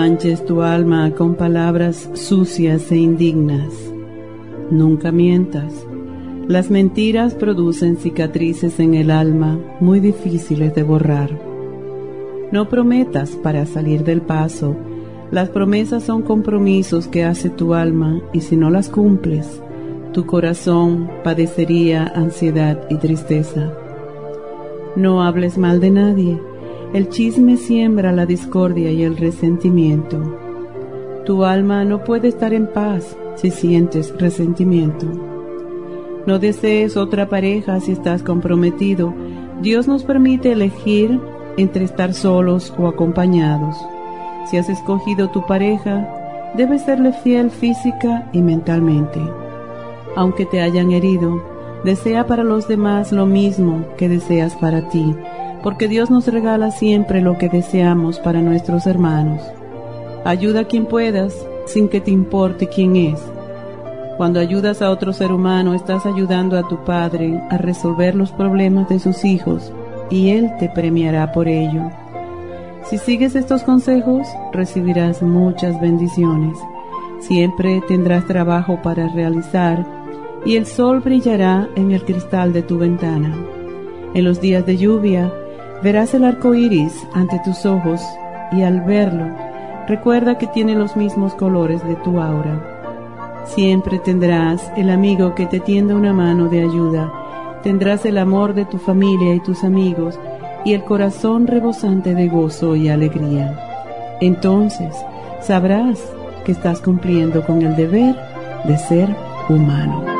Manches tu alma con palabras sucias e indignas. Nunca mientas. Las mentiras producen cicatrices en el alma muy difíciles de borrar. No prometas para salir del paso. Las promesas son compromisos que hace tu alma y si no las cumples, tu corazón padecería ansiedad y tristeza. No hables mal de nadie el chisme siembra la discordia y el resentimiento. Tu alma no puede estar en paz si sientes resentimiento. No desees otra pareja si estás comprometido. Dios nos permite elegir entre estar solos o acompañados. Si has escogido tu pareja, debes serle fiel física y mentalmente. Aunque te hayan herido, desea para los demás lo mismo que deseas para ti porque Dios nos regala siempre lo que deseamos para nuestros hermanos. Ayuda a quien puedas sin que te importe quién es. Cuando ayudas a otro ser humano, estás ayudando a tu Padre a resolver los problemas de sus hijos y Él te premiará por ello. Si sigues estos consejos, recibirás muchas bendiciones. Siempre tendrás trabajo para realizar y el sol brillará en el cristal de tu ventana. En los días de lluvia, Verás el arco iris ante tus ojos y al verlo, recuerda que tiene los mismos colores de tu aura. Siempre tendrás el amigo que te tienda una mano de ayuda, tendrás el amor de tu familia y tus amigos y el corazón rebosante de gozo y alegría. Entonces sabrás que estás cumpliendo con el deber de ser humano.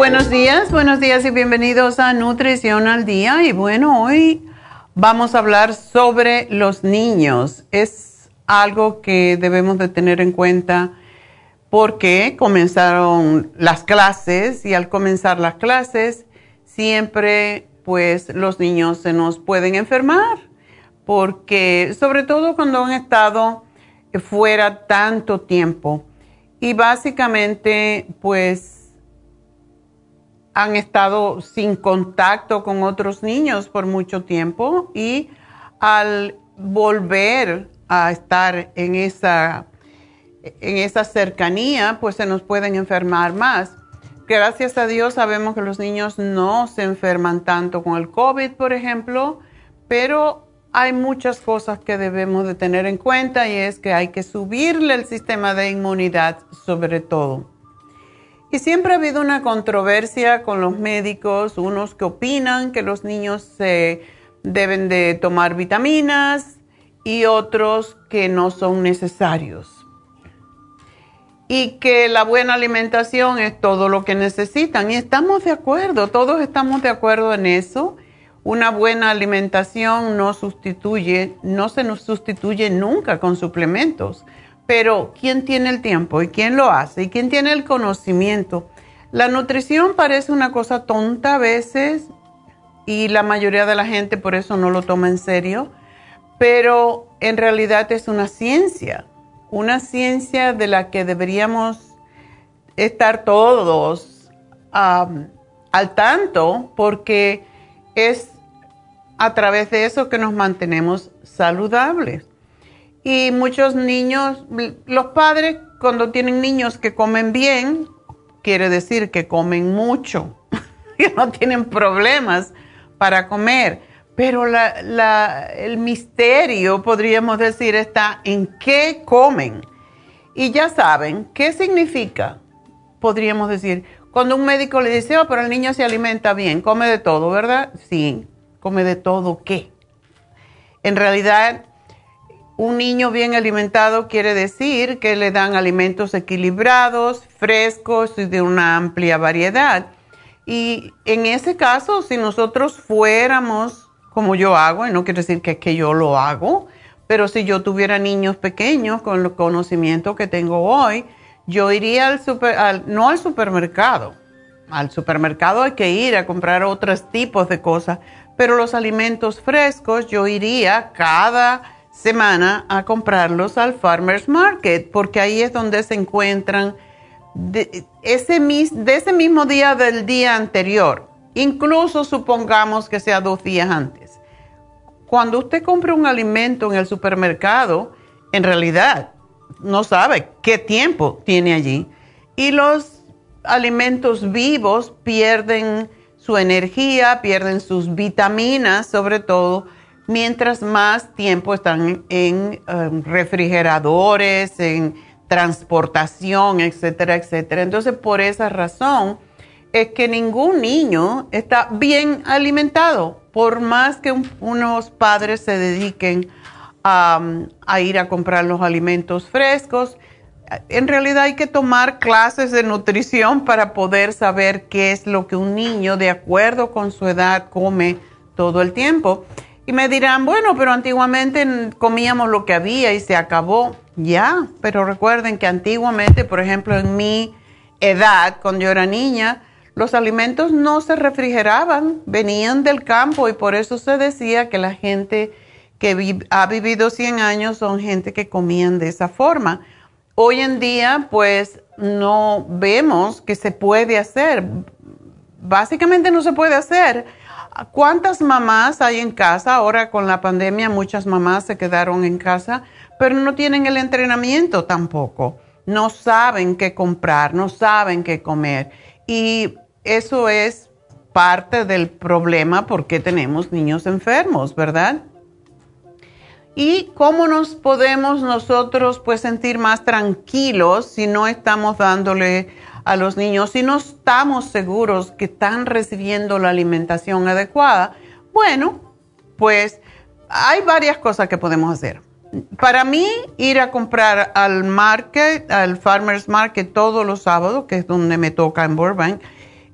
Buenos días, buenos días y bienvenidos a Nutrición al Día. Y bueno, hoy vamos a hablar sobre los niños. Es algo que debemos de tener en cuenta porque comenzaron las clases y al comenzar las clases siempre pues los niños se nos pueden enfermar porque sobre todo cuando han estado fuera tanto tiempo y básicamente pues han estado sin contacto con otros niños por mucho tiempo y al volver a estar en esa, en esa cercanía, pues se nos pueden enfermar más. gracias a Dios sabemos que los niños no se enferman tanto con el COVID, por ejemplo, pero hay muchas cosas que debemos de tener en cuenta y es que hay que subirle el sistema de inmunidad sobre todo. Y siempre ha habido una controversia con los médicos, unos que opinan que los niños se deben de tomar vitaminas y otros que no son necesarios. Y que la buena alimentación es todo lo que necesitan. Y estamos de acuerdo, todos estamos de acuerdo en eso. Una buena alimentación no sustituye, no se nos sustituye nunca con suplementos. Pero ¿quién tiene el tiempo y quién lo hace y quién tiene el conocimiento? La nutrición parece una cosa tonta a veces y la mayoría de la gente por eso no lo toma en serio, pero en realidad es una ciencia, una ciencia de la que deberíamos estar todos al tanto porque es a través de eso que nos mantenemos saludables. Y muchos niños, los padres cuando tienen niños que comen bien, quiere decir que comen mucho, que no tienen problemas para comer. Pero el misterio, podríamos decir, está en qué comen. Y ya saben, ¿qué significa? Podríamos decir, cuando un médico le dice, oh, pero el niño se alimenta bien, come de todo, ¿verdad? Sí, come de todo, ¿qué? En realidad, un niño bien alimentado quiere decir que le dan alimentos equilibrados, frescos y de una amplia variedad. Y en ese caso, si nosotros fuéramos como yo hago, y no quiere decir que, que yo lo hago, pero si yo tuviera niños pequeños con el conocimiento que tengo hoy, yo iría al super, no al supermercado. Al supermercado hay que ir a comprar otros tipos de cosas, pero los alimentos frescos yo iría cada semana a comprarlos al Farmers Market, porque ahí es donde se encuentran de ese, de ese mismo día del día anterior, incluso supongamos que sea dos días antes. Cuando usted compra un alimento en el supermercado, en realidad no sabe qué tiempo tiene allí y los alimentos vivos pierden su energía, pierden sus vitaminas sobre todo, mientras más tiempo están en em, refrigeradores, en transportación, etcétera, etcétera. Entonces, por esa razón es que ningún niño está bien alimentado, por más que unos padres se dediquen a, a ir a comprar los alimentos frescos. En realidad hay que tomar clases de nutrición para poder saber qué es lo que un niño, de acuerdo con su edad, come todo el tiempo. Y me dirán, bueno, pero antiguamente comíamos lo que había y se acabó. Ya, pero recuerden que antiguamente, por ejemplo, en mi edad, cuando yo era niña, los alimentos no se refrigeraban, venían del campo y por eso se decía que la gente que ha vivido 100 años son gente que comían de esa forma. Hoy en día, pues no vemos que se puede hacer. Básicamente no se puede hacer ¿Cuántas mamás hay en casa? Ahora con la pandemia muchas mamás se quedaron en casa, pero no tienen el entrenamiento tampoco. No saben qué comprar, no saben qué comer. Y eso es parte del problema porque tenemos niños enfermos, ¿verdad? ¿Y cómo nos podemos nosotros pues sentir más tranquilos si no estamos dándole a los niños si no estamos seguros que están recibiendo la alimentación adecuada, bueno, pues hay varias cosas que podemos hacer. Para mí, ir a comprar al market, al farmers market todos los sábados, que es donde me toca en Burbank,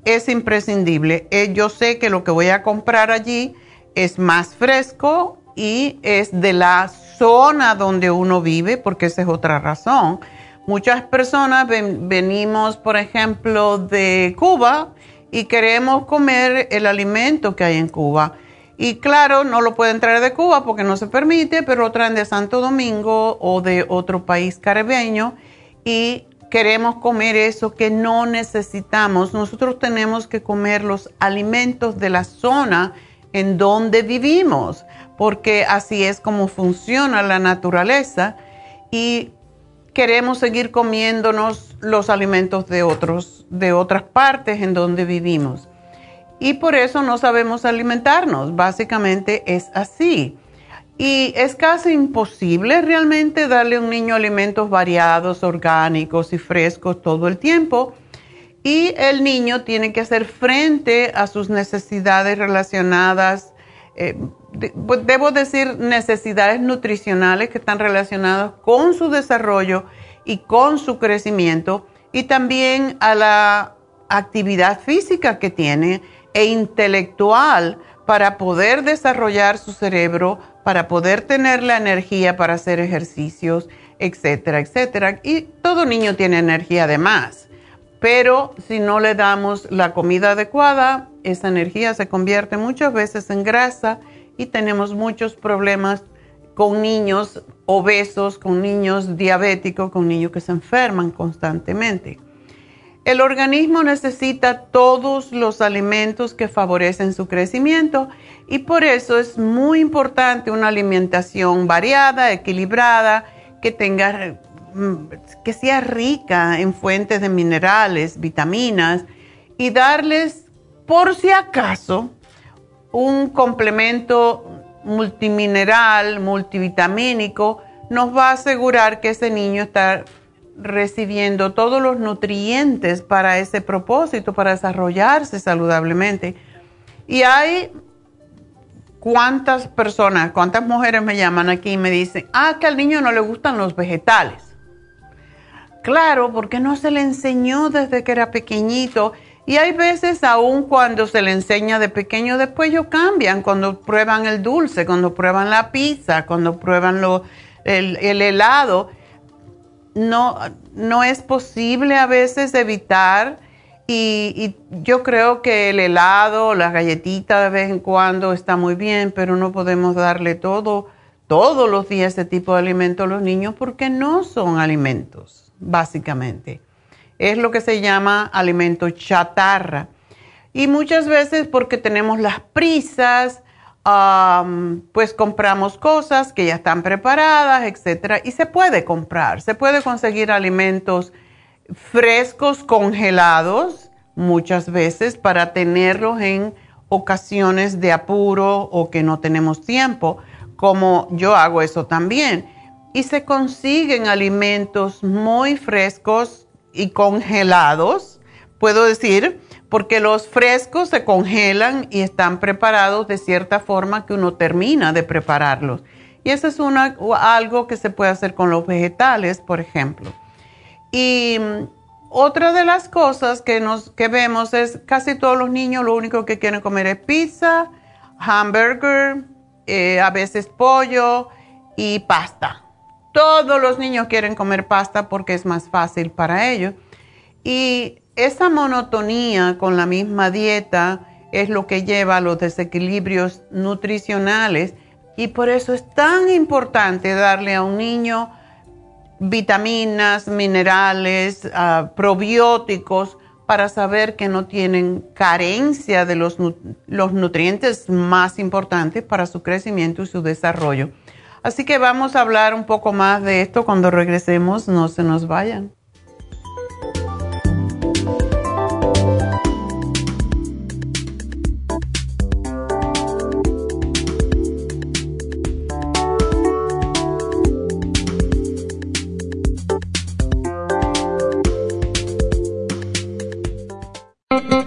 es imprescindible. Eh, yo sé que lo que voy a comprar allí es más fresco y es de la zona donde uno vive, porque esa es otra razón Muchas personas venimos, por ejemplo, de Cuba y queremos comer el alimento que hay en Cuba. Y claro, no lo pueden traer de Cuba porque no se permite, pero lo traen de Santo Domingo o de otro país caribeño y queremos comer eso que no necesitamos. Nosotros tenemos que comer los alimentos de la zona en donde vivimos, porque así es como funciona la naturaleza. Y queremos seguir comiéndonos los alimentos de otros de otras partes en donde vivimos. Y por eso no sabemos alimentarnos, básicamente es así. Y es casi imposible realmente darle a un niño alimentos variados, orgánicos y frescos todo el tiempo. Y el niño tiene que hacer frente a sus necesidades relacionadas, eh, pues debo decir necesidades nutricionales que están relacionadas con su desarrollo y con su crecimiento y también a la actividad física que tiene e intelectual para poder desarrollar su cerebro, para poder tener la energía para hacer ejercicios, etcétera, etcétera. Y todo niño tiene energía además, pero si no le damos la comida adecuada, esa energía se convierte muchas veces en grasa y tenemos muchos problemas con niños obesos, con niños diabéticos, con niños que se enferman constantemente. El organismo necesita todos los alimentos que favorecen su crecimiento y por eso es muy importante una alimentación variada, equilibrada, que tenga mm, que sea rica en fuentes de minerales, vitaminas y darles por si acaso un complemento multimineral, multivitamínico, nos va a asegurar que ese niño está recibiendo todos los nutrientes para ese propósito, para desarrollarse saludablemente. Y hay cuántas personas, cuántas mujeres me llaman aquí y me dicen, ah, que al niño no le gustan los vegetales. Claro, porque no se le enseñó desde que era pequeñito. Y hay veces, aún cuando se le enseña de pequeño, después ellos cambian, cuando prueban el dulce, cuando prueban la pizza, cuando prueban lo, el, el helado no, no es posible a veces evitar y, yo creo que el helado, la galletita de vez en cuando está muy bien, pero no podemos darle todo, todos los días ese tipo de alimento a los niños porque no son alimentos, básicamente. Es lo que se llama alimento chatarra. Y muchas veces porque tenemos las prisas, pues compramos cosas que ya están preparadas, etcétera, y se puede comprar, se puede conseguir alimentos frescos, congelados, muchas veces para tenerlos en ocasiones de apuro o que no tenemos tiempo, como yo hago eso también. Y se consiguen alimentos muy frescos y congelados, puedo decir, porque los frescos se congelan y están preparados de cierta forma que uno termina de prepararlos. Y eso es una, algo que se puede hacer con los vegetales, por ejemplo. Y mm, otra de las cosas que, nos, que vemos es casi todos los niños lo único que quieren comer es pizza, hamburger, eh, a veces pollo y pasta. Todos los niños quieren comer pasta porque es más fácil para ellos. Y esa monotonía con la misma dieta es lo que lleva a los desequilibrios nutricionales y por eso es tan importante darle a un niño vitaminas, minerales, ah, probióticos para saber que no tienen carencia de los nutrientes más importantes para su crecimiento y su desarrollo. Así que vamos a hablar un poco más de esto cuando regresemos, no se nos vayan.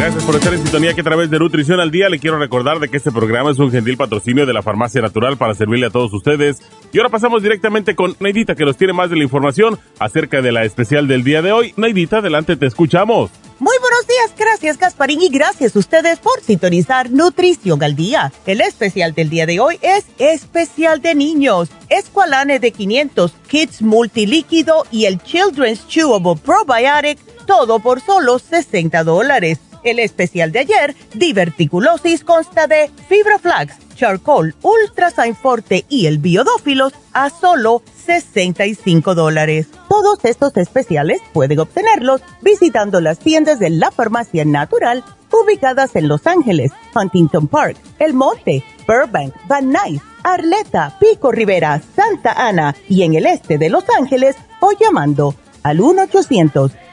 Gracias por estar en sintonía que a través de Nutrición al Día le quiero recordar de que este programa es un gentil patrocinio de la Farmacia Natural para servirle a todos ustedes. Y ahora pasamos directamente con Neidita que nos tiene más de la información acerca de la especial del día de hoy. Neidita, adelante, te escuchamos. Muy buenos días, gracias Gasparín y gracias a ustedes por sintonizar Nutrición al Día. El especial del día de hoy es especial de niños. Esqualane de 500, Kids Multilíquido y el Children's Chewable Probiotic, todo por solo 60 dólares. El especial de ayer, diverticulosis, consta de fibra flax, charcoal, ultrasign forte y el biodófilos a solo 65 dólares. Todos estos especiales pueden obtenerlos visitando las tiendas de la farmacia natural ubicadas en Los Ángeles, Huntington Park, El Monte, Burbank, Van Nuys, Arleta, Pico Rivera, Santa Ana y en el este de Los Ángeles o llamando al 1 800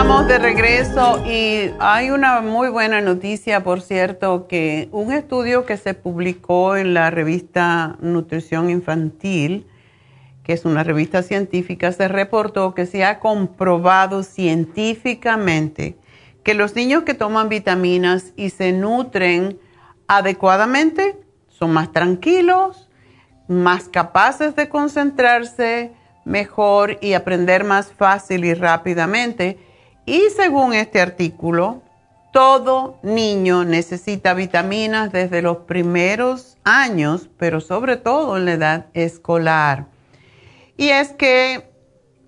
Estamos de regreso y hay una muy buena noticia, por cierto, que un estudio que se publicó en la revista Nutrición Infantil, que es una revista científica, se reportó que se ha comprobado científicamente que los niños que toman vitaminas y se nutren adecuadamente son más tranquilos, más capaces de concentrarse mejor y aprender más fácil y rápidamente y según este artículo, todo niño necesita vitaminas desde los primeros años, pero sobre todo en la edad escolar. Y es que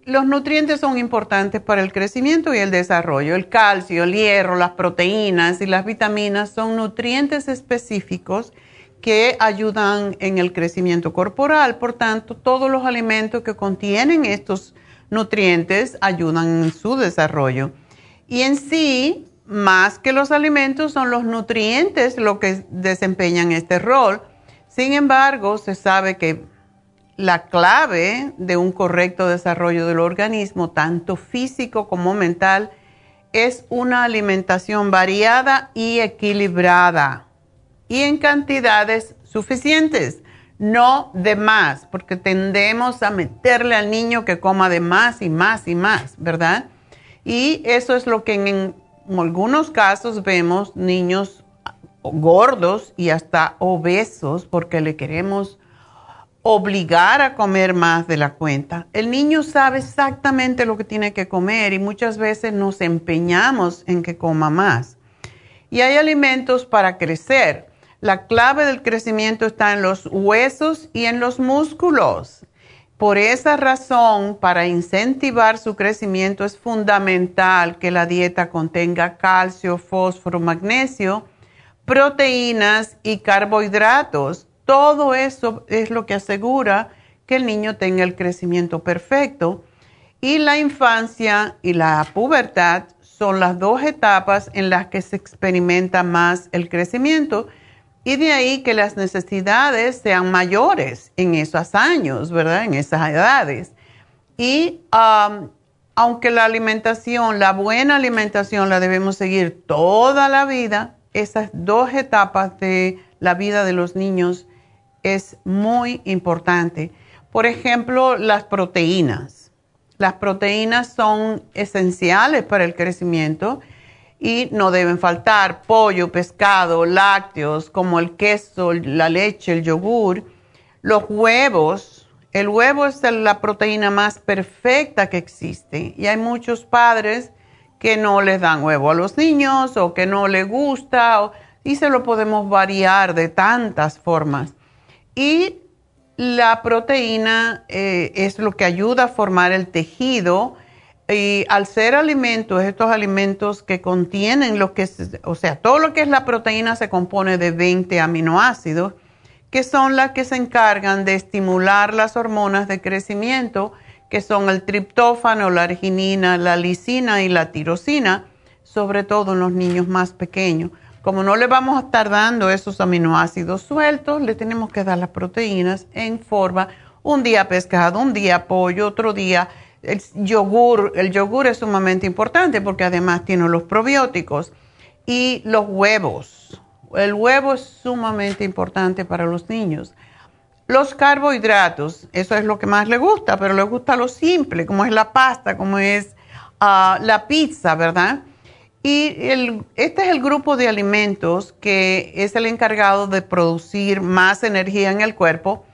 los nutrientes son importantes para el crecimiento y el desarrollo. El calcio, el hierro, las proteínas y las vitaminas son nutrientes específicos que ayudan en el crecimiento corporal. Por tanto, todos los alimentos que contienen estos nutrientes ayudan en su desarrollo. Y en sí, más que los alimentos, son los nutrientes lo que desempeñan este rol. Sin embargo, se sabe que la clave de un correcto desarrollo del organismo, tanto físico como mental, es una alimentación variada y equilibrada y en cantidades suficientes no de más, porque tendemos a meterle al niño que coma de más y más y más, ¿verdad? Y eso es lo que en, algunos casos vemos niños gordos y hasta obesos porque le queremos obligar a comer más de la cuenta. El niño sabe exactamente lo que tiene que comer y muchas veces nos empeñamos en que coma más. Y hay alimentos para crecer. La clave del crecimiento está en los huesos y en los músculos. Por esa razón, para incentivar su crecimiento es fundamental que la dieta contenga calcio, fósforo, magnesio, proteínas y carbohidratos. Todo eso es lo que asegura que el niño tenga el crecimiento perfecto. Y la infancia y la pubertad son las dos etapas en las que se experimenta más el crecimiento y de ahí que las necesidades sean mayores en esos años, ¿verdad? En esas edades. Y um, aunque la alimentación, la buena alimentación la debemos seguir toda la vida, esas dos etapas de la vida de los niños es muy importante. Por ejemplo, las proteínas. Las proteínas son esenciales para el crecimiento y no deben faltar pollo, pescado, lácteos como el queso, la leche, el yogur, los huevos. El huevo es la proteína más perfecta que existe y hay muchos padres que no les dan huevo a los niños o que no les gusta y se lo podemos variar de tantas formas. Y la proteína eh, es lo que ayuda a formar el tejido y al ser alimentos, estos alimentos que contienen lo que o sea, todo lo que es la proteína se compone de 20 aminoácidos, que son las que se encargan de estimular las hormonas de crecimiento, que son el triptófano, la arginina, la lisina y la tirosina. sobre todo en los niños más pequeños. Como no le vamos a estar dando esos aminoácidos sueltos, le tenemos que dar las proteínas en forma, un día pescado, un día pollo, otro día el yogur. El yogur es sumamente importante porque además tiene los probióticos y los huevos. El huevo es sumamente importante para los niños. Los carbohidratos, eso es lo que más le gusta, pero le gusta lo simple, como es la pasta, como es ah, la pizza, ¿verdad? Y este es el grupo de alimentos que es el encargado de producir más energía en el cuerpo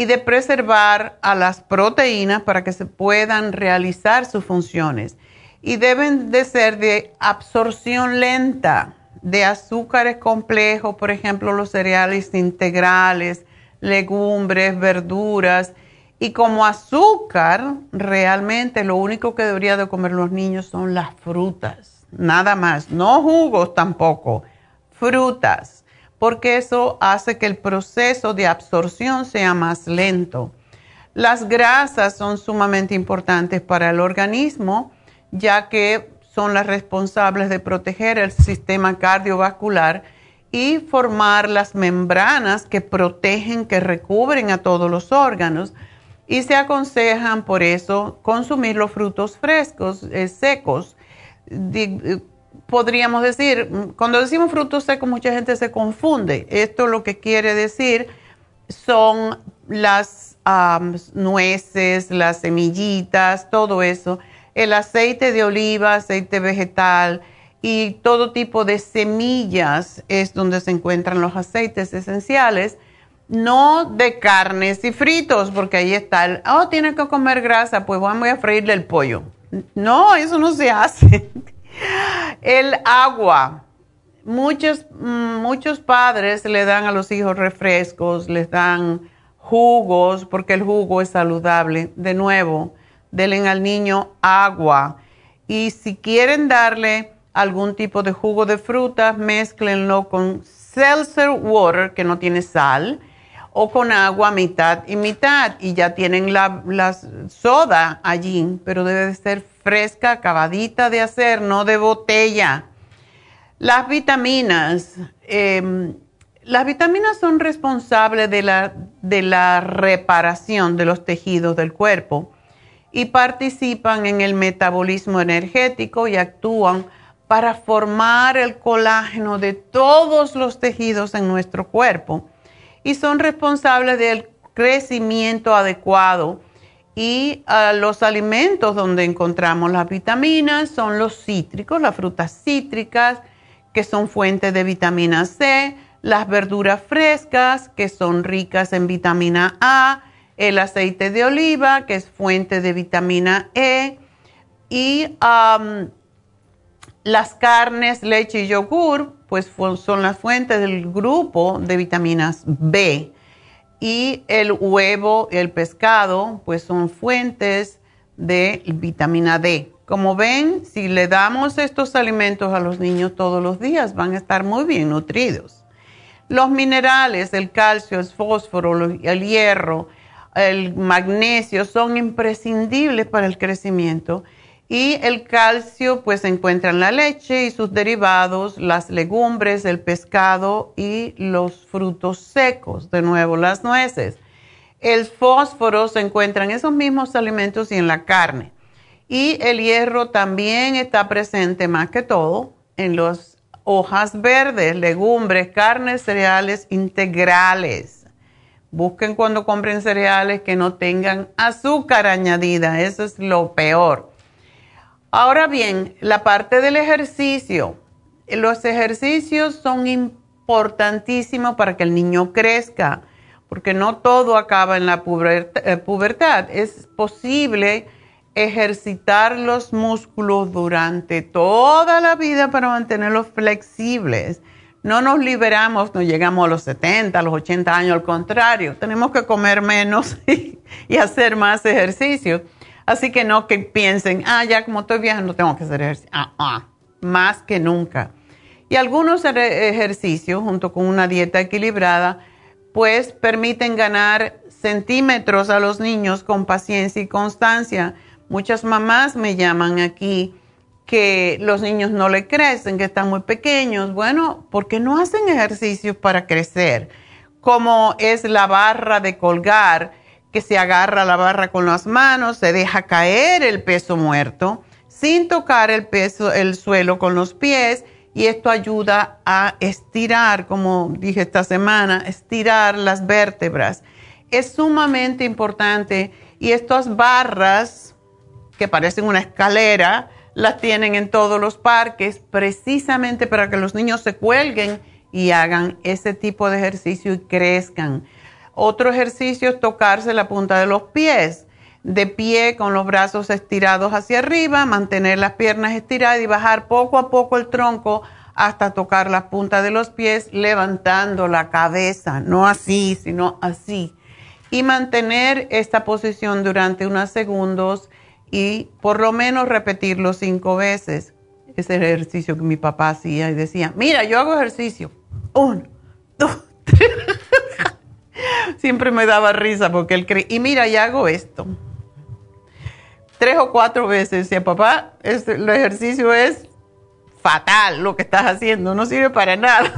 y de preservar a las proteínas para que se puedan realizar sus funciones. Y deben de ser de absorción lenta de azúcares complejos, por ejemplo, los cereales integrales, legumbres, verduras. Y como azúcar, realmente lo único que deberían de comer los niños son las frutas nada más, no jugos tampoco, frutas, porque eso hace que el proceso de absorción sea más lento. Las grasas son sumamente importantes para el organismo, ya que son las responsables de proteger el sistema cardiovascular y formar las membranas que protegen, que recubren a todos los órganos. Y se aconsejan por eso consumir los frutos frescos, eh, secos, podríamos decir, cuando decimos frutos secos, mucha gente se confunde. Esto lo que quiere decir son las nueces, las semillitas, todo eso, el aceite de oliva, aceite vegetal y todo tipo de semillas es donde se encuentran los aceites esenciales, no de carnes y fritos, porque ahí está el, oh, tiene que comer grasa, pues vamos a freírle el pollo no, eso no se hace. El agua. Muchos, muchos padres le dan a los hijos refrescos, les dan jugos, porque el jugo es saludable. De nuevo, denle al niño agua. Y si quieren darle algún tipo de jugo de frutas, mezclenlo con seltzer water, que no tiene sal, o con agua mitad y mitad y ya tienen la, soda allí, pero debe de ser fresca, acabadita de hacer, no de botella. Las vitaminas. Em, las vitaminas son responsables de la, de la reparación de los tejidos del cuerpo y participan en el metabolismo energético y actúan para formar el colágeno de todos los tejidos en nuestro cuerpo y son responsables del crecimiento adecuado. Y los alimentos donde encontramos las vitaminas son los cítricos, las frutas cítricas, que son fuentes de vitamina C, las verduras frescas, que son ricas en vitamina A, el aceite de oliva, que es fuente de vitamina E, y las carnes, leche y yogur, pues son las fuentes del grupo de vitaminas B. Y el huevo y el pescado, pues son fuentes de vitamina D. Como ven, si le damos estos alimentos a los niños todos los días, van a estar muy bien nutridos. Los minerales, el calcio, el fósforo, el hierro, el magnesio son imprescindibles para el crecimiento y el calcio pues se encuentra en la leche y sus derivados, las legumbres, el pescado y los frutos secos, de nuevo las nueces. El fósforo se encuentra en esos mismos alimentos y en la carne. Y el hierro también está presente más que todo en las hojas verdes, legumbres, carnes, cereales integrales. Busquen cuando compren cereales que no tengan azúcar añadida, eso es lo peor Ahora bien, la parte del ejercicio. Los ejercicios son importantísimos para que el niño crezca, porque no todo acaba en la eh, pubertad. Es posible ejercitar los músculos durante toda la vida para mantenerlos flexibles. No nos liberamos, no llegamos a los 70, a los 80 años, al contrario, tenemos que comer menos y, hacer más ejercicio Así que no que piensen, ah, ya como estoy viajando tengo que hacer ejercicio. Ah, ah, más que nunca. Y algunos ejercicios, junto con una dieta equilibrada, pues permiten ganar centímetros a los niños con paciencia y constancia. Muchas mamás me llaman aquí que los niños no le crecen, que están muy pequeños. Bueno, porque no hacen ejercicios para crecer, como es la barra de colgar, que se agarra la barra con las manos, se deja caer el peso muerto sin tocar el peso, el suelo con los pies y esto ayuda a estirar, como dije esta semana, estirar las vértebras. Es sumamente importante y estas barras que parecen una escalera, las tienen en todos los parques precisamente para que los niños se cuelguen y hagan ese tipo de ejercicio y crezcan. Otro ejercicio es tocarse la punta de los pies, de pie con los brazos estirados hacia arriba, mantener las piernas estiradas y bajar poco a poco el tronco hasta tocar la punta de los pies, levantando la cabeza, no así, sino así. Y mantener esta posición durante unos segundos y por lo menos repetirlo cinco veces. Ese ejercicio que mi papá hacía y decía, mira, yo hago ejercicio. Uno, dos, tres. Siempre me daba risa porque él creía, y mira, ya hago esto. Tres o cuatro veces decía, papá, el ejercicio es fatal lo que estás haciendo, no sirve para nada.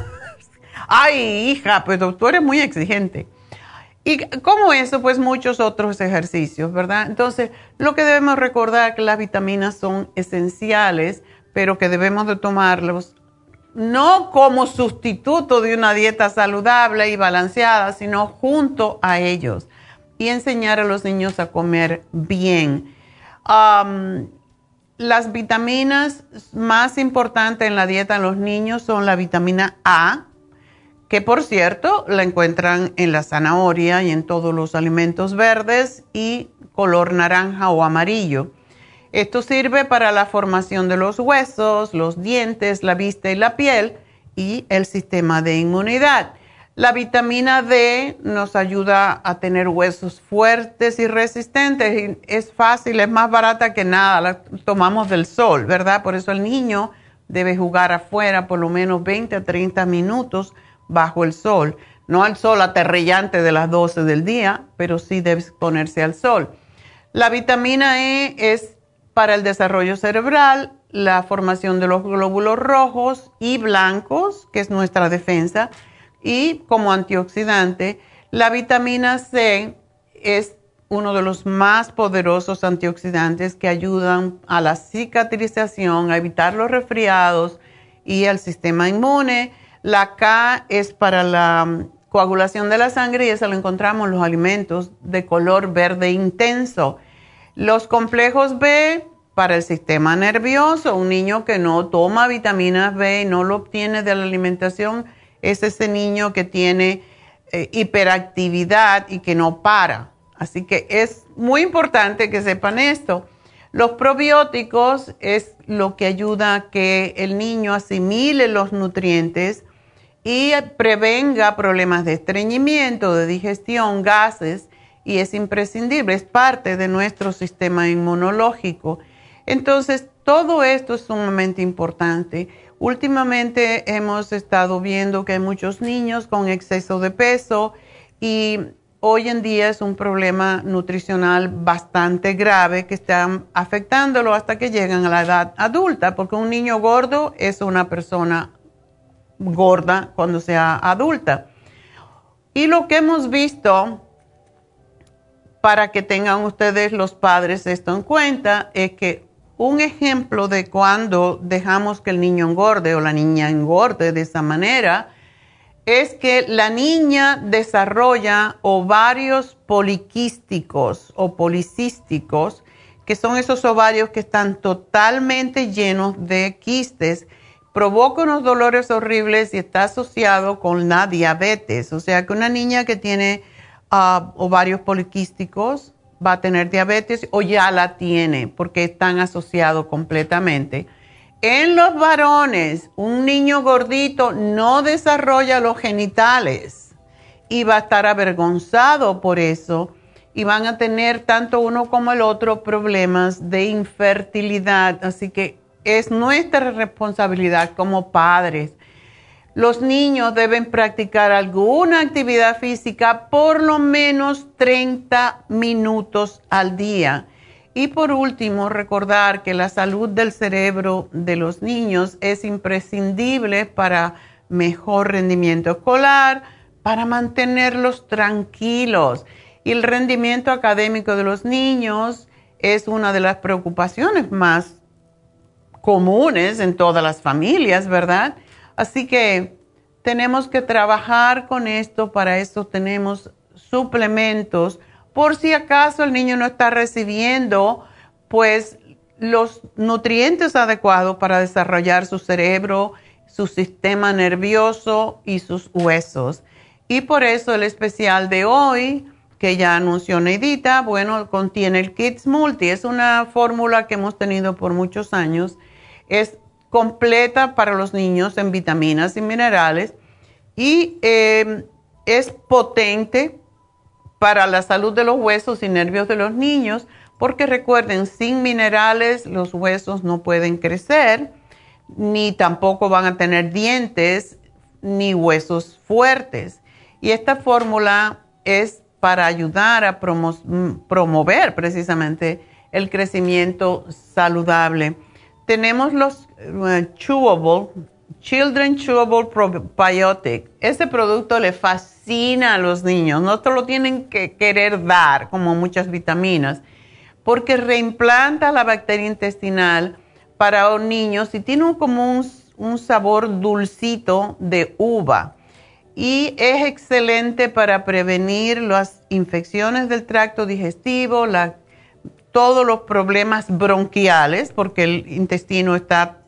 Ay, hija, pues tú eres muy exigente. Y como eso, pues muchos otros ejercicios, ¿verdad? Entonces, lo que debemos recordar que las vitaminas son esenciales, pero que debemos de tomarlos no como sustituto de una dieta saludable y balanceada, sino junto a ellos y enseñar a los niños a comer bien. las vitaminas más importantes en la dieta de los niños son la vitamina A, que por cierto la encuentran en la zanahoria y en todos los alimentos verdes y color naranja o amarillo. Esto sirve para la formación de los huesos, los dientes, la vista y la piel y el sistema de inmunidad. La vitamina D nos ayuda a tener huesos fuertes y resistentes. Es fácil, es más barata que nada. La tomamos del sol, ¿verdad? Por eso el niño debe jugar afuera por lo menos 20 a 30 minutos bajo el sol. No al sol aterrillante de las 12 del día, pero sí debe ponerse al sol. La vitamina E es para el desarrollo cerebral, la formación de los glóbulos rojos y blancos, que es nuestra defensa, y como antioxidante, la vitamina C es uno de los más poderosos antioxidantes que ayudan a la cicatrización, a evitar los resfriados y al sistema inmune. La K es para la mm, coagulación de la sangre y eso lo encontramos en los alimentos de color verde intenso los complejos B para el sistema nervioso, un niño que no toma vitaminas B y no lo obtiene de la alimentación, es ese niño que tiene eh, hiperactividad y que no para. Así que es muy importante que sepan esto. Los probióticos es lo que ayuda a que el niño asimile los nutrientes y prevenga problemas de estreñimiento, de digestión, gases y es imprescindible, es parte de nuestro sistema inmunológico. Entonces, todo esto es sumamente importante. Últimamente hemos estado viendo que hay muchos niños con exceso de peso y hoy en día es un problema nutricional bastante grave que está afectándolo hasta que llegan a la edad adulta, porque un niño gordo es una persona gorda cuando sea adulta. Y lo que hemos visto para que tengan ustedes los padres esto en cuenta, es que un ejemplo de cuando dejamos que el niño engorde o la niña engorde de esa manera es que la niña desarrolla ovarios poliquísticos o policísticos, que son esos ovarios que están totalmente llenos de quistes, provoca unos dolores horribles y está asociado con la diabetes. O sea que una niña que tiene ovarios poliquísticos, va a tener diabetes o ya la tiene porque están asociados completamente. En los varones, un niño gordito no desarrolla los genitales y va a estar avergonzado por eso y van a tener tanto uno como el otro problemas de infertilidad. Así que es nuestra responsabilidad como padres los niños deben practicar alguna actividad física por lo menos 30 minutos al día. Y por último, recordar que la salud del cerebro de los niños es imprescindible para mejor rendimiento escolar, para mantenerlos tranquilos. Y el rendimiento académico de los niños es una de las preocupaciones más comunes en todas las familias, ¿verdad? Así que tenemos que trabajar con esto, para esto tenemos suplementos, por si acaso el niño no está recibiendo pues los nutrientes adecuados para desarrollar su cerebro, su sistema nervioso y sus huesos. Y por eso el especial de hoy, que ya anunció Neidita, bueno, contiene el Kids Multi. Es una fórmula que hemos tenido por muchos años. Es completa para los niños en vitaminas y minerales y eh, es potente para la salud de los huesos y nervios de los niños, porque recuerden, sin minerales los huesos no pueden crecer, ni tampoco van a tener dientes ni huesos fuertes. Y esta fórmula es para ayudar a promover precisamente el crecimiento saludable. Tenemos los chewable, Children Chewable Probiotic. Este producto le fascina a los niños. No te lo tienen que querer dar, como muchas vitaminas, porque reimplanta la bacteria intestinal para niños y tiene un, como un, sabor dulcito de uva. Y es excelente para prevenir las infecciones del tracto digestivo, todos los problemas bronquiales, porque el intestino está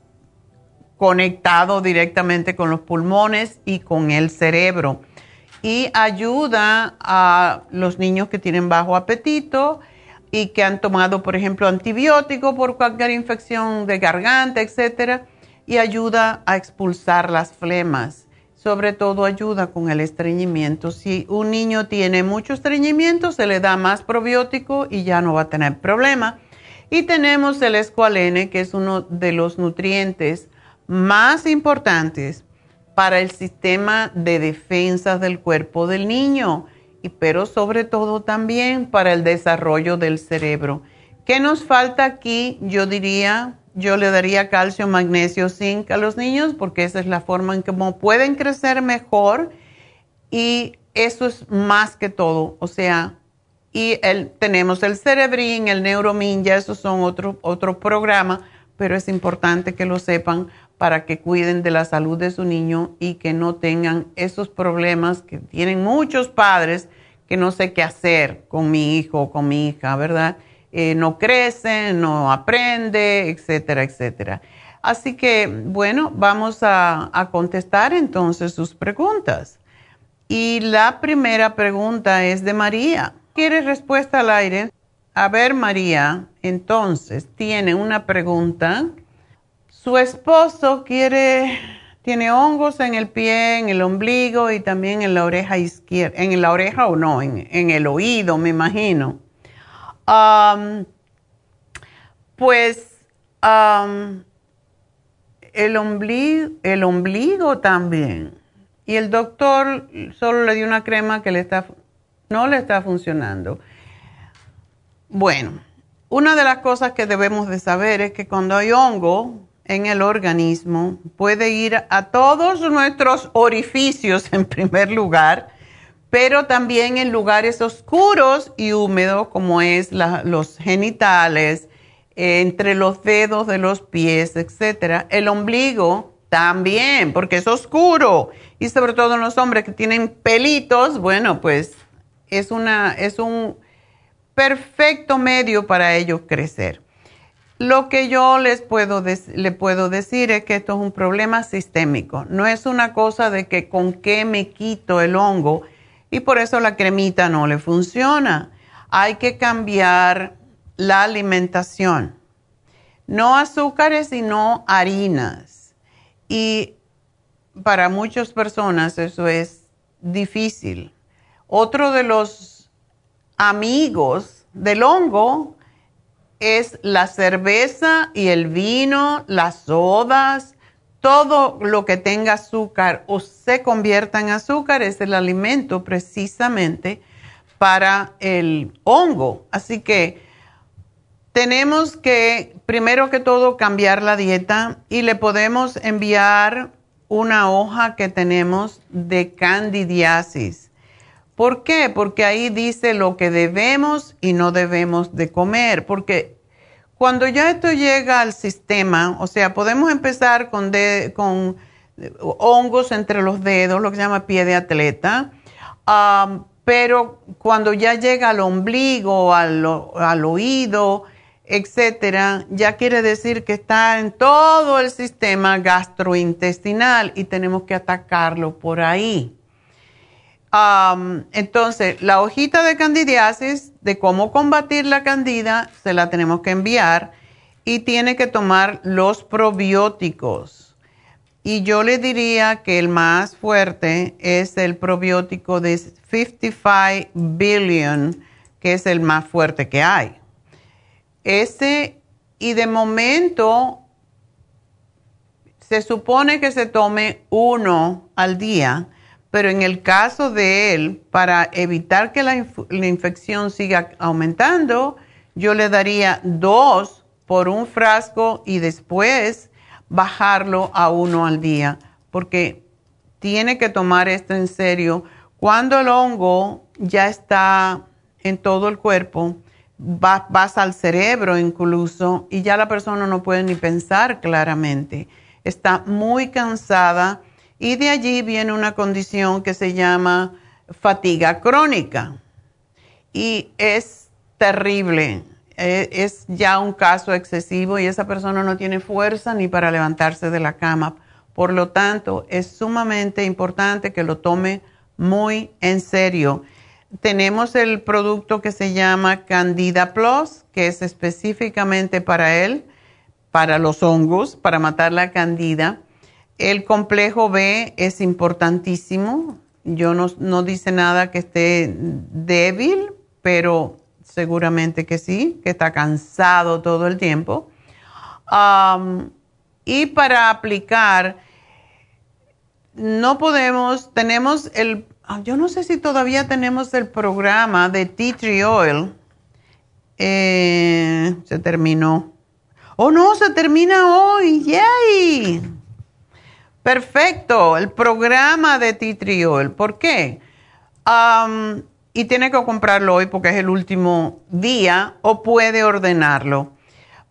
conectado directamente con los pulmones y con el cerebro. Y ayuda a los niños que tienen bajo apetito y que han tomado, por ejemplo, antibiótico por cualquier infección de garganta, etcétera, y ayuda a expulsar las flemas sobre todo ayuda con el estreñimiento. Si un niño tiene mucho estreñimiento, se le da más probiótico y ya no va a tener problema. Y tenemos el escualene, que es uno de los nutrientes más importantes para el sistema de defensa del cuerpo del niño, y, pero sobre todo también para el desarrollo del cerebro. ¿Qué nos falta aquí? Yo diría yo le daría calcio, magnesio, zinc a los niños porque esa es la forma en que pueden crecer mejor y eso es más que todo. O sea, y el, tenemos el Cerebrin, el Neuromin, ya esos son otro, otro programa, pero es importante que lo sepan para que cuiden de la salud de su niño y que no tengan esos problemas que tienen muchos padres que no sé qué hacer con mi hijo o con mi hija, ¿verdad? Eh, no crece, no aprende, etcétera, etcétera. Así que, bueno, vamos a, a contestar entonces sus preguntas. Y la primera pregunta es de María. ¿Quiere respuesta al aire? A ver, María, entonces tiene una pregunta. Su esposo quiere, tiene hongos en el pie, en el ombligo y también en la oreja izquierda, en la oreja o no, en, el oído, me imagino pues el, ombligo, el ombligo también. Y el doctor solo le dio una crema que le está, no le está funcionando. Bueno, una de las cosas que debemos de saber es que cuando hay hongo en el organismo, puede ir a todos nuestros orificios en primer lugar pero también en lugares oscuros y húmedos como es los genitales, entre los dedos de los pies, etc. El ombligo también, porque es oscuro y sobre todo en los hombres que tienen pelitos, bueno, pues es, una, es un perfecto medio para ellos crecer. Lo que yo les puedo, le puedo decir es que esto es un problema sistémico. No es una cosa de que con qué me quito el hongo y por eso la cremita no le funciona. Hay que cambiar la alimentación. No azúcares, sino harinas. Y para muchas personas eso es difícil. Otro de los amigos del hongo es la cerveza y el vino, las sodas, todo lo que tenga azúcar o se convierta en azúcar es el alimento precisamente para el hongo. Así que tenemos que, primero que todo, cambiar la dieta y le podemos enviar una hoja que tenemos de candidiasis. ¿Por qué? Porque ahí dice lo que debemos y no debemos de comer. Porque cuando ya esto llega al sistema, o sea, podemos empezar con, con hongos entre los dedos, lo que se llama pie de atleta, pero cuando ya llega al ombligo, al, al oído, etcétera, ya quiere decir que está en todo el sistema gastrointestinal y tenemos que atacarlo por ahí. Entonces, la hojita de candidiasis de cómo combatir la candida se la tenemos que enviar y tiene que tomar los probióticos. Y yo le diría que el más fuerte es el probiótico de 55 billion, que es el más fuerte que hay. Ese, y de momento, se supone que se tome uno al día, pero en el caso de él, para evitar que la, infección siga aumentando, yo le daría dos por un frasco y después bajarlo a uno al día, porque tiene que tomar esto en serio. Cuando el hongo ya está en todo el cuerpo, vas, al cerebro incluso y ya la persona no puede ni pensar claramente. Está muy cansada y de allí viene una condición que se llama fatiga crónica y es terrible. E, es ya un caso excesivo y esa persona no tiene fuerza ni para levantarse de la cama. Por lo tanto, es sumamente importante que lo tome muy en serio tenemos el producto que se llama Candida Plus, que es específicamente para él, para los hongos, para matar la candida. El complejo B es importantísimo. Yo no, dice nada que esté débil, pero seguramente que sí, que está cansado todo el tiempo. y para aplicar, no podemos, tenemos el Ah, yo no sé si todavía tenemos el programa de Tea Tree Oil. Eh, se terminó. Oh, no, se termina hoy. ¡Yay! Perfecto, el programa de Oil. ¿Por qué? y tiene que comprarlo hoy porque es el último día o puede ordenarlo.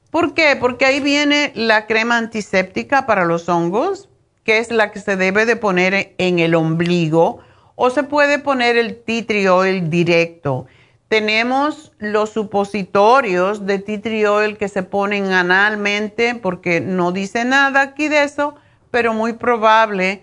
¿Por qué? Porque ahí viene la crema antiséptica para los hongos, que es la que se debe de poner en el ombligo o se puede poner el tea directo. Tenemos los supositorios de tea oil que se ponen analmente porque no dice nada aquí de eso, pero muy probable.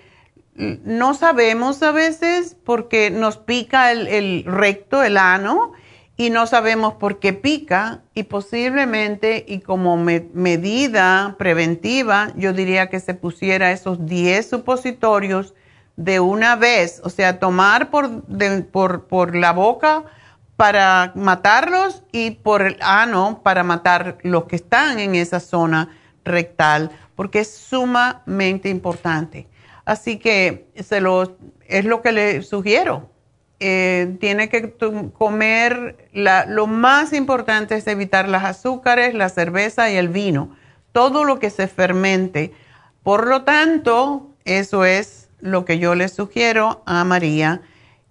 No sabemos a veces porque nos pica el, recto, el ano, y no sabemos por qué pica y posiblemente y como medida preventiva yo diría que se pusiera esos 10 supositorios de una vez, o sea, tomar por, por, por la boca para matarlos y por el ano para matar los que están en esa zona rectal, porque es sumamente importante. Así que es lo que le sugiero. Eh, tiene que comer, lo más importante es evitar las azúcares, la cerveza y el vino, todo lo que se fermente. Por lo tanto, eso es lo que yo le sugiero a María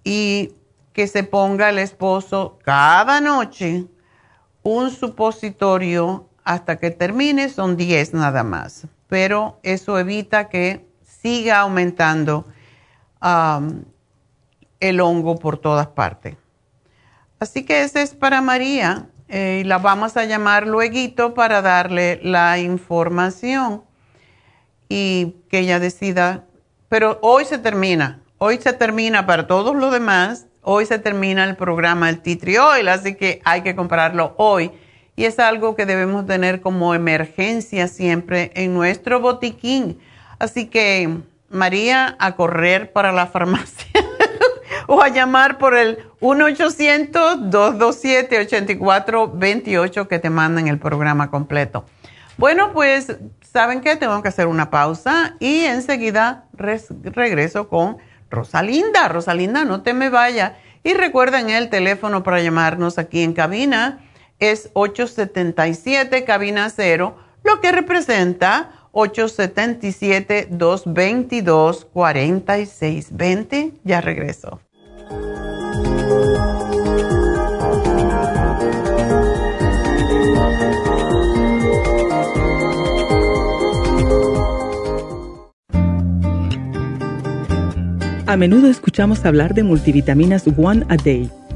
y que se ponga el esposo cada noche un supositorio hasta que termine, son 10 nada más, pero eso evita que siga aumentando el hongo por todas partes. Así que ese es para María eh, y la vamos a llamar luego para darle la información y que ella decida pero hoy se termina, hoy se termina para todos los demás, hoy se termina el programa el Tea Oil, así que hay que comprarlo hoy. Y es algo que debemos tener como emergencia siempre en nuestro botiquín. Así que, María, a correr para la farmacia o a llamar por el 1-800-227-8428 que te mandan el programa completo. Bueno, pues ¿saben qué? Tengo que hacer una pausa y enseguida regreso con Rosalinda. Rosalinda, no te me vayas. Y recuerden el teléfono para llamarnos aquí en cabina es 877 cabina 0, lo que representa 877-222-4620. Ya regreso. A menudo escuchamos hablar de multivitaminas One a Day,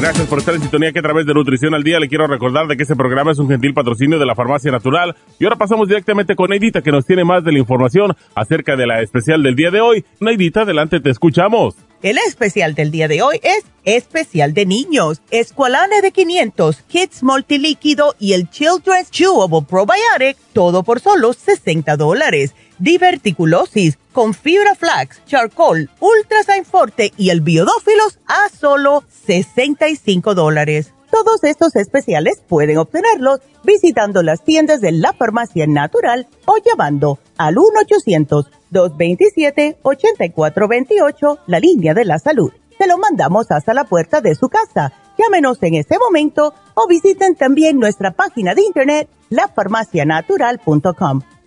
Gracias por estar en sintonía que a través de Nutrición al Día le quiero recordar de que este programa es un gentil patrocinio de la Farmacia Natural. Y ahora pasamos directamente con Neidita que nos tiene más de la información acerca de la especial del día de hoy. Neidita, adelante, te escuchamos. El especial del día de hoy es especial de niños. Escualane de 500, Kids Multilíquido y el Children's Chewable Probiotic, todo por solo 60 dólares diverticulosis con fibra flax, charcoal, ultrasign forte y el biodófilos a solo 65 dólares. Todos estos especiales pueden obtenerlos visitando las tiendas de la farmacia natural o llamando al 1-800-227-8428, la línea de la salud. Se lo mandamos hasta la puerta de su casa. Llámenos en este momento o visiten también nuestra página de internet, lafarmacianatural.com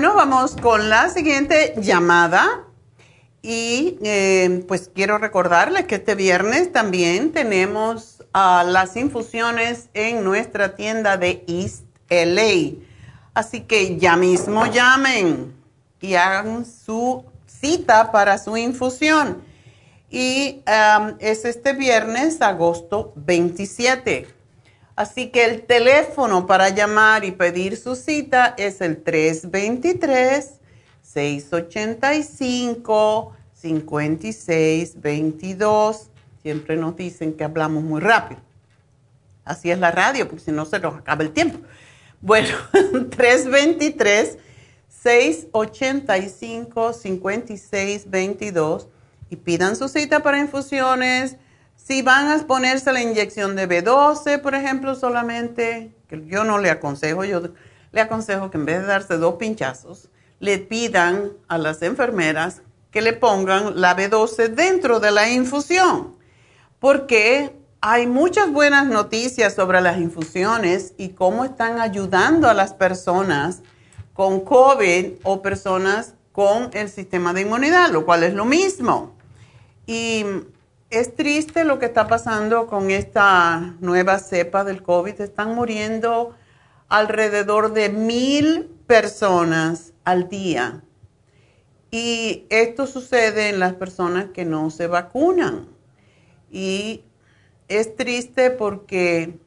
Bueno, vamos con la siguiente llamada. Y eh, pues quiero recordarles que este viernes también tenemos uh, las infusiones en nuestra tienda de East LA. Así que ya mismo llamen y hagan su cita para su infusión. Y es este viernes, agosto 27. Así que el teléfono para llamar y pedir su cita es el 323-685-5622. Siempre nos dicen que hablamos muy rápido. Así es la radio, porque si no se nos acaba el tiempo. Bueno, 323-685-5622 y pidan su cita para infusiones si van a ponerse la inyección de B12, por ejemplo, solamente, que yo no le aconsejo, yo le aconsejo que en vez de darse dos pinchazos, le pidan a las enfermeras que le pongan la B12 dentro de la infusión, porque hay muchas buenas noticias sobre las infusiones y cómo están ayudando a las personas con COVID o personas con el sistema de inmunidad, lo cual es lo mismo. Y es triste lo que está pasando con esta nueva cepa del COVID. Están muriendo alrededor de mil personas al día. Y esto sucede en las personas que no se vacunan. Y es triste porque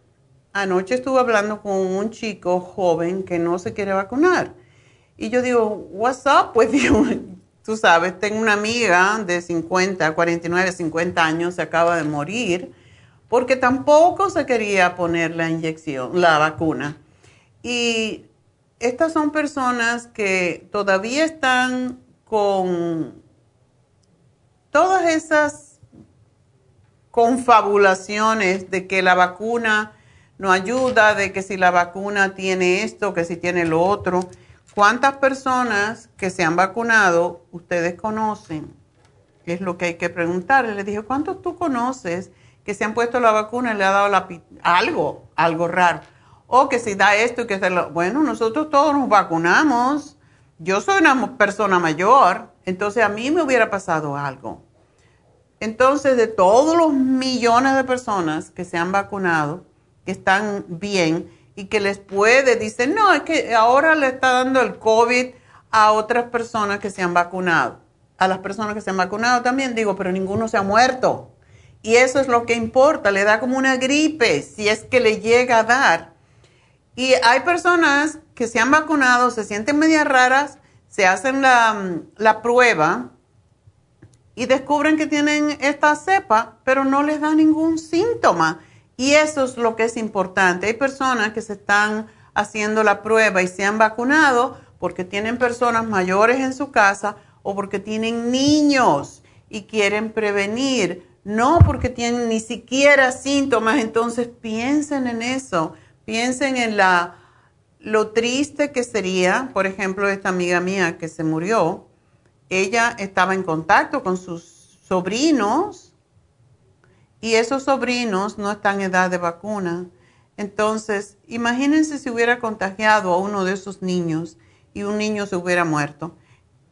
anoche estuve hablando con un chico joven que no se quiere vacunar. Y yo digo, what's up? Pues digo, Tú sabes, tengo una amiga de 50, 49, 50 años, se acaba de morir porque tampoco se quería poner la inyección, la vacuna. Y estas son personas que todavía están con todas esas confabulaciones de que la vacuna no ayuda, de que si la vacuna tiene esto, que si tiene lo otro. ¿Cuántas personas que se han vacunado ustedes conocen? Es lo que hay que preguntarle. Le dije, ¿cuántos tú conoces que se han puesto la vacuna y le ha dado la, algo, algo raro? O que si da esto y que se lo... Bueno, nosotros todos nos vacunamos. Yo soy una persona mayor, entonces a mí me hubiera pasado algo. Entonces, de todos los millones de personas que se han vacunado, que están bien y que les puede, dicen, no, es que ahora le está dando el COVID a otras personas que se han vacunado. A las personas que se han vacunado también digo, pero ninguno se ha muerto. Y eso es lo que importa, le da como una gripe, si es que le llega a dar. Y hay personas que se han vacunado, se sienten medias raras, se hacen la, la prueba y descubren que tienen esta cepa, pero no les da ningún síntoma. Y eso es lo que es importante. Hay personas que se están haciendo la prueba y se han vacunado porque tienen personas mayores en su casa o porque tienen niños y quieren prevenir, no porque tienen ni siquiera síntomas. Entonces piensen en eso, piensen en la, lo triste que sería, por ejemplo, esta amiga mía que se murió, ella estaba en contacto con sus sobrinos y esos sobrinos no están en edad de vacuna. Entonces, imagínense si hubiera contagiado a uno de esos niños y un niño se hubiera muerto.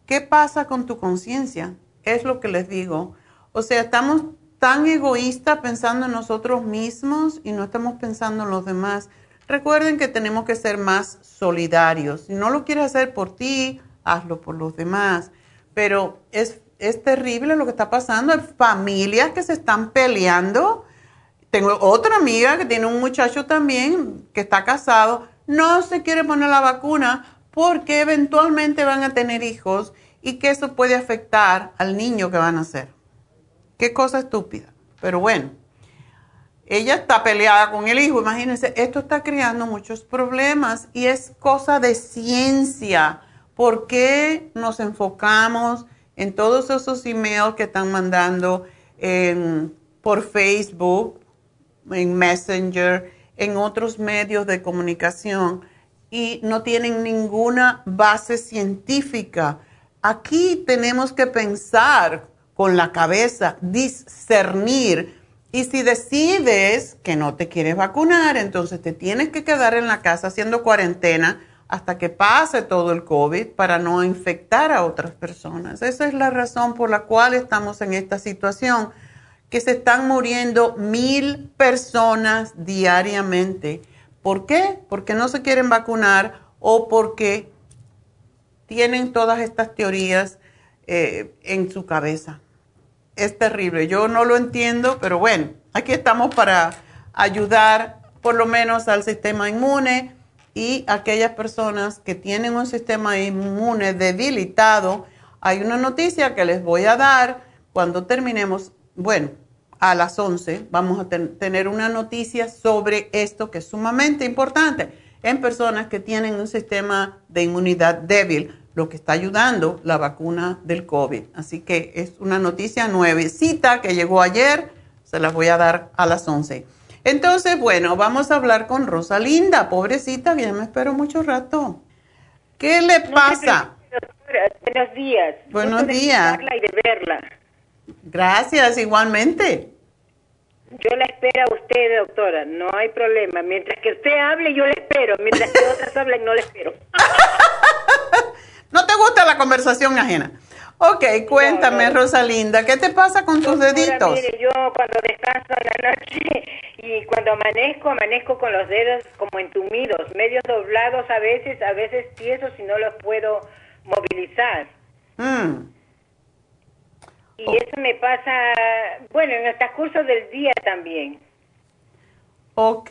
¿Qué pasa con tu conciencia? Es lo que les digo. O sea, estamos tan egoístas pensando en nosotros mismos y no estamos pensando en los demás. Recuerden que tenemos que ser más solidarios. Si no lo quieres hacer por ti, hazlo por los demás. Pero es es terrible lo que está pasando. Hay familias que se están peleando. Tengo otra amiga que tiene un muchacho también que está casado. No se quiere poner la vacuna porque eventualmente van a tener hijos y que eso puede afectar al niño que van a hacer. Qué cosa estúpida. Pero bueno, ella está peleada con el hijo. Imagínense, esto está creando muchos problemas y es cosa de ciencia. ¿Por qué nos enfocamos? En todos esos emails que están mandando por Facebook, en Messenger, en otros medios de comunicación y no tienen ninguna base científica. Aquí tenemos que pensar con la cabeza, discernir. Y si decides que no te quieres vacunar, entonces te tienes que quedar en la casa haciendo cuarentena hasta que pase todo el COVID para no infectar a otras personas. Esa es la razón por la cual estamos en esta situación, que se están muriendo mil personas diariamente. ¿Por qué? Porque no se quieren vacunar o porque tienen todas estas teorías eh, en su cabeza. Es terrible. Yo no lo entiendo, pero bueno, aquí estamos para ayudar por lo menos al sistema inmune y aquellas personas que tienen un sistema inmune debilitado, hay una noticia que les voy a dar cuando terminemos, bueno, a las 11 vamos a tener una noticia sobre esto que es sumamente importante en personas que tienen un sistema de inmunidad débil, lo que está ayudando la vacuna del COVID. Así que es una noticia nuevecita que llegó ayer, se las voy a dar a las 11. Entonces, bueno, vamos a hablar con Rosalinda, pobrecita, ya me espero mucho rato. ¿Qué le pasa? buenos días. Buenos días. De y de verla. Gracias, igualmente. Yo la espero a usted, doctora, no hay problema. Mientras que usted hable, yo le espero. Mientras que otras hablen, no le espero. no te gusta la conversación ajena. Ok, cuéntame, Rosalinda, ¿qué te pasa con tus deditos? Mire, yo cuando descanso en la noche y cuando amanezco, amanezco con los dedos como entumidos, medio doblados a veces, a veces tiesos y no los puedo movilizar. Mm. Y oh. eso me pasa, bueno, en el transcurso del día también. Ok,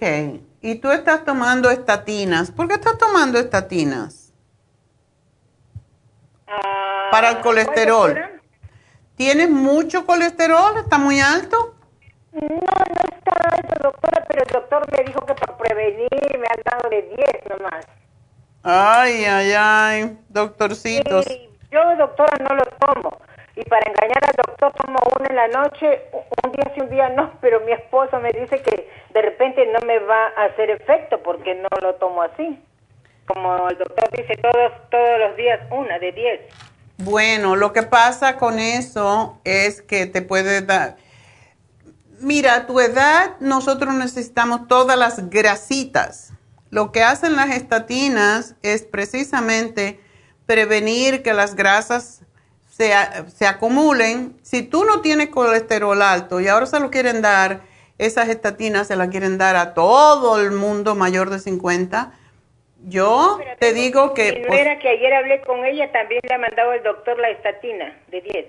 y tú estás tomando estatinas. ¿Por qué estás tomando estatinas? Para el colesterol. ¿Tienes mucho colesterol? ¿Está muy alto? No, no está alto, doctora, pero el doctor me dijo que por prevenir me han dado de 10 nomás. Ay, ay, ay, doctorcitos. yo, doctora, no lo tomo. Y para engañar al doctor tomo uno en la noche, un día sí, un día no, pero mi esposo me dice que de repente no me va a hacer efecto porque no lo tomo así. Como el doctor dice, todos, todos los días una de diez. Bueno, lo que pasa con eso es que te puede dar... Mira, a tu edad nosotros necesitamos todas las grasitas. Lo que hacen las estatinas es precisamente prevenir que las grasas se, se, acumulen. Si tú no tienes colesterol alto y ahora se lo quieren dar, esas estatinas se las quieren dar a todo el mundo mayor de 50, yo te digo que... Si no era que ayer hablé con ella, también le ha mandado el doctor la estatina de 10.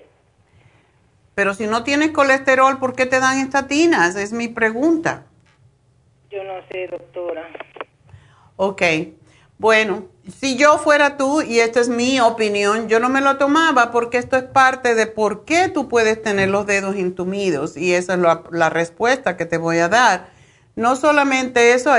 Pero si no tienes colesterol, ¿por qué te dan estatinas? Es mi pregunta. Yo no sé, doctora. Ok. Bueno, si yo fuera tú, y esta es mi opinión, yo no me lo tomaba porque esto es parte de por qué tú puedes tener los dedos entumidos y esa es la, la respuesta que te voy a dar. No solamente eso,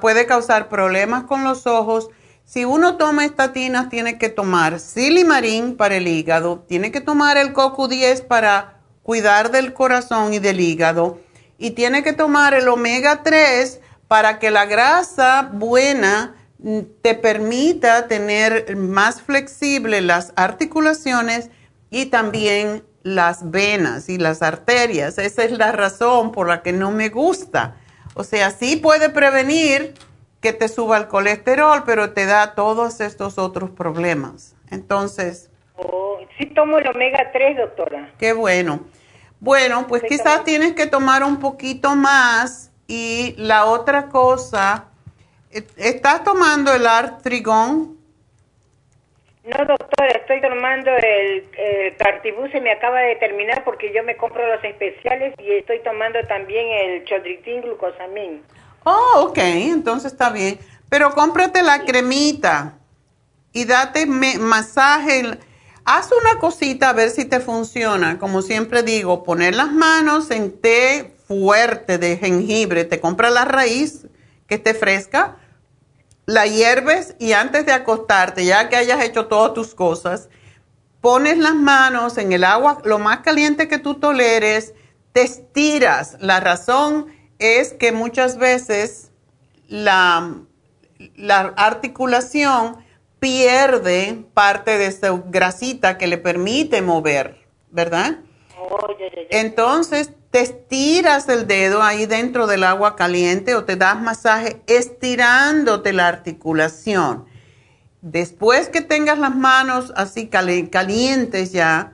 puede causar problemas con los ojos. Si uno toma estatinas, tiene que tomar silimarín para el hígado, tiene que tomar el CoQ10 para cuidar del corazón y del hígado, y tiene que tomar el omega 3 para que la grasa buena mm, te permita tener más flexibles las articulaciones y también las venas y las arterias. Esa es la razón por la que no me gusta o sea, sí puede prevenir que te suba el colesterol, pero te da todos estos otros problemas. Entonces... Oh, sí tomo el omega 3, doctora. Qué bueno. Bueno, pues quizás tienes que tomar un poquito más y la otra cosa, eh, ¿estás tomando el artrigón? No, doctora, estoy tomando el, el cartibú, se me acaba de terminar porque yo me compro los especiales y estoy tomando también el chodritin glucosamín. Oh, ok, entonces está bien. Pero cómprate la cremita y date masaje. Haz una cosita a ver si te funciona. Como siempre digo, poner las manos en té fuerte de jengibre. Te compra la raíz que esté fresca la hierves y antes de acostarte, ya que hayas hecho todas tus cosas, pones las manos en el agua lo más caliente que tú toleres, te estiras. La razón es que muchas veces la, la articulación pierde parte de esa grasita que le permite mover, ¿verdad? Oh, Entonces te estiras el dedo ahí dentro del agua caliente o te das masaje estirándote la articulación. Después que tengas las manos así calientes ya,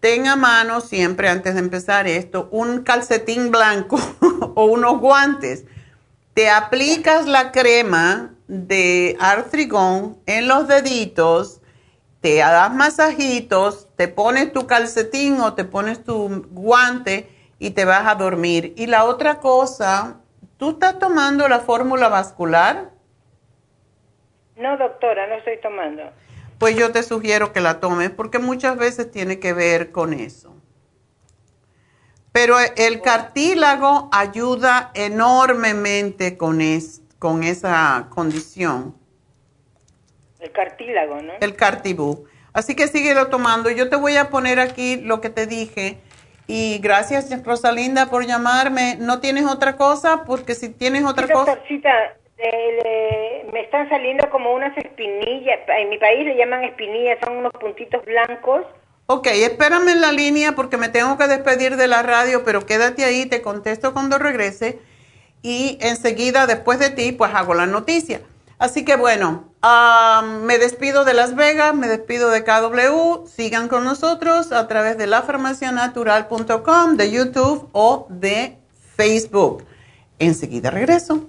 tenga mano siempre antes de empezar esto, un calcetín blanco o unos guantes. Te aplicas la crema de artrigón en los deditos, te das masajitos, te pones tu calcetín o te pones tu guante y te vas a dormir. Y la otra cosa, ¿tú estás tomando la fórmula vascular? No, doctora, no estoy tomando. Pues yo te sugiero que la tomes porque muchas veces tiene que ver con eso. Pero el cartílago ayuda enormemente con, es, con esa condición. El cartílago, ¿no? El cartibú. Así que síguelo tomando. Yo te voy a poner aquí lo que te dije y gracias, Rosalinda, por llamarme. ¿No tienes otra cosa? Porque si tienes otra sí, cosa... me están saliendo como unas espinillas. En mi país le llaman espinillas, son unos puntitos blancos. Ok, espérame en la línea porque me tengo que despedir de la radio, pero quédate ahí, te contesto cuando regrese. Y enseguida, después de ti, pues hago la noticia. Así que bueno, me despido de Las Vegas, me despido de KW. Sigan con nosotros a través de lafarmacianatural.com, de YouTube o de Facebook. Enseguida regreso.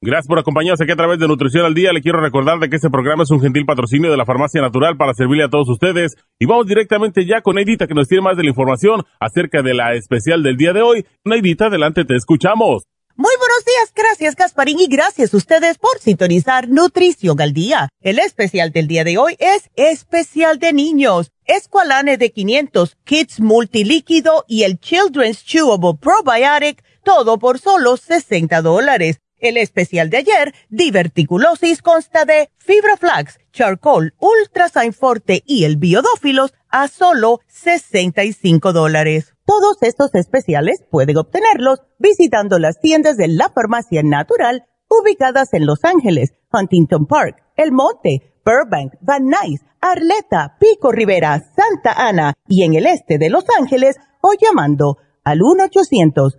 Gracias por acompañarnos aquí a través de Nutrición al Día. Le quiero recordar de que este programa es un gentil patrocinio de la Farmacia Natural para servirle a todos ustedes. Y vamos directamente ya con Neidita que nos tiene más de la información acerca de la especial del día de hoy. Neidita, adelante, te escuchamos. Muy buenos días, gracias Gasparín y gracias a ustedes por sintonizar Nutrición al Día. El especial del día de hoy es especial de niños. Esqualane de 500, Kids Multilíquido y el Children's Chewable Probiotic, todo por solo 60 dólares. El especial de ayer, diverticulosis, consta de fibra flax, charcoal, ultrasign forte y el biodófilos a solo 65 dólares. Todos estos especiales pueden obtenerlos visitando las tiendas de la farmacia natural ubicadas en Los Ángeles, Huntington Park, El Monte, Burbank, Van Nuys, Arleta, Pico Rivera, Santa Ana y en el este de Los Ángeles o llamando al 1 800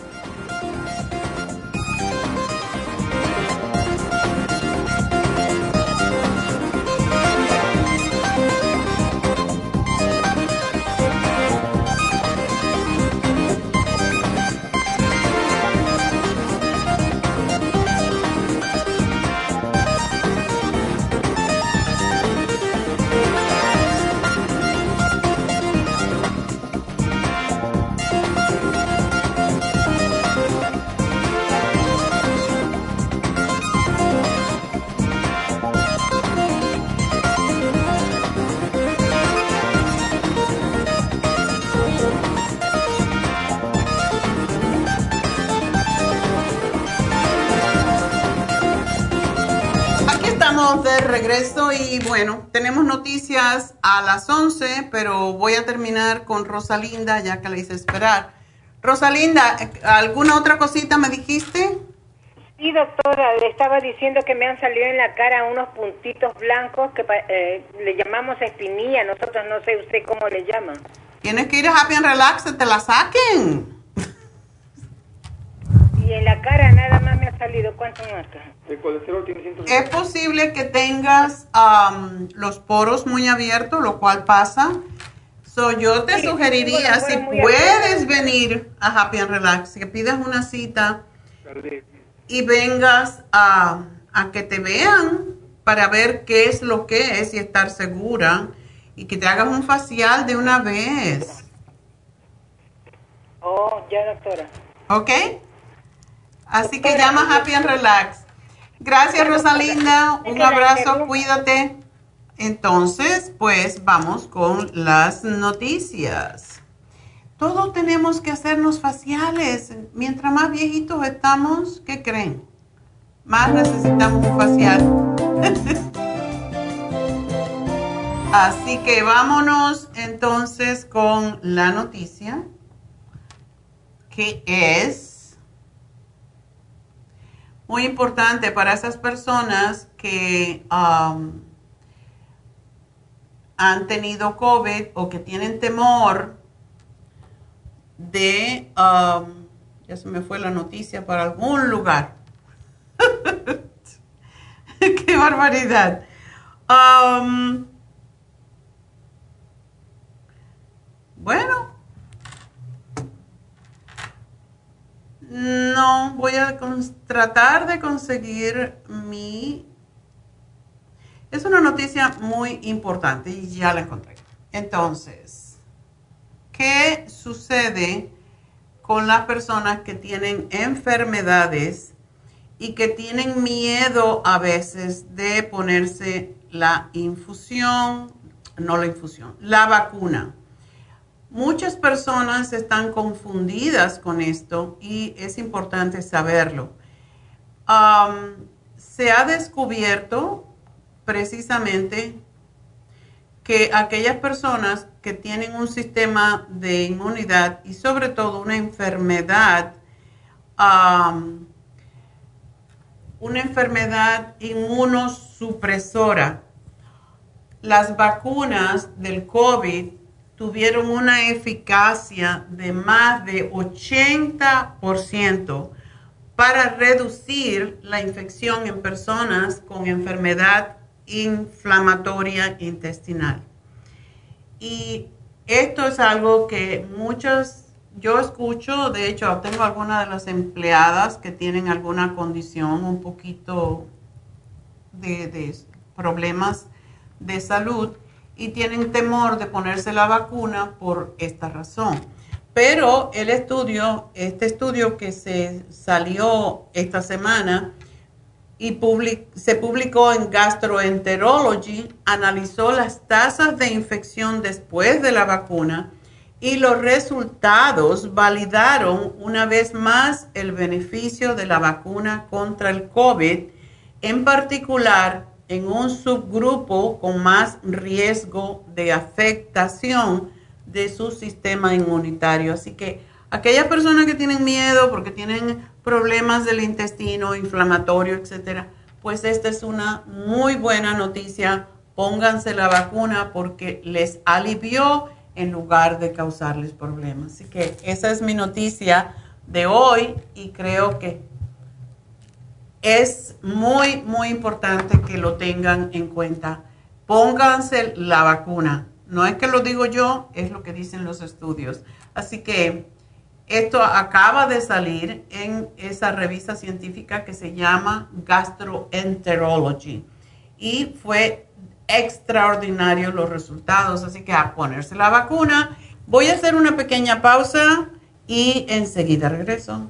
Con Rosalinda ya que la hice esperar. Rosalinda, ¿alguna otra cosita me dijiste? Sí, doctora, le estaba diciendo que me han salido en la cara unos puntitos blancos que eh, le llamamos espinilla, nosotros no sé usted cómo le llaman. Tienes que ir a Happy and Relax, te la saquen. Y en la cara nada más me ha salido, ¿cuánto marca? El colesterol tiene Es posible que tengas los poros muy abiertos, lo cual pasa. So, yo te sugeriría, si puedes venir a Happy and Relax, que pidas una cita y vengas a, a que te vean para ver qué es lo que es y estar segura y que te hagas un facial de una vez. Oh, ya doctora. ¿Ok? Así que llama Happy and Relax. Gracias Rosalinda, un abrazo, cuídate. Entonces, pues vamos con las noticias. Todos tenemos que hacernos faciales. Mientras más viejitos estamos, ¿qué creen? Más necesitamos un facial. Así que vámonos entonces con la noticia, que es muy importante para esas personas que um, han tenido COVID o que tienen temor de, um, ya se me fue la noticia, para algún lugar. ¡Qué barbaridad! Um, bueno. no, voy a tratar de conseguir mi... Es una noticia muy importante y ya la encontré. Entonces, ¿qué sucede con las personas que tienen enfermedades y que tienen miedo a veces de ponerse la infusión, no la infusión, la vacuna? Muchas personas están confundidas con esto y es importante saberlo. se ha descubierto precisamente que aquellas personas que tienen un sistema de inmunidad y sobre todo una enfermedad, una enfermedad inmunosupresora, las vacunas del COVID tuvieron una eficacia de más de 80% para reducir la infección en personas con enfermedad inflamatoria intestinal. Y esto es algo que muchas, yo escucho, de hecho tengo algunas de las empleadas que tienen alguna condición un poquito de, de problemas de salud y tienen temor de ponerse la vacuna por esta razón. Pero el estudio, este estudio que se salió esta semana y se publicó en Gastroenterology, analizó las tasas de infección después de la vacuna y los resultados validaron una vez más el beneficio de la vacuna contra el COVID, en particular en un subgrupo con más riesgo de afectación de su sistema inmunitario. Así que aquellas personas que tienen miedo porque tienen problemas del intestino inflamatorio, etcétera, pues esta es una muy buena noticia. Pónganse la vacuna porque les alivió en lugar de causarles problemas. Así que esa es mi noticia de hoy y creo que es muy, muy importante que lo tengan en cuenta. Pónganse la vacuna. No es que lo digo yo, es lo que dicen los estudios. Así que esto acaba de salir en esa revista científica que se llama Gastroenterology. Y fue extraordinario los resultados. Así que a ponerse la vacuna. Voy a hacer una pequeña pausa y enseguida regreso.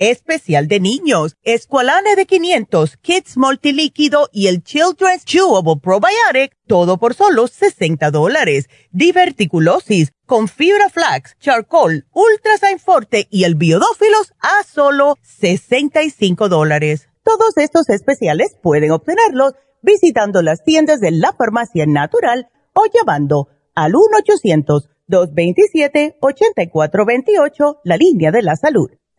especial de niños. Escualane de 500, Kids Multilíquido y el Children's Chewable Probiotic, todo por solo 60 dólares. Diverticulosis con fibra flax, charcoal, ultrasign forte y el biodófilos a solo 65 dólares. Todos estos especiales pueden obtenerlos visitando las tiendas de la farmacia natural o llamando al 1-800-227-8428, la línea de la salud.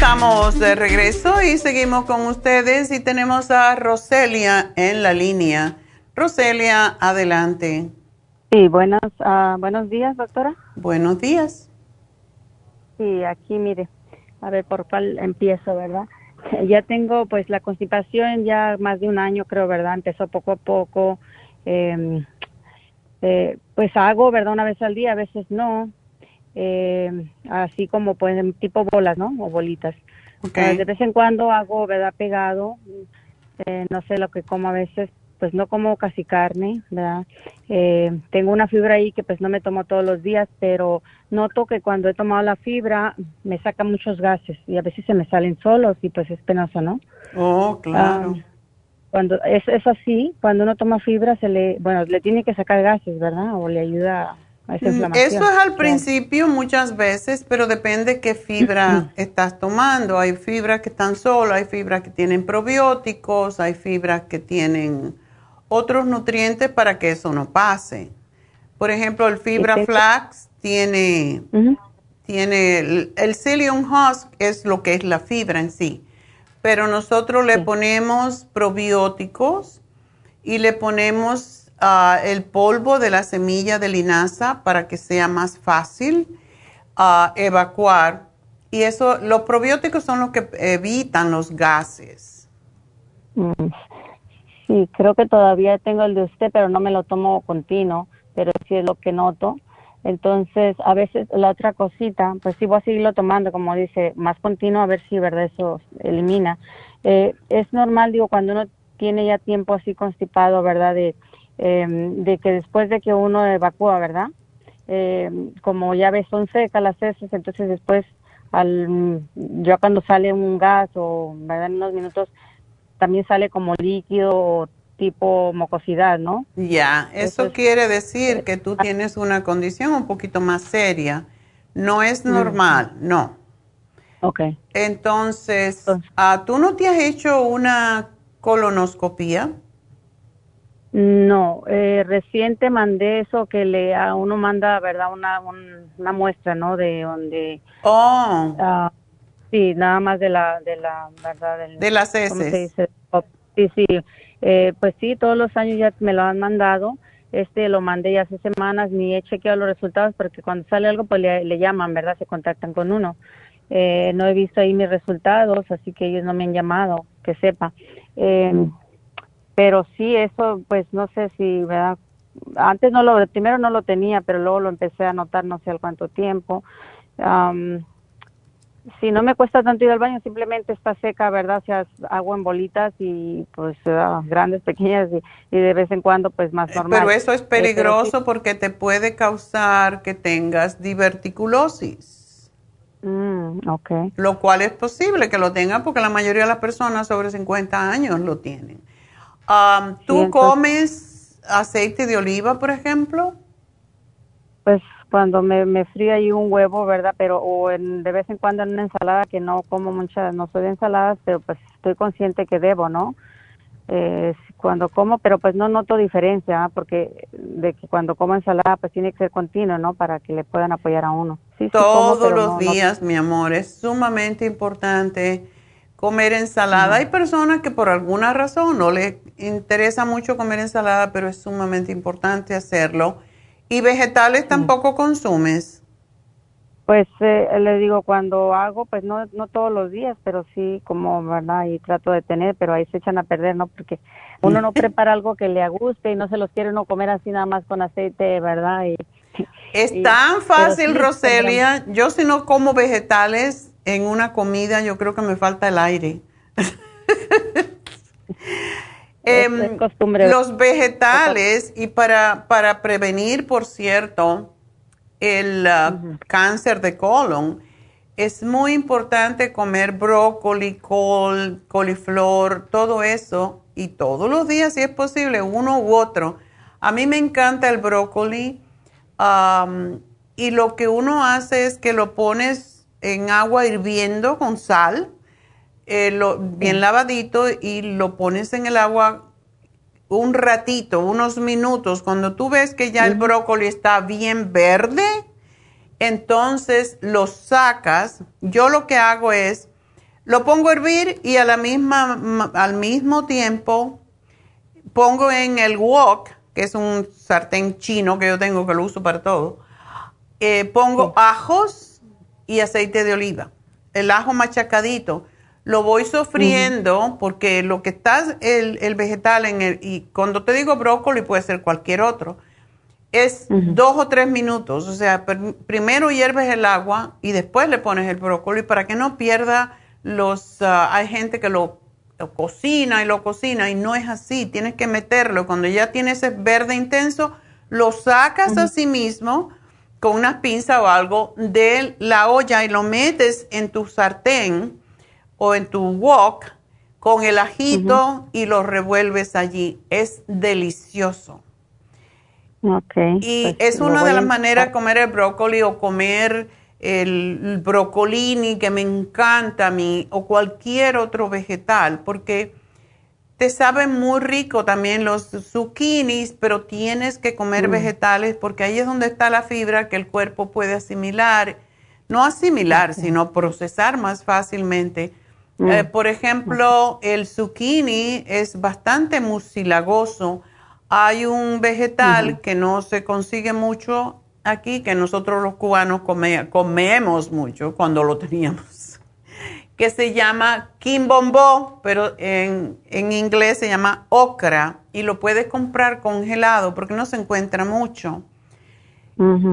Estamos de regreso y seguimos con ustedes y tenemos a Roselia en la línea. Roselia, adelante. Sí, buenos, ah, buenos días, doctora. Buenos días. Sí, aquí mire, a ver por cuál empiezo, ¿verdad? Ya tengo pues la constipación ya más de un año, creo, ¿verdad? Empezó poco a poco. Eh, eh, pues hago, ¿verdad? Una vez al día, a veces no. Eh, así como pues tipo bolas, ¿no? O bolitas. Okay. de vez en cuando hago, ¿verdad? Pegado. Eh, no sé lo que como a veces, pues no como casi carne, ¿verdad? Eh, tengo una fibra ahí que pues no me tomo todos los días, pero noto que cuando he tomado la fibra me saca muchos gases y a veces se me salen solos y pues es penoso, ¿no? Oh, claro. Ah, cuando es, es así, cuando uno toma fibra se le, bueno, le tiene que sacar gases, ¿verdad? O le ayuda a esa mm, inflamación. Eso es al principio muchas veces, pero depende qué fibra estás tomando. Hay fibras que están solo, hay fibras que tienen probióticos, hay fibras que tienen otros nutrientes para que eso no pase. Por ejemplo, el fibra flax tiene, tiene el, el, psyllium husk es lo que es la fibra en sí, pero nosotros le ponemos probióticos y le ponemos uh, el polvo de la semilla de linaza para que sea más fácil uh, evacuar. Y eso, los probióticos son los que evitan los gases. Mm. Sí, creo que todavía tengo el de usted, pero no me lo tomo continuo, pero sí es lo que noto. Entonces, a veces la otra cosita, pues sí voy a seguirlo tomando, como dice, más continuo, a ver si, ¿verdad? Eso elimina. Eh, es normal, digo, cuando uno tiene ya tiempo así constipado, ¿verdad? De, eh, de que después de que uno evacúa, ¿verdad? Eh, como ya ves, son secas las heces, entonces después, al, ya cuando sale un gas o, ¿verdad? En unos minutos, también sale como líquido tipo mucosidad, ¿no? Ya, eso quiere decir que tú tienes una condición un poquito más seria. No es normal, no. Ok. Entonces, ah, ¿tú no te has hecho una colonoscopía? No, eh, reciente mandé eso que le a uno manda, ¿verdad? Una, una muestra, ¿no? De donde... Oh. Uh, sí, nada más de la, de la, ¿verdad? Del, de las heces. Sí, sí. Eh, pues sí, todos los años ya me lo han mandado. Este lo mandé ya hace semanas, ni he chequeado los resultados porque cuando sale algo pues le, llaman, ¿verdad? Se contactan con uno. Eh, no he visto ahí mis resultados, así que ellos no me han llamado, que sepa. Eh, pero sí, eso pues no sé si, ¿verdad? Antes no lo, primero no lo tenía, pero luego lo empecé a notar no sé al cuánto tiempo. Um, si no me cuesta tanto ir al baño, simplemente está seca, ¿verdad? sea, agua en bolitas y pues grandes, pequeñas y, de vez en cuando pues más normal. Pero eso es peligroso porque te puede causar que tengas diverticulosis. Mm. Lo cual es posible que lo tengan porque la mayoría de las personas sobre 50 años lo tienen. ¿Tú comes aceite de oliva, por ejemplo? Pues cuando me, me frío ahí un huevo, ¿verdad? Pero o en, de vez en cuando en una ensalada, que no como muchas, no soy de ensaladas, pero pues estoy consciente que debo, ¿no? Eh, cuando como, pero pues no noto diferencia, ¿ah? porque de que cuando como ensalada pues tiene que ser continuo, ¿no? Para que le puedan apoyar a uno. Sí, Todos los días, mi amor, es sumamente importante comer ensalada. Hay personas que por alguna razón no les interesa mucho comer ensalada, pero es sumamente importante hacerlo. ¿Y vegetales tampoco consumes? Pues eh, le digo, cuando hago, pues no, no todos los días, pero sí como, ¿verdad? Y trato de tener, pero ahí se echan a perder, ¿no? Porque uno no prepara algo que le guste y no se los quiere uno comer así nada más con aceite, ¿verdad? Y, es tan fácil, Roselia. Yo si no como vegetales en una comida, yo creo que me falta el aire. Em, los vegetales, y para, para prevenir, por cierto, el uh, cáncer de colon, es muy importante comer brócoli, col, coliflor, todo eso, y todos los días, si es posible, uno u otro. A mí me encanta el brócoli, y lo que uno hace es que lo pones en agua hirviendo con sal, eh, bien lavadito, y lo pones en el agua un ratito, unos minutos, cuando tú ves que ya el brócoli está bien verde, entonces lo sacas. Yo lo que hago es, lo pongo a hervir y a la misma, al mismo tiempo pongo en el wok, que es un sartén chino que yo tengo que lo uso para todo, eh, pongo ajos y aceite de oliva. El ajo machacadito lo voy sofriendo porque lo que está el, el, vegetal en el, y cuando te digo brócoli puede ser cualquier otro, es dos o tres minutos. O sea, primero hierves el agua y después le pones el brócoli para que no pierda los... Ah, hay gente que lo, cocina y lo cocina y no es así. Tienes que meterlo. Cuando ya tiene ese verde intenso, lo sacas a sí mismo con una pinza o algo de la olla y lo metes en tu sartén o en tu wok con el ajito y lo revuelves allí. Es delicioso. Okay, y pues es una de las maneras de comer el brócoli o comer el brocolini que me encanta a mí o cualquier otro vegetal porque te sabe muy rico también los zucchinis, pero tienes que comer mm. vegetales porque ahí es donde está la fibra que el cuerpo puede asimilar, no asimilar, sino procesar más fácilmente. Eh, mm. por ejemplo, el zucchini es bastante mucilagoso. Hay un vegetal que no se consigue mucho aquí, que nosotros los cubanos comemos mucho cuando lo teníamos, que se llama quimbombo, pero en, en inglés se llama okra y lo puedes comprar congelado porque no se encuentra mucho.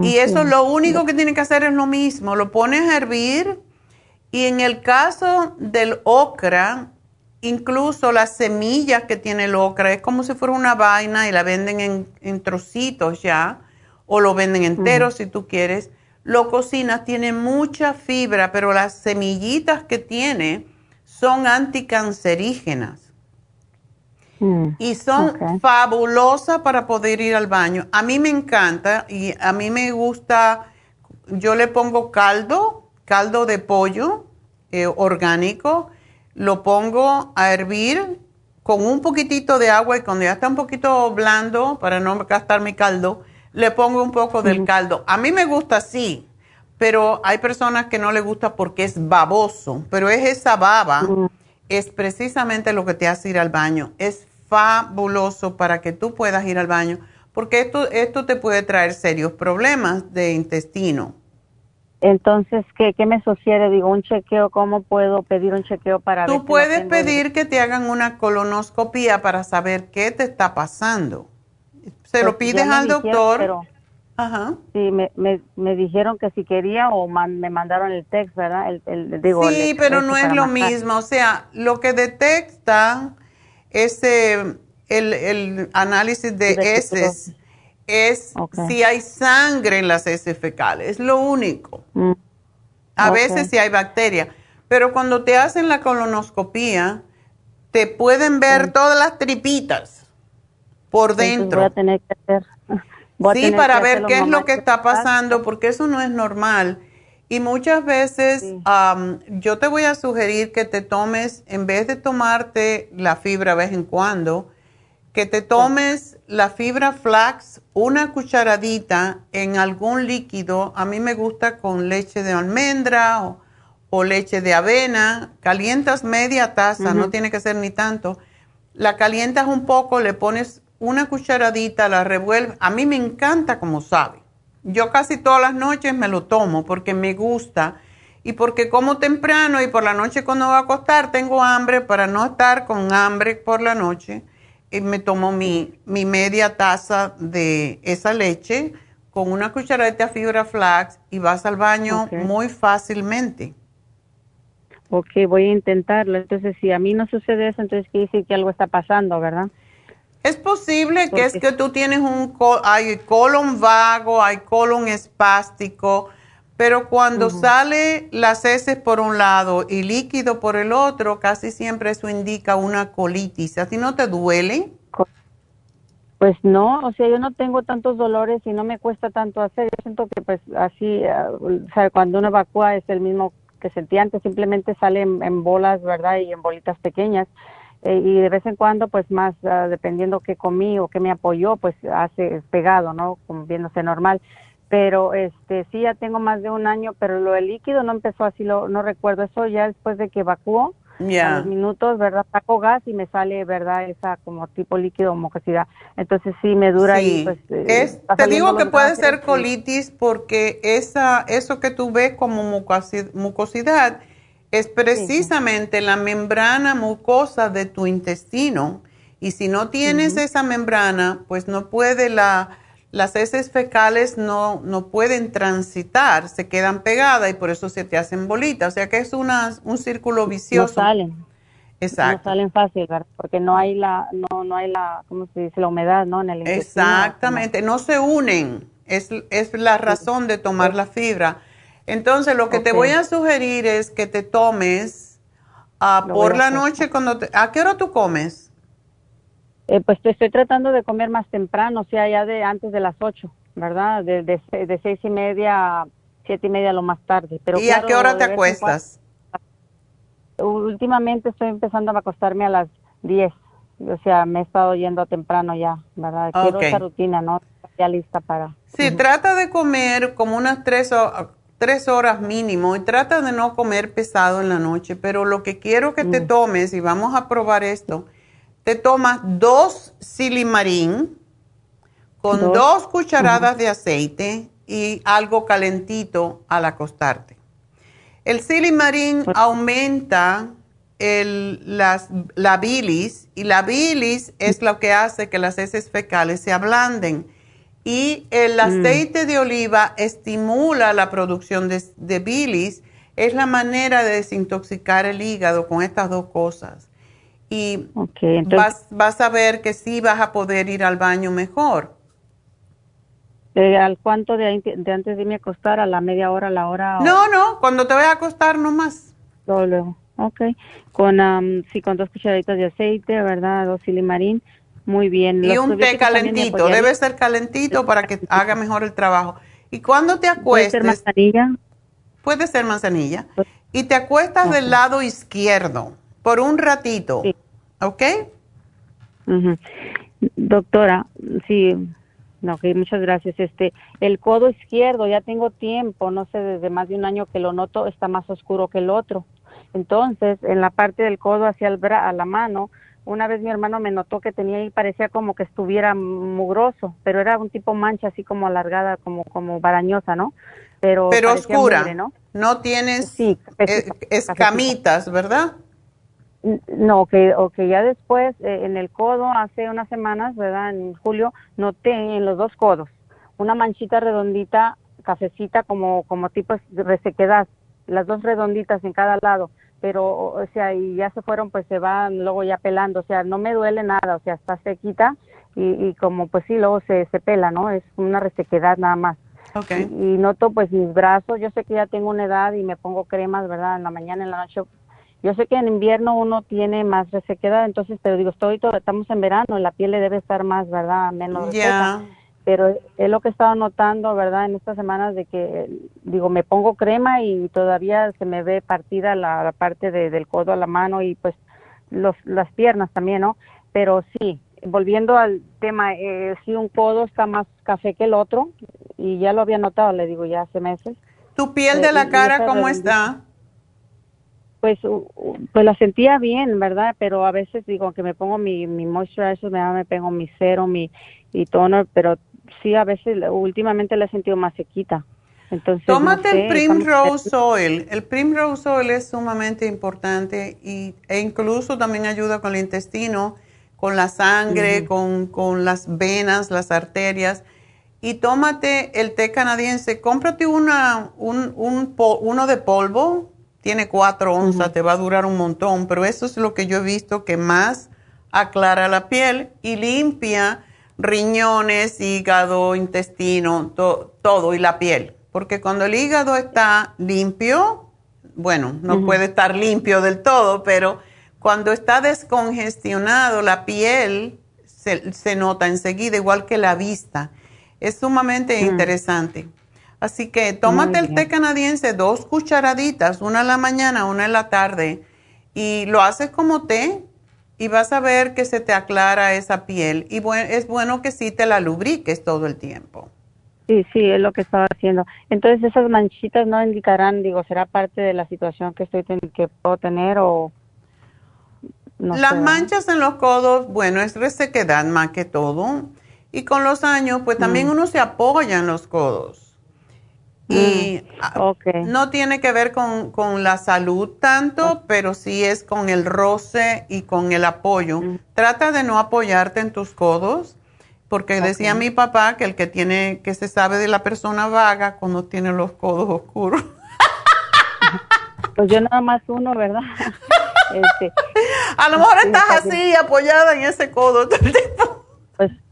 y eso lo único que tiene que hacer es lo mismo, lo pones a hervir y en el caso del ocra, incluso las semillas que tiene el ocra es como si fuera una vaina y la venden en, trocitos ya, o lo venden entero si tú quieres. Lo cocinas, tiene mucha fibra, pero las semillitas que tiene son anticancerígenas. Mm, y son fabulosas para poder ir al baño. A mí me encanta y a mí me gusta, yo le pongo caldo, caldo de pollo eh, orgánico, lo pongo a hervir con un poquitito de agua y cuando ya está un poquito blando, para no gastar mi caldo, le pongo un poco del caldo. A mí me gusta así, pero hay personas que no le gusta porque es baboso, pero es esa baba, es precisamente lo que te hace ir al baño. Es fabuloso para que tú puedas ir al baño, porque esto, esto te puede traer serios problemas de intestino. Entonces, ¿qué, ¿qué, me sugiere? Digo, un chequeo, ¿cómo puedo pedir un chequeo para Tú puedes pedir que te hagan una colonoscopía para saber qué te está pasando. Se lo pues, pides al doctor. Ajá. Sí, me, me, me, dijeron que si quería o me mandaron el text, ¿verdad? El, digo, sí, pero no es lo mismo. O sea, lo que detecta ese, el, el análisis de heces es si hay sangre en las heces fecales, es lo único. Mm. A veces si hay bacteria, pero cuando te hacen la colonoscopía, te pueden ver todas las tripitas por dentro. Voy a tener que hacer. sí, para ver qué es lo que está pasando, porque eso no es normal. Y muchas veces yo te voy a sugerir que te tomes, en vez de tomarte la fibra de vez en cuando, que te tomes la fibra flax, una cucharadita en algún líquido. A mí me gusta con leche de almendra o leche de avena, calientas media taza, no tiene que ser ni tanto. La calientas un poco, le pones una cucharadita, la revuelves. A mí me encanta como sabe. Yo casi todas las noches me lo tomo porque me gusta y porque como temprano y por la noche cuando voy a acostar tengo hambre para no estar con hambre por la noche. Y me tomo mi, mi media taza de esa leche con una cucharadita de fibra flax y vas al baño muy fácilmente. Ok, voy a intentarlo. Entonces, si a mí no sucede eso, entonces quiere decir que algo está pasando, ¿verdad? Es posible que es que tú tienes un hay colon vago, hay colon espástico, pero cuando sale las heces por un lado y líquido por el otro, casi siempre eso indica una colitis. ¿A ti no te duele? Pues no, o sea, yo no tengo tantos dolores y no me cuesta tanto hacer. Yo siento que pues así, o sea, cuando uno evacúa es el mismo que sentía antes, simplemente sale en, bolas, ¿verdad? Y en bolitas pequeñas. Eh, y de vez en cuando, pues más, uh, dependiendo qué comí o qué me apoyó, pues hace pegado, ¿no? Como viéndose normal. Pero este sí, ya tengo más de un año, pero lo del líquido no empezó así, lo, no recuerdo. Eso ya después de que evacuó, a los minutos, ¿verdad? Saco gas y me sale, ¿verdad? Esa como tipo líquido mucosidad. Entonces sí, me dura y pues... Eh, te digo que puede ser colitis porque esa, eso que tú ves como mucosidad es precisamente la membrana mucosa de tu intestino. Y si no tienes esa membrana, pues no puede la, las heces fecales no, no pueden transitar, se quedan pegadas y por eso se te hacen bolitas. O sea que es una, un círculo vicioso. No salen. Exacto. No salen fácil, ¿verdad? Porque no hay la, no, no hay la, ¿cómo se dice? La humedad, ¿no? En el Exactamente, no se unen. Es, es la razón de tomar la fibra. Entonces, lo que te voy a sugerir es que te tomes ah, por la noche cuando ¿A qué hora tú comes? Eh, pues estoy tratando de comer más temprano, o sea, ya de antes de las ocho, ¿verdad? De, de, seis y media a siete y media lo más tarde. Pero ¿Y a qué hora te acuestas? últimamente estoy empezando a acostarme a las diez. O sea, me he estado yendo temprano ya, ¿verdad? Quiero esa rutina, ¿no? Ya lista para... Sí, trata de comer como unas tres, tres horas mínimo y trata de no comer pesado en la noche, pero lo que quiero que te mm. tomes, y vamos a probar esto, te tomas dos silimarín con dos, cucharadas de aceite y algo calentito al acostarte. El silimarín aumenta la bilis y la bilis es lo que hace que las heces fecales se ablanden y el mm. aceite de oliva estimula la producción de, bilis. Es la manera de desintoxicar el hígado con estas dos cosas. Y vas, a ver que sí vas a poder ir al baño mejor. Eh, ¿Al cuánto de, antes de irme a acostar? ¿A la media hora, a la hora? No, no, cuando te vayas a acostar nomás. Luego, ok. Con, sí, con dos cucharaditas de aceite, ¿verdad? Dos silimarín muy bien. Y un té calentito, debe ser calentito para que haga mejor el trabajo. Y cuando te acuestes... ¿Puede ser manzanilla? Puede ser manzanilla. Y te acuestas del lado izquierdo por un ratito, ¿ok? Doctora, sí, no, muchas gracias. Este, el codo izquierdo, ya tengo tiempo, no sé, desde más de un año que lo noto, está más oscuro que el otro. Entonces, en la parte del codo hacia el bra a la mano, una vez mi hermano me notó que tenía y parecía como que estuviera mugroso, pero era un tipo mancha así como alargada, como como barañosa, ¿no? Pero, pero oscura, ¿no? No tienes sí, escamitas, ¿verdad? No, que, o que ya después eh, en el codo, hace unas semanas, ¿verdad? En julio, noté en los dos codos una manchita redondita, cafecita, como, como tipo resequedad, las dos redonditas en cada lado pero o sea y ya se fueron pues se van luego ya pelando o sea no me duele nada o sea está sequita y, y como pues sí luego se, se pela no es una resequedad nada más. Okay. y, noto pues mis brazos yo sé que ya tengo una edad y me pongo cremas verdad en la mañana en la noche. Yo sé que en invierno uno tiene más resequedad entonces pero digo estoy estamos en verano la piel le debe estar más verdad menos ya pero es lo que he estado notando, ¿verdad? En estas semanas de que, digo, me pongo crema y todavía se me ve partida la, parte del codo a la mano y pues los, las piernas también, ¿no? Pero sí, volviendo al tema, eh, sí un codo está más café que el otro y ya lo había notado, le digo, ya hace meses. ¿Tu piel de la eh, cara cómo está? pues, pues la sentía bien, ¿verdad? Pero a veces digo que me pongo mi, mi moisturizer, me, me pongo mi cero, mi y toner, pero sí a veces últimamente la he sentido más sequita. Entonces, Tómate el Primrose Oil. El Primrose Oil es sumamente importante y, e incluso también ayuda con el intestino, con la sangre, con, con, las venas, las arterias. Y tómate el té canadiense. Cómprate una, un, un, uno de polvo. Tiene cuatro onzas, te va a durar un montón. Pero eso es lo que yo he visto que más aclara la piel y limpia riñones, hígado, intestino, todo y la piel. Porque cuando el hígado está limpio, bueno, no puede estar limpio del todo, pero cuando está descongestionado, la piel se, nota enseguida, igual que la vista. Es sumamente interesante. Así que tómate el té canadiense, dos cucharaditas, una en la mañana, una en la tarde, y lo haces como té y vas a ver que se te aclara esa piel. Y es bueno que sí te la lubriques todo el tiempo. Sí, sí, es lo que estaba haciendo. Entonces, esas manchitas no indicarán, digo, será parte de la situación que estoy que puedo tener o Las manchas en los codos, bueno, es resequedad más que todo. Y con los años, pues también mm. uno se apoya en los codos. Y mm, ah, no tiene que ver con, la salud tanto, pero sí es con el roce y con el apoyo. Mm. Trata de no apoyarte en tus codos, porque decía mi papá que el que tiene, que se sabe de la persona vaga cuando tiene los codos oscuros. Pues yo nada más uno, ¿verdad? Este, a lo mejor estás así, apoyada en ese codo todo el tiempo.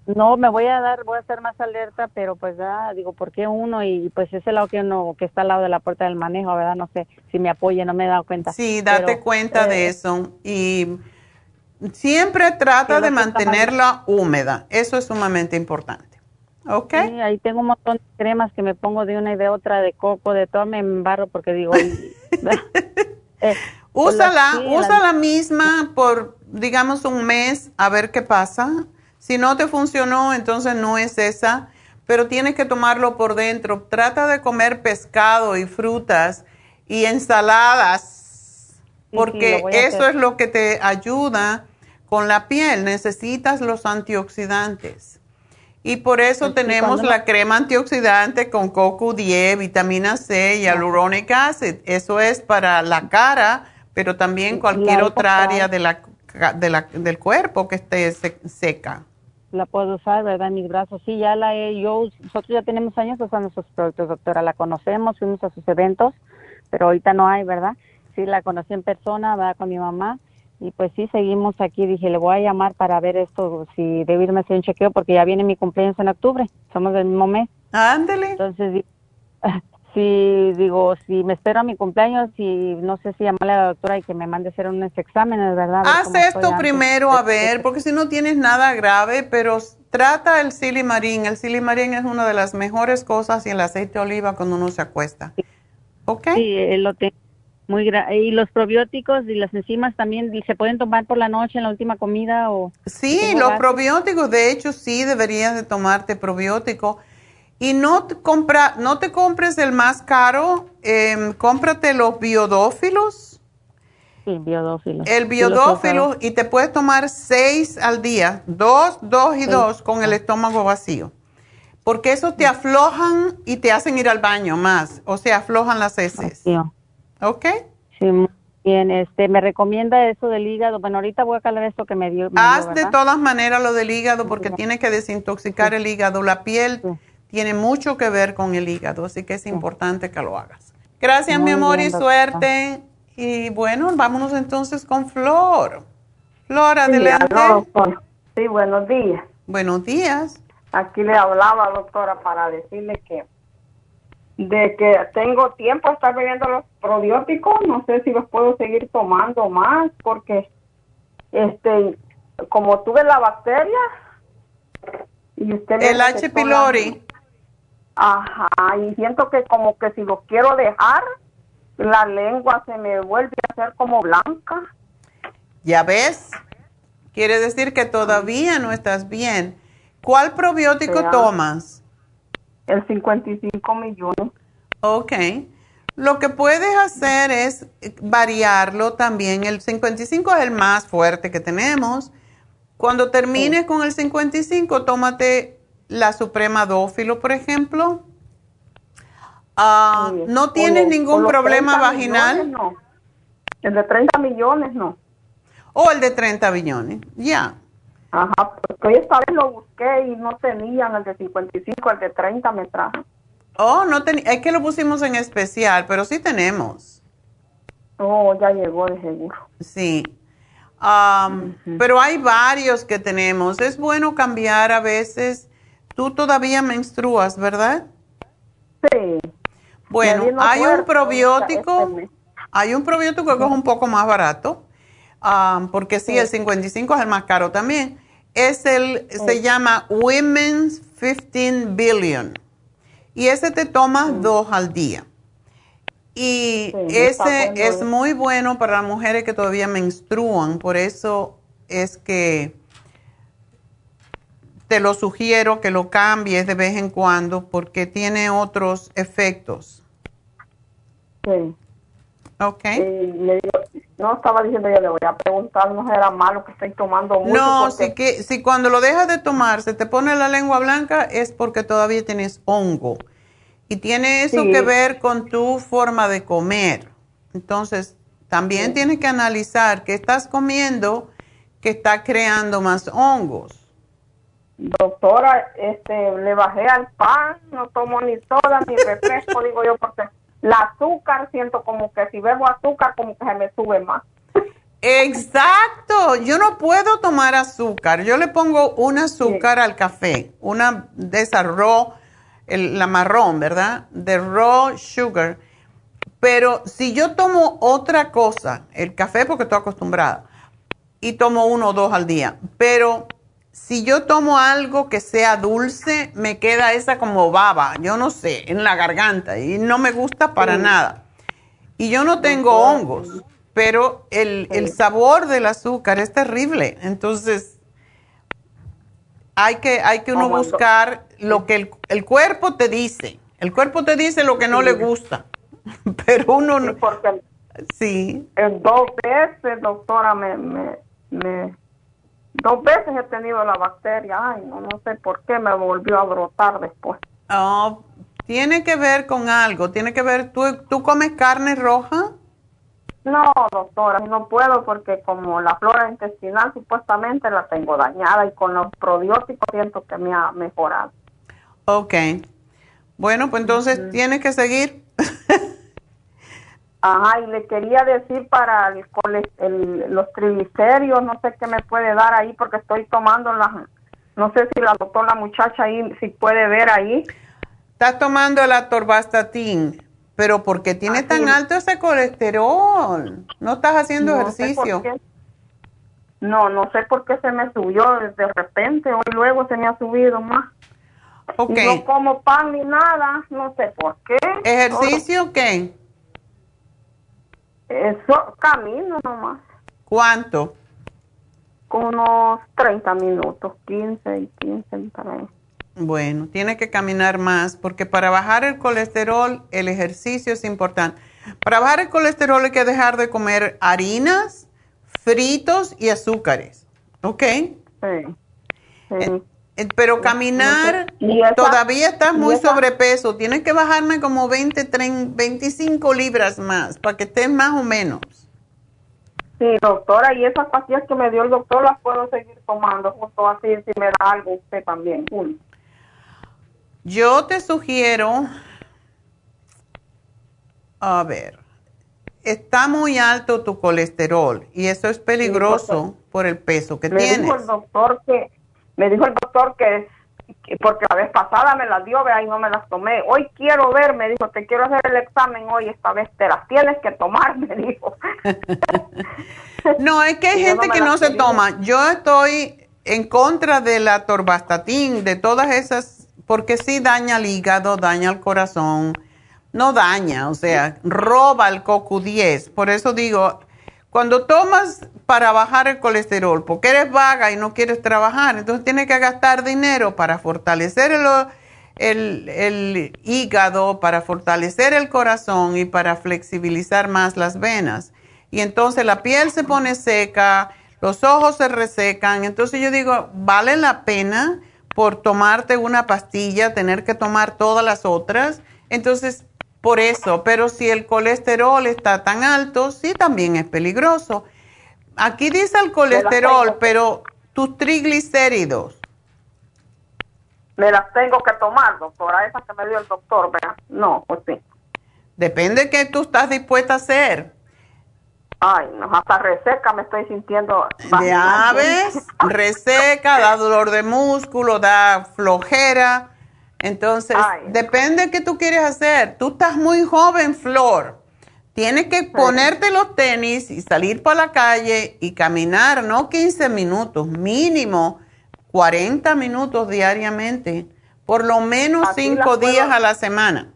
No, me voy a dar, voy a estar más alerta, pero pues ya digo, ¿por qué uno? Y pues ese lado que uno, que está al lado de la puerta del manejo, ¿verdad? No sé si me apoya, no me he dado cuenta. Sí, date cuenta de eh, eso. Y siempre trata de mantenerla húmeda, eso es sumamente importante. ¿Ok? Sí, ahí tengo un montón de cremas que me pongo de una y de otra, de coco, de todo, me embarro porque digo... eh, úsala, usa la misma por, digamos, un mes, a ver qué pasa si no te funcionó, entonces no es esa, pero tienes que tomarlo por dentro. Trata de comer pescado y frutas y ensaladas, porque eso es lo que te ayuda con la piel. Necesitas los antioxidantes. Y por eso tenemos la crema antioxidante con CoQ10, vitamina C y hyaluronic acid. Eso es para la cara, pero también cualquier otra área de la, del cuerpo que esté seca la puedo usar, ¿verdad? En mis brazos. Sí, ya la he, yo, nosotros ya tenemos años usando sus productos, doctora. La conocemos, fuimos a sus eventos, pero ahorita no hay, ¿verdad? Sí, la conocí en persona, ¿verdad? Con mi mamá. Y pues sí, seguimos aquí. Dije, le voy a llamar para ver esto, si debo irme a hacer un chequeo, porque ya viene mi cumpleaños en octubre. Somos del mismo mes. Ándele. Entonces, si digo, si me espero a mi cumpleaños y no sé si llamarle a la doctora y que me mande a hacer unos exámenes, ¿verdad? Haz esto primero a ver, porque si no tienes nada grave, pero trata el silimarín. El silimarín es una de las mejores cosas y el aceite de oliva cuando uno se acuesta. ¿Ok? Sí, lo tengo. Muy y los probióticos y las enzimas también se pueden tomar por la noche en la última comida o Sí, los probióticos, de hecho sí deberías de tomarte probiótico y no te, compra, no te compres el más caro, eh, cómprate los biodófilos. Sí, biodófilos. El biodófilo y te puedes tomar seis al día, dos, dos y dos con el estómago vacío. Porque eso te aflojan y te hacen ir al baño más, o sea, aflojan las heces. ¿Ok? Sí, bien. Este, me recomienda eso del hígado. Bueno, ahorita voy a calar esto que me dio. Haz de todas maneras lo del hígado porque tiene que desintoxicar el hígado. La piel tiene mucho que ver con el hígado, así que es importante que lo hagas. Gracias, mi amor, y suerte. Y bueno, vámonos entonces con Flor. Flor, adelante. Sí, buenos días. Buenos días. Aquí le hablaba, doctora, para decirle que de que tengo tiempo a estar bebiendo los probióticos, no sé si los puedo seguir tomando más, porque este, como tuve la bacteria, y usted el H. pylori. Ajá, y siento que como que si lo quiero dejar, la lengua se me vuelve a hacer como blanca. ¿Ya ves? Quiere decir que todavía no estás bien. ¿Cuál probiótico tomas? El 55 millones. Ok. Lo que puedes hacer es variarlo también. El 55 es el más fuerte que tenemos. Cuando termines con el 55, tómate la Suprema Dófilo, por ejemplo. Ah, ¿No tienes ningún problema vaginal? no. El de 30 millones no. O el de 30 millones, ya. Ajá, porque esta vez lo busqué y no tenían el de 55, el de 30 me trajo. Oh, no es que lo pusimos en especial, pero sí tenemos. Oh, ya llegó de seguro. Sí. Pero hay varios que tenemos. Es bueno cambiar a veces. Tú todavía menstruas, ¿verdad? Sí. Bueno, hay un probiótico. Este hay un probiótico que es un poco más barato. porque sí, el 55 es el más caro también. Es el, se llama Women's 15 Billion. Y ese te tomas dos al día. Y ese es muy bueno para las mujeres que todavía menstruan, por eso es que te lo sugiero que lo cambies de vez en cuando porque tiene otros efectos. Sí. Ok. no estaba diciendo yo le voy a preguntar, no era malo que estoy tomando mucho. No, si, que, si cuando lo dejas de tomar se te pone la lengua blanca es porque todavía tienes hongo. Y tiene eso que ver con tu forma de comer. Entonces, también tienes que analizar qué estás comiendo que está creando más hongos. Doctora, este, le bajé al pan, no tomo ni soda ni refresco, digo yo, porque el azúcar siento como que si bebo azúcar como que se me sube más. Exacto, yo no puedo tomar azúcar. Yo le pongo un azúcar al café, una de esas el, la marrón, ¿verdad? De raw sugar. Pero si yo tomo otra cosa, el café porque estoy acostumbrada, y tomo uno o dos al día, pero si yo tomo algo que sea dulce, me queda esa como baba, yo no sé, en la garganta y no me gusta para nada. Y yo no tengo hongos, pero el, el sabor del azúcar es terrible. Entonces, hay que, hay que uno buscar lo que el, cuerpo te dice. El cuerpo te dice lo que no le gusta, pero uno no. Sí. En dos veces, doctora, me, me, me, dos veces he tenido la bacteria. Ay, no, no sé por qué me volvió a brotar después. Oh, tiene que ver con algo. Tiene que ver, ¿tú, tú comes carne roja? No, doctora, no puedo porque como la flora intestinal supuestamente la tengo dañada y con los probióticos siento que me ha mejorado. Ok. Bueno, pues entonces tienes que seguir. Ajá, y le quería decir para el, los triglicéridos, no sé qué me puede dar ahí porque estoy tomando las, no sé si la doctora, la muchacha ahí, si puede ver ahí. Estás tomando la torvastatin. Pero ¿por qué tiene tan alto ese colesterol? ¿No estás haciendo ejercicio? no, no sé por qué se me subió de repente. Hoy luego se me ha subido más. Okay. No como pan ni nada, no sé por qué. ¿Ejercicio qué? Eso, camino nomás. ¿Cuánto? Con unos 30 minutos, 15 y 15 para ahí. Bueno, tiene que caminar más porque para bajar el colesterol el ejercicio es importante. Para bajar el colesterol hay que dejar de comer harinas, fritos y azúcares. ¿Ok? Sí. Eh, eh, pero caminar, todavía estás muy sobrepeso. Tienes que bajarme como 20, 30, 25 libras más para que estés más o menos. Sí, doctora, y esas pastillas que me dio el doctor las puedo seguir tomando justo así si me da algo usted también. Yo te sugiero, a ver, está muy alto tu colesterol y eso es peligroso por el peso que tienes. Me dijo el doctor que, me dijo el doctor que, porque la vez pasada me las dio, vea, y no me las tomé. Hoy quiero ver, me dijo, te quiero hacer el examen hoy, esta vez te las tienes que tomar, me dijo. no, es que hay gente que no se toma. Yo estoy en contra de la torvastatin, de todas esas porque sí daña el hígado, daña el corazón, no daña, o sea, roba el CoQ10. Por eso digo, cuando tomas para bajar el colesterol, porque eres vaga y no quieres trabajar, entonces tienes que gastar dinero para fortalecer el, el hígado, para fortalecer el corazón y para flexibilizar más las venas. Y entonces la piel se pone seca, los ojos se resecan. Entonces yo digo, vale la pena por tomarte una pastilla, tener que tomar todas las otras. Entonces, por eso, pero si el colesterol está tan alto, sí también es peligroso. Aquí dice el colesterol, pero tus triglicéridos. Me las tengo que tomar, doctora, esas que me dio el doctor, ¿verdad? No, pues sí. Depende de qué tú estás dispuesta a hacer. Ay, no, hasta reseca me estoy sintiendo. Ya ves, reseca, da dolor de músculo, da flojera. Entonces, depende de qué tú quieres hacer. Tú estás muy joven, Flor. Tienes que ponerte los tenis y salir para la calle y caminar, no 15 minutos, mínimo 40 minutos diariamente, por lo menos 5 días a la semana.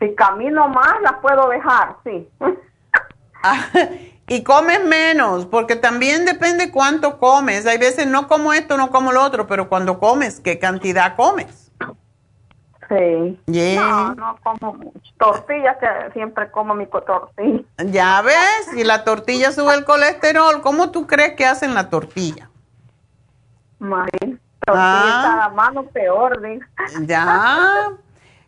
Si camino más, las puedo dejar, sí. y comes menos, porque también depende cuánto comes. Hay veces no como esto, no como lo otro, pero cuando comes, ¿qué cantidad comes? Sí. No, no como mucho. Tortillas, que siempre como mi tortilla. Ya ves, y la tortilla sube el colesterol. ¿Cómo tú crees que hacen la tortilla? Tortilla ah. mano peor, Ya.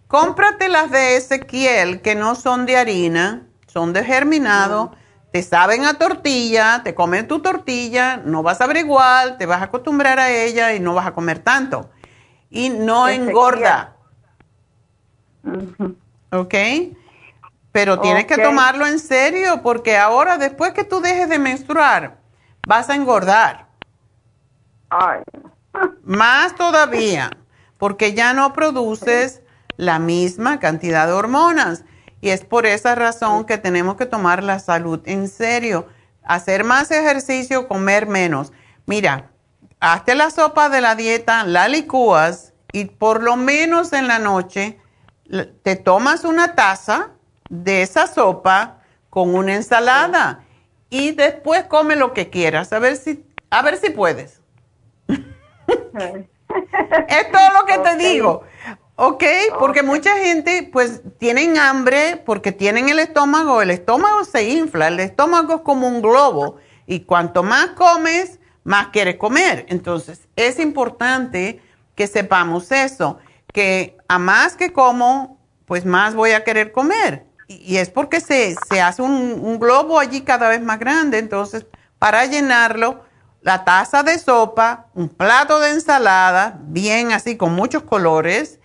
Cómprate las de Ezequiel, que no son de harina son de germinado, te saben a tortilla, te comen tu tortilla, no vas a ver igual, te vas a acostumbrar a ella y no vas a comer tanto. Y no engorda. ¿Ok? Pero tienes que tomarlo en serio porque ahora, después que tú dejes de menstruar, vas a engordar. Ay. Más todavía, porque ya no produces la misma cantidad de hormonas. Y es por esa razón que tenemos que tomar la salud en serio. Hacer más ejercicio, comer menos. Mira, hazte la sopa de la dieta, la licúas y por lo menos en la noche te tomas una taza de esa sopa con una ensalada y después come lo que quieras. A ver si, a ver si puedes. es todo lo que te digo. Ok, porque mucha gente pues tienen hambre porque tienen el estómago, el estómago se infla, el estómago es como un globo y cuanto más comes, más quieres comer. Entonces es importante que sepamos eso, que a más que como, pues más voy a querer comer. Y, es porque se, hace un, un globo allí cada vez más grande, entonces para llenarlo, la taza de sopa, un plato de ensalada, bien así con muchos colores,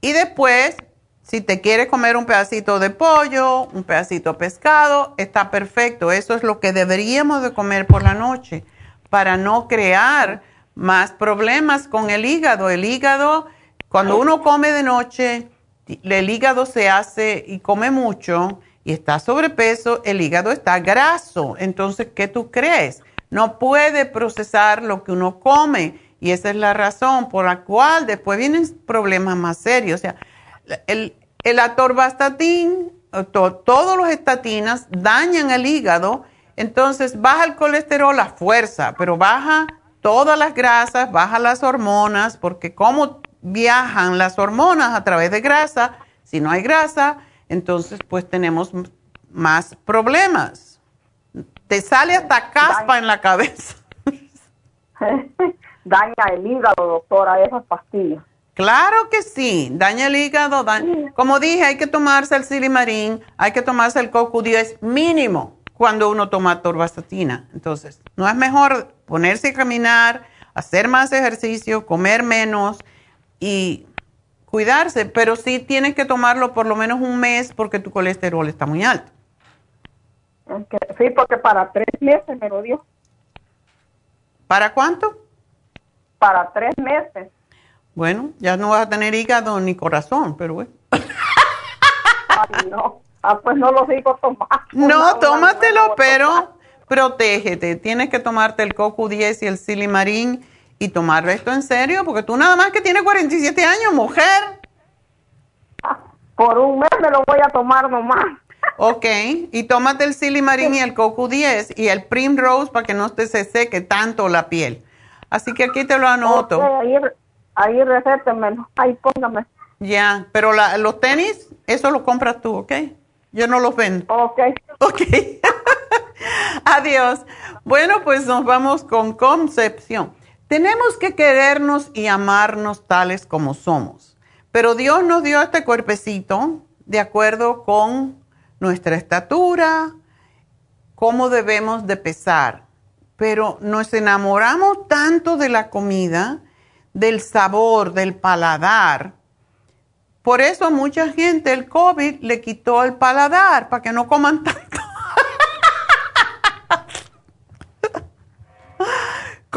y después, si te quieres comer un pedacito de pollo, un pedacito de pescado, está perfecto. Eso es lo que deberíamos de comer por la noche para no crear más problemas con el hígado. El hígado, cuando uno come de noche, el hígado se hace y come mucho y está sobrepeso, el hígado está graso. Entonces, ¿qué tú crees? No puede procesar lo que uno come y esa es la razón por la cual después vienen problemas más serios. O sea, el, el atorvastatín, todos los estatinas dañan el hígado, entonces baja el colesterol a fuerza, pero baja todas las grasas, baja las hormonas, porque como viajan las hormonas a través de grasa, si no hay grasa, entonces pues tenemos más problemas. Te sale hasta caspa en la cabeza. daña el hígado, doctora, esas pastillas. Claro que sí, daña el hígado. Como dije, hay que tomarse el silimarín, hay que tomarse el CoQ10 mínimo cuando uno toma torvastatina. Entonces, no es mejor ponerse a caminar, hacer más ejercicio, comer menos y cuidarse, pero sí tienes que tomarlo por lo menos un mes porque tu colesterol está muy alto. Sí, porque para tres meses me lo dio. ¿Para cuánto? para tres meses. Bueno, ya no vas a tener hígado ni corazón, pero bueno. Ay, no. Ah, pues no lo digo tomar. No, tómatelo, pero protégete. Tienes que tomarte el CoQ10 y el Silimarín y tomar esto en serio, porque tú nada más que tienes 47 años, mujer. Por un mes me lo voy a tomar nomás. Ok, y tómate el Silimarín y el CoQ10 y el Primrose para que no te se seque tanto la piel. Así que aquí te lo anoto. ahí recétemelo, ahí póngame. Ya, pero la, los tenis, eso lo compras tú, ¿ok? Yo no los vendo. Ok. Ok. Adiós. Bueno, pues nos vamos con Concepción. Tenemos que querernos y amarnos tales como somos. Pero Dios nos dio este cuerpecito de acuerdo con nuestra estatura, cómo debemos de pesar. Pero nos enamoramos tanto de la comida, del sabor, del paladar. Por eso a mucha gente el COVID le quitó el paladar, para que no coman tanto.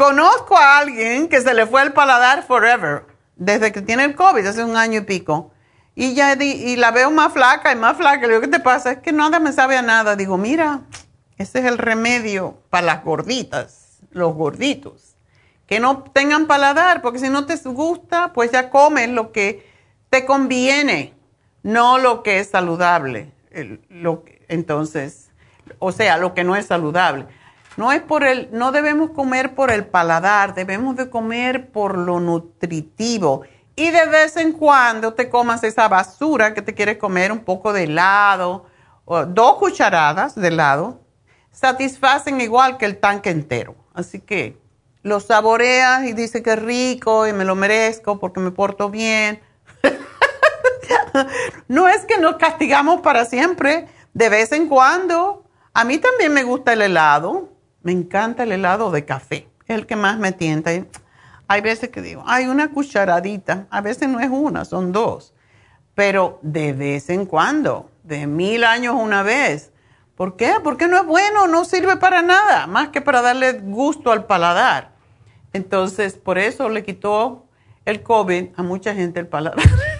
Conozco a alguien que se le fue el paladar forever, desde que tiene el COVID, hace un año y pico. Y ya y la veo más flaca y más flaca. Le digo, ¿qué te pasa? Es que nada me sabe a nada. Digo, mira, ese es el remedio para las gorditas, los gorditos. Que no tengan paladar, porque si no te gusta, pues ya comes lo que te conviene, no lo que es saludable. entonces, o sea, lo que no es saludable. No es por el, no debemos comer por el paladar, debemos de comer por lo nutritivo. Y de vez en cuando te comas esa basura que te quieres comer, un poco de helado, o dos cucharadas de helado, satisfacen igual que el tanque entero. Así que lo saboreas y dices que es rico y me lo merezco porque me porto bien. no es que nos castigamos para siempre, de vez en cuando. A mí también me gusta el helado, me encanta el helado de café, es el que más me tienta. Hay veces que digo, hay una cucharadita, a veces no es una, son dos, pero de vez en cuando, de mil años una vez. ¿Por qué? Porque no es bueno, no sirve para nada, más que para darle gusto al paladar. Entonces, por eso le quitó el COVID a mucha gente el paladar.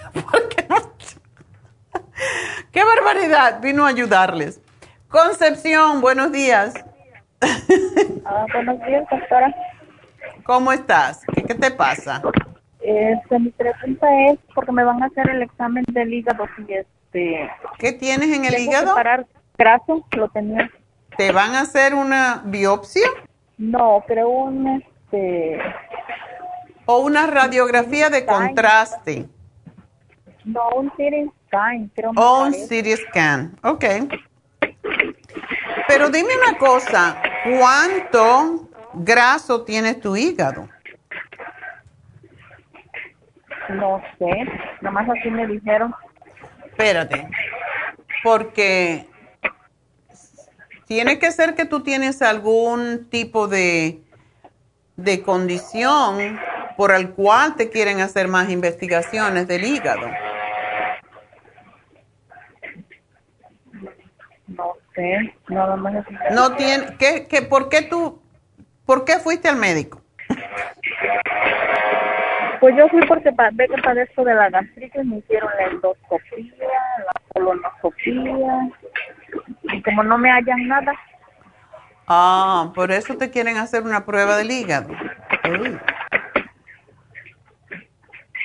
¡Qué barbaridad! Vino a ayudarles. Concepción, buenos días. Ah, buenos días, doctora. ¿Cómo estás? ¿Qué, te pasa? Este, mi pregunta es porque me van a hacer el examen del hígado y este. ¿Qué tienes en el hígado? Parar graso, lo tenía. ¿Te van a hacer una biopsia? No, creo un este. O una radiografía de contraste. No, un CT scan, creo. O un CT scan, ok. Pero dime una cosa, ¿cuánto graso tiene tu hígado? No sé, nomás así me dijeron. Espérate, porque tiene que ser que tú tienes algún tipo de, de condición por el cual te quieren hacer más investigaciones del hígado. Sé, nada más. No tiene, ¿qué, qué, ¿por qué tú, por qué fuiste al médico? Pues yo fui porque ve que padezco de la gastritis, me hicieron la endoscopía, la colonoscopía, y como no me hallan nada. Ah, por eso te quieren hacer una prueba del hígado.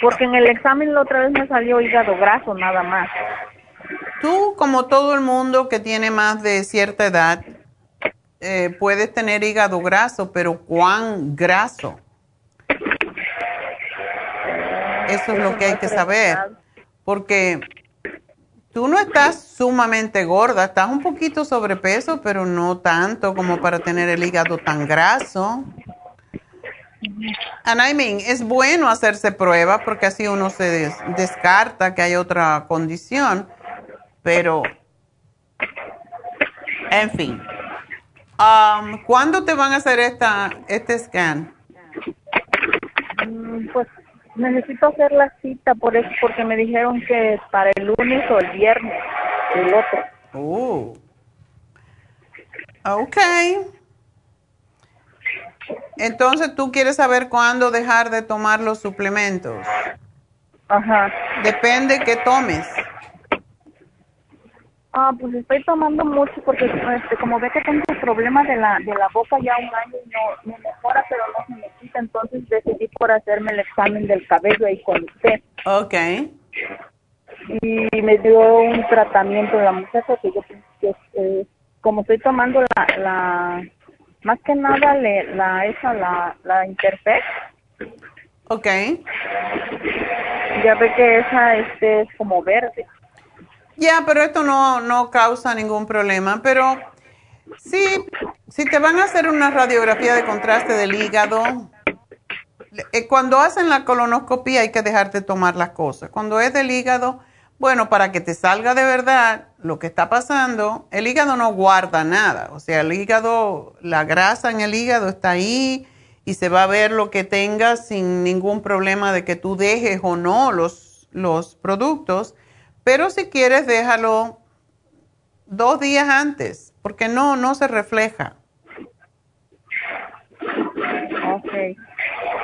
Porque en el examen la otra vez me salió hígado graso nada más. Tú, como todo el mundo que tiene más de cierta edad, eh, puedes tener hígado graso, pero ¿cuán graso? Eso es lo que hay que saber. Porque tú no estás sumamente gorda, estás un poquito sobrepeso, pero no tanto como para tener el hígado tan graso. And I mean, es bueno hacerse prueba porque así uno se descarta que hay otra condición pero, en fin. Um, ¿Cuándo te van a hacer esta, este scan? Mm, pues necesito hacer la cita por eso, porque me dijeron que para el lunes o el viernes, el otro. Oh. Ok. Entonces, ¿tú quieres saber cuándo dejar de tomar los suplementos? Ajá. Depende que tomes. Ah, pues estoy tomando mucho porque este, como ve que tengo problemas de la, de la boca ya un año y no me mejora, pero no se me quita, entonces decidí por hacerme el examen del cabello ahí con usted. Ok. Y me dio un tratamiento la muchacha que yo que eh, como estoy tomando la, la más que nada le, la esa la la Interfect Ok. Ya ve que esa este, es como verde. Ya, pero esto no, no causa ningún problema. Pero sí, si te van a hacer una radiografía de contraste del hígado, eh, cuando hacen la colonoscopia hay que dejarte tomar las cosas. Cuando es del hígado, bueno, para que te salga de verdad lo que está pasando, el hígado no guarda nada. O sea, el hígado, la grasa en el hígado está ahí y se va a ver lo que tengas sin ningún problema de que tú dejes o no los, los productos. Pero si quieres, déjalo dos días antes, porque no, no se refleja. Ok.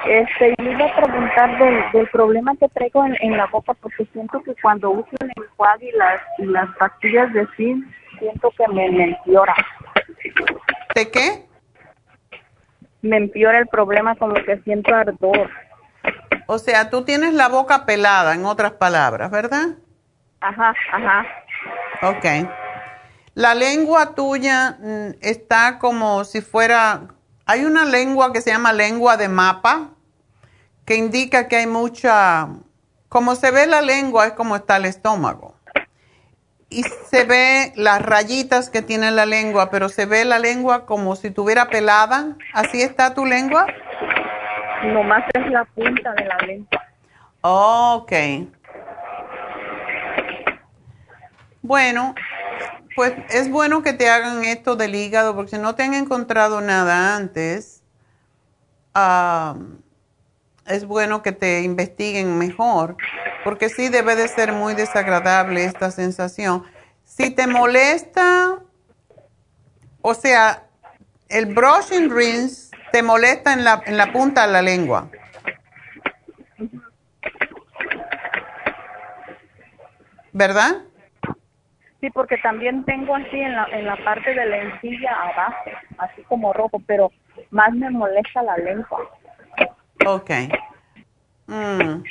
Este, yo iba a preguntar del, del problema que traigo en, en la boca, porque siento que cuando uso el enjuague y las, y las pastillas de zinc, siento que me, me empeora. ¿De qué? Me empeora el problema, como que siento ardor. O sea, tú tienes la boca pelada, en otras palabras, ¿verdad? Ajá, ajá. Ok. La lengua tuya mm, está como si fuera, hay una lengua que se llama lengua de mapa, que indica que hay mucha, como se ve la lengua es como está el estómago. Y se ve las rayitas que tiene la lengua, pero se ve la lengua como si tuviera pelada. ¿Así está tu lengua? Nomás es la punta de la lengua. Ok. Bueno, pues es bueno que te hagan esto del hígado, porque si no te han encontrado nada antes, ah, es bueno que te investiguen mejor, porque sí debe de ser muy desagradable esta sensación. Si te molesta, o sea, el brushing rinse te molesta en la, en la punta de la lengua. ¿Verdad? Sí, porque también tengo así en la, en la parte de la encilla abajo, así como rojo, pero más me molesta la lengua. Ok. Mm.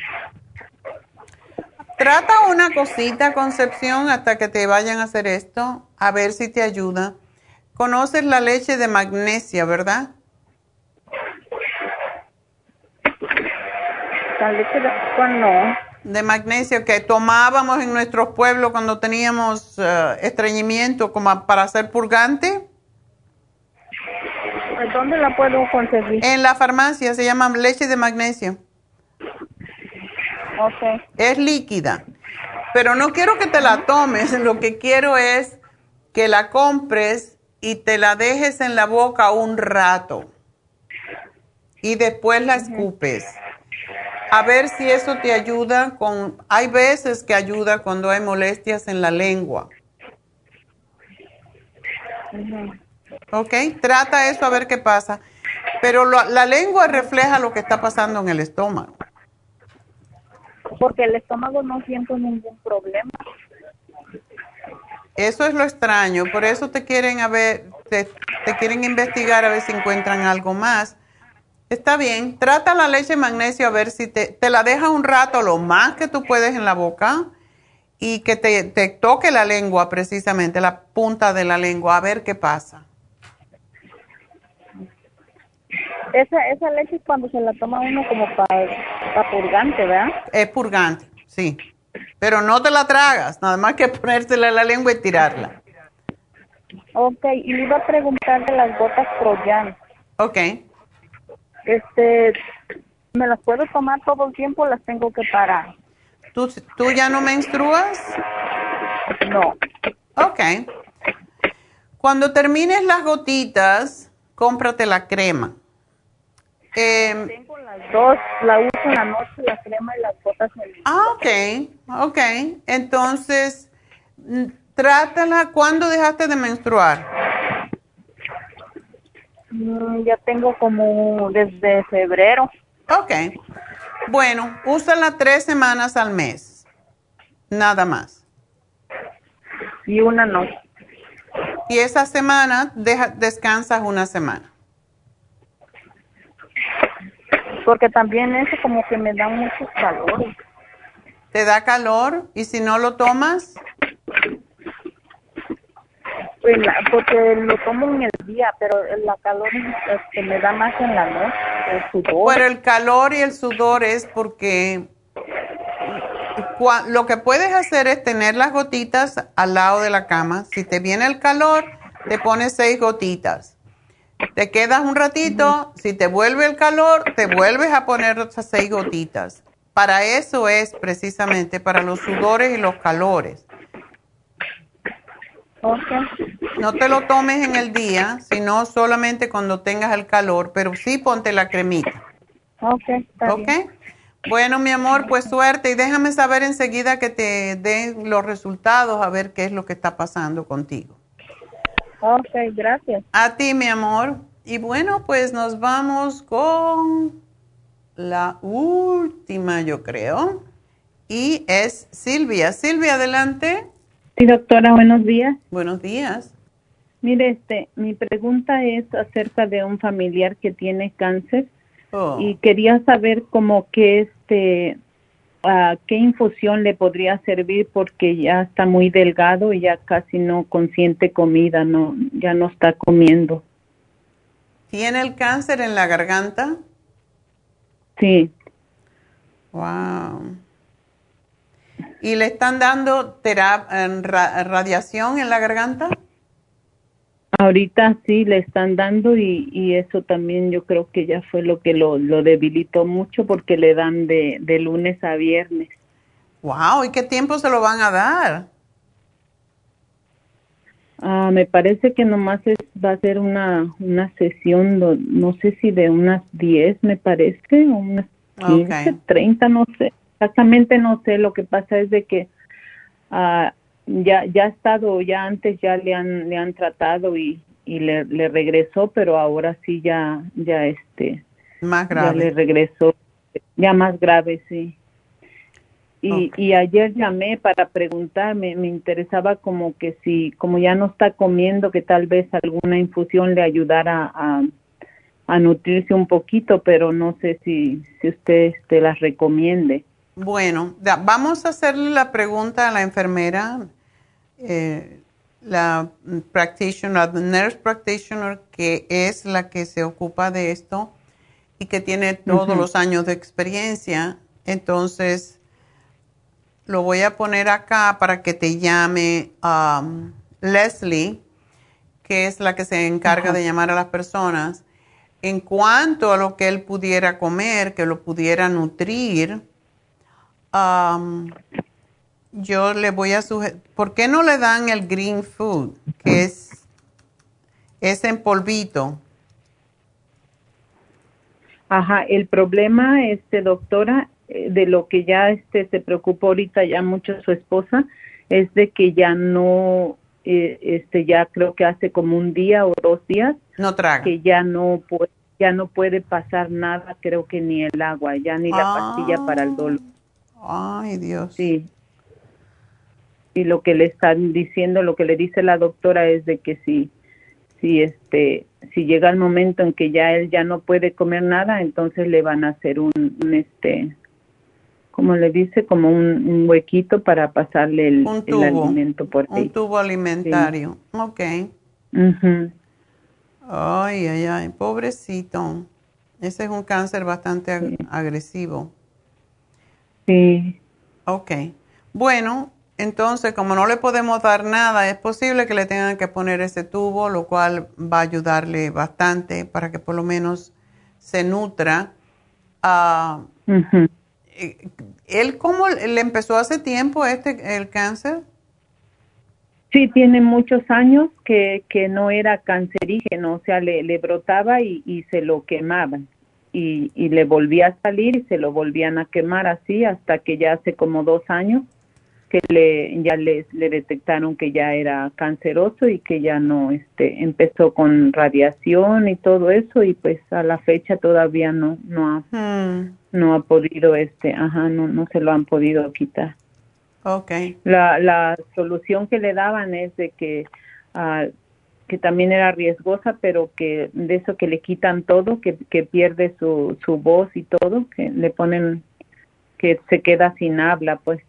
Trata una cosita, Concepción, hasta que te vayan a hacer esto, a ver si te ayuda. Conoces la leche de magnesia, ¿verdad? La leche de no. De magnesio que tomábamos en nuestros pueblos cuando teníamos eh, estreñimiento como para hacer purgante. ¿Dónde la puedo conseguir? En la farmacia se llama leche de magnesio. Ok. Es líquida. Pero no quiero que te la tomes, lo que quiero es que la compres y te la dejes en la boca un rato. Y después la escupes. A ver si eso te ayuda con... Hay veces que ayuda cuando hay molestias en la lengua. ¿Ok? Trata eso a ver qué pasa. Pero lo- la lengua refleja lo que está pasando en el estómago. Porque el estómago no siento ningún problema. Eso es lo extraño. Por eso te quieren a ver, te, te quieren investigar a ver si encuentran algo más. Está bien. Trata la leche de magnesio a ver si te, te la deja un rato, lo más que tú puedes en la boca y que te, te toque la lengua precisamente, la punta de la lengua, a ver qué pasa. Esa, esa leche es cuando se la toma uno como para purgante, ¿verdad? Es purgante, sí. Pero no te la tragas, nada más que ponértela en la lengua y tirarla. Ok, y le iba a preguntar de las gotas Proyan. Ok. Este, ¿me las puedo tomar todo el tiempo o las tengo que parar? ¿Tú, ¿Tú ya no menstruas? No. Ok. Cuando termines las gotitas, cómprate la crema. Em, Tengo las dos, la uso en la noche, la crema y las gotas en el ah, ok, ok. Entonces, trátala. ¿Cuándo dejaste de menstruar? Mm, Ya tengo como desde febrero. Ok. Bueno, úsala tres semanas al mes. Nada más. Y una no. Y esa semana deja, descansas una semana. Porque también eso como que me da muchos calores. ¿Te da calor? ¿Y si no lo tomas? Pues porque lo tomo en el día, pero la calor me da más en la noche. sudor. Bueno, el calor y el sudor es porque lo que puedes hacer es tener las gotitas al lado de la cama. Si te viene el calor, te pones seis gotitas. Te quedas un ratito, si te vuelve el calor, te vuelves a poner otras seis gotitas. Para eso es precisamente, para los sudores y los calores. No te lo tomes en el día, sino solamente cuando tengas el calor, pero sí ponte la cremita. Ok, está ¿Ok? Bueno, mi amor, pues suerte y déjame saber enseguida que te den los resultados a ver qué es lo que está pasando contigo. Ok, gracias. A ti, mi amor. Y bueno, pues nos vamos con la última, yo creo. Y es Silvia. Silvia, adelante. Sí, doctora, buenos días. Buenos días. Mire, este, mi pregunta es acerca de un familiar que tiene cáncer Oh. y quería saber cómo que este, a qué infusión le podría servir porque ya está muy delgado y ya casi no consiente comida, no, ya no está comiendo. ¿Tiene el cáncer en la garganta? Sí. Wow. ¿Y le están dando radiación en la garganta? Ahorita sí le están dando y, y eso también yo creo que ya fue lo que lo, lo debilitó mucho porque le dan de, de lunes a viernes. Wow, ¿y qué tiempo se lo van a dar? Ah, me parece que nomás es, va a ser una, una sesión, do- no sé si de unas 10 me parece, o unas 15, Ok. 30, no sé. Exactamente no sé, lo que pasa es de que ah, ya ya ha estado, ya antes ya le han le han tratado y, y le, le regresó, pero ahora sí ya ya este Más ya grave. le regresó, ya más grave, sí. Y, y ayer llamé para preguntarme, me interesaba como que si, como ya no está comiendo, que tal vez alguna infusión le ayudara a, a nutrirse un poquito, pero no sé si, si usted este, las recomiende. Bueno, da- vamos a hacerle la pregunta a la enfermera, eh, la practitioner, la nurse practitioner, que es la que se ocupa de esto y que tiene todos los años de experiencia. Entonces, lo voy a poner acá para que te llame um, Leslie, que es la que se encarga de llamar a las personas. En cuanto a lo que él pudiera comer, que lo pudiera nutrir, um, yo le voy a sugerir, ¿por qué no le dan el green food, que es, es en polvito? Ajá, el problema, este doctora, eh, de lo que ya este se preocupó ahorita ya mucho su esposa, es de que ya no, eh, este ya creo que hace como un día o dos días No traga. que ya no puede, ya no puede pasar nada, creo que ni el agua, ya ni la Ah. pastilla para el dolor. Ay, Dios. Sí. Y lo que le están diciendo, lo que le dice la doctora es de que si, si este, si llega el momento en que ya él ya no puede comer nada, entonces le van a hacer un, un, este, como le dice, como un, un huequito para pasarle el, Un el tubo. alimento por ahí. Un tubo alimentario. Ok. Ujú. Ay, ay, ay, pobrecito. Ese es un cáncer bastante ag- agresivo. Sí. Ok. Bueno, entonces, como no le podemos dar nada, es posible que le tengan que poner ese tubo, lo cual va a ayudarle bastante para que por lo menos se nutra. Ah, eh, ¿Él cómo le empezó hace tiempo este el cáncer? Sí, tiene muchos años que, que no era cancerígeno, o sea, le, le brotaba y, y se lo quemaban. Y, y le volvía a salir y se lo volvían a quemar así hasta que ya hace como dos años que le, ya le, le detectaron que ya era canceroso y que ya no, este, empezó con radiación y todo eso y pues a la fecha todavía no, no ha, Hmm, no ha podido, este, ajá, no, no se lo han podido quitar. ok. La, la solución que le daban es de que, ah, que también era riesgosa, pero que de eso que le quitan todo, que, que pierde su, su voz y todo, que le ponen, que se queda sin habla, pues.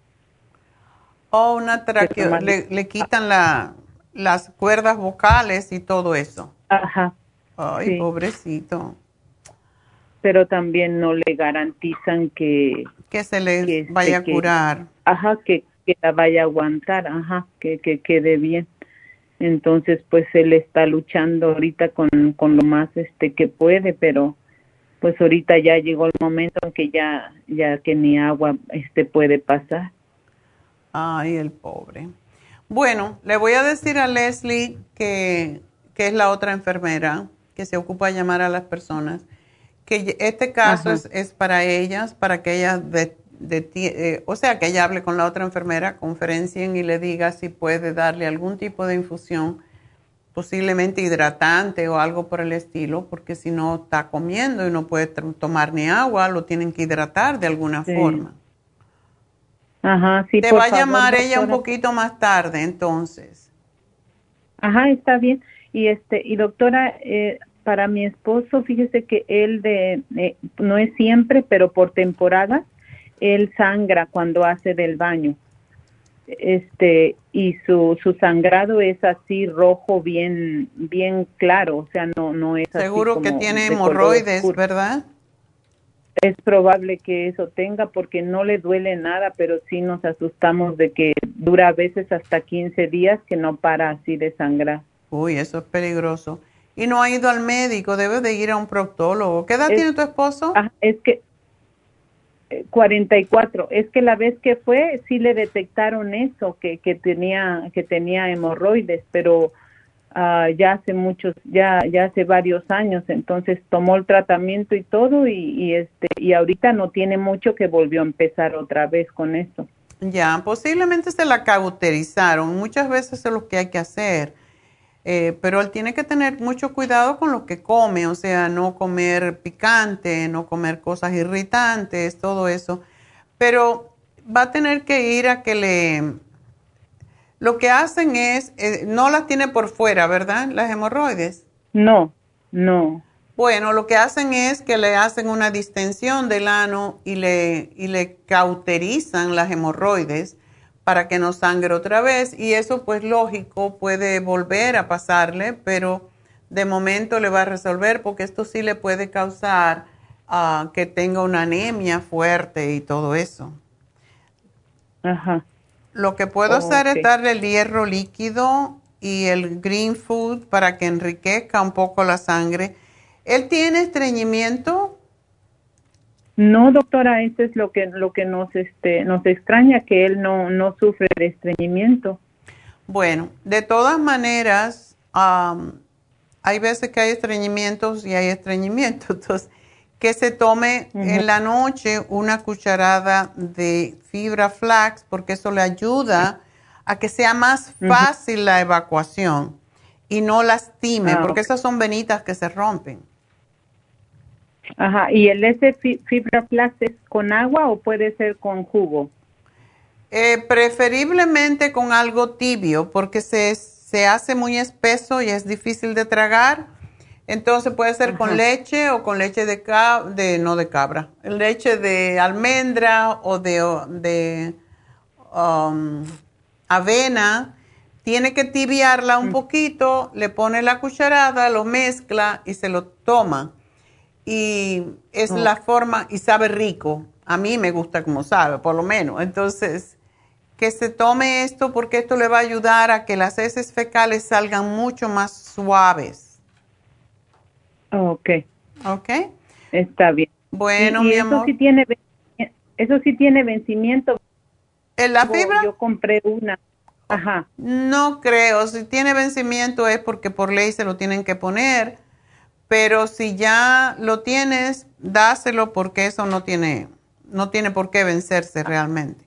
O una traqueo, le, le quitan la, las cuerdas vocales y todo eso. Ajá. Ay, Sí. pobrecito. pero también no le garantizan que que se le vaya a curar. ajá, que, que la vaya a aguantar, ajá, que, que quede bien. Entonces, pues él está luchando ahorita con, con lo más este que puede, pero pues ahorita ya llegó el momento en que ya ya que ni agua este puede pasar. Ay, el pobre. Bueno, le voy a decir a Leslie que, que es la otra enfermera que se ocupa de llamar a las personas, que este caso es, es, para ellas, para que ellas, de, eh, o sea, que ella hable con la otra enfermera, conferencien y le diga si puede darle algún tipo de infusión, posiblemente hidratante o algo por el estilo, porque si no está comiendo y no puede tomar ni agua, lo tienen que hidratar de alguna forma. Ajá, sí. Te va a llamar ella un poquito más tarde, entonces. Ajá, está bien. Y este, y doctora, eh, para mi esposo, fíjese que él de, eh, no es siempre, pero por temporada, él sangra cuando hace del baño. Este, y su, su sangrado es así rojo, bien, bien claro, o sea, no, no es Seguro que tiene hemorroides, ¿verdad? es probable que eso tenga porque no le duele nada, pero sí nos asustamos de que dura a veces hasta 15 días que no para así de sangrar. Uy, eso es peligroso. Y no ha ido al médico, debe de ir a un proctólogo. ¿Qué edad tiene tu esposo? Ah, es que 44. Eh, es que la vez que fue sí le detectaron eso, que, que tenía que tenía hemorroides, pero Ah, ya hace muchos, ya, ya hace varios años, entonces tomó el tratamiento y todo y, este y ahorita no tiene mucho que volvió a empezar otra vez con eso. Ya, posiblemente se la cauterizaron, muchas veces es lo que hay que hacer, eh, pero él tiene que tener mucho cuidado con lo que come, o sea, no comer picante, no comer cosas irritantes, todo eso, pero va a tener que ir a que le lo que hacen es, eh, no las tiene por fuera, ¿verdad? Las hemorroides. No, no. Bueno, lo que hacen es que le hacen una distensión del ano y le, y le cauterizan las hemorroides para que no sangre otra vez. Y eso, pues lógico, puede volver a pasarle, pero de momento le va a resolver porque esto sí le puede causar ah, que tenga una anemia fuerte y todo eso. Ajá. Lo que puedo hacer es darle el hierro líquido y el green food para que enriquezca un poco la sangre. ¿Él tiene estreñimiento? No, doctora, eso es lo que lo que nos este nos extraña que él no no sufre de estreñimiento. Bueno, de todas maneras, hay veces que hay estreñimientos y hay estreñimientos. Entonces, que se tome en la noche una cucharada de fibra flax porque eso le ayuda a que sea más fácil la evacuación y no lastime, ah, porque esas son venitas que se rompen. Ajá, ¿y el ese fibra flax es con agua o puede ser con jugo? Eh, preferiblemente con algo tibio porque se, se hace muy espeso y es difícil de tragar entonces puede ser con leche o con leche de, de no de cabra, leche de almendra o de, um, avena. Tiene que tibiarla un mm. poquito, le pone la cucharada, lo mezcla y se lo toma. Y es oh. la forma, y sabe rico. A mí me gusta como sabe, por lo menos. Entonces, que se tome esto porque esto le va a ayudar a que las heces fecales salgan mucho más suaves. Ok. Ok. Está bien. Bueno, mi eso Sí tiene, eso sí tiene vencimiento. ¿En la fibra? Yo compré una. Ajá. No creo. Si tiene vencimiento es porque por ley se lo tienen que poner. Pero si ya lo tienes, dáselo porque eso no tiene, no tiene por qué vencerse realmente.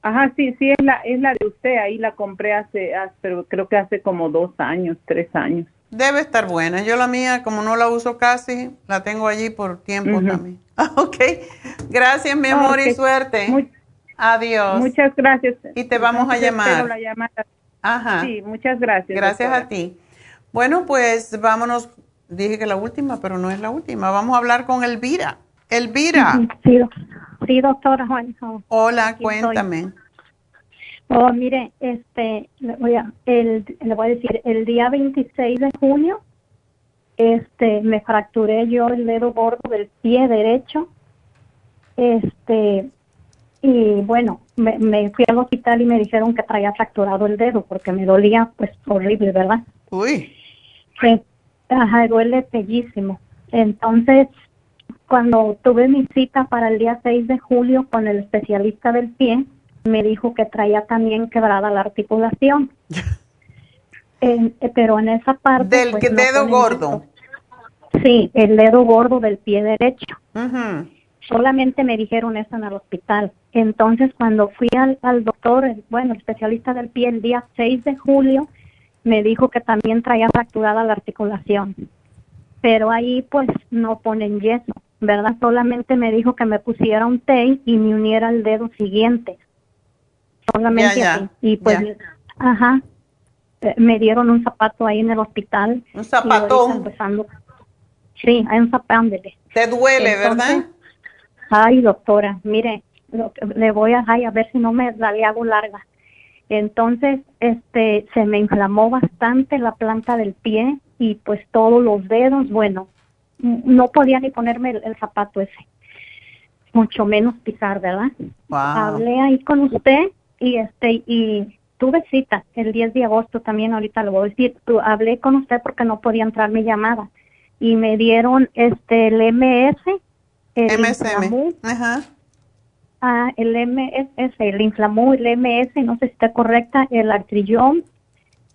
Ajá, sí, sí, es la, es la de usted. Ahí la compré hace, pero creo que hace como dos años, tres años. Debe estar buena. Yo la mía, como no la uso casi, la tengo allí por tiempo también. ok. Gracias, mi amor, y suerte. Adiós. Muchas gracias. Y te vamos a llamar. La llamada. Ajá. Sí, muchas gracias. Gracias a ti. Bueno, pues vámonos. Dije que la última, pero no es la última. Vamos a hablar con Elvira. Elvira. Sí, sí doctora Juan. Hola, cuéntame. Oh, mire, este, le voy a, el, le voy a decir, el día 26 de junio este, me fracturé yo el dedo gordo del pie derecho, este, y bueno, me, me fui al hospital y me dijeron que traía fracturado el dedo porque me dolía, pues, horrible, ¿verdad? Uy. Sí, ajá, duele bellísimo. Entonces, cuando tuve mi cita para el día 6 de julio con el especialista del pie, me dijo que traía también quebrada la articulación. Eh, pero en esa parte... Del pues, no dedo gordo. Sí, el dedo gordo del pie derecho. Solamente me dijeron eso en el hospital. Entonces, cuando fui al, al doctor, bueno, el especialista del pie, el día 6 de julio, me dijo que también traía fracturada la articulación. Pero ahí, pues, no ponen yeso, ¿verdad? Solamente me dijo que me pusiera un tape y me uniera el dedo siguiente. Solamente Ya. Y pues, ya. ajá, eh, me dieron un zapato ahí en el hospital. Un zapatón. Sí, hay un zapato, Te duele, ¿verdad? Ay, doctora, mire, lo que- le voy a, ay, a ver si no me la le hago larga. Entonces, este, se me inflamó bastante la planta del pie y pues todos los dedos, bueno, no podía ni ponerme el, el zapato ese, mucho menos pisar, ¿verdad? Wow. Hablé ahí con usted y este, y tuve cita el 10 de agosto también, ahorita le voy a decir, hablé con usted porque no podía entrar mi llamada y me dieron este el MS, el MSM. Ajá. Ah, el MS, el Inflamú, el MS, no sé si está correcta, el Artrillón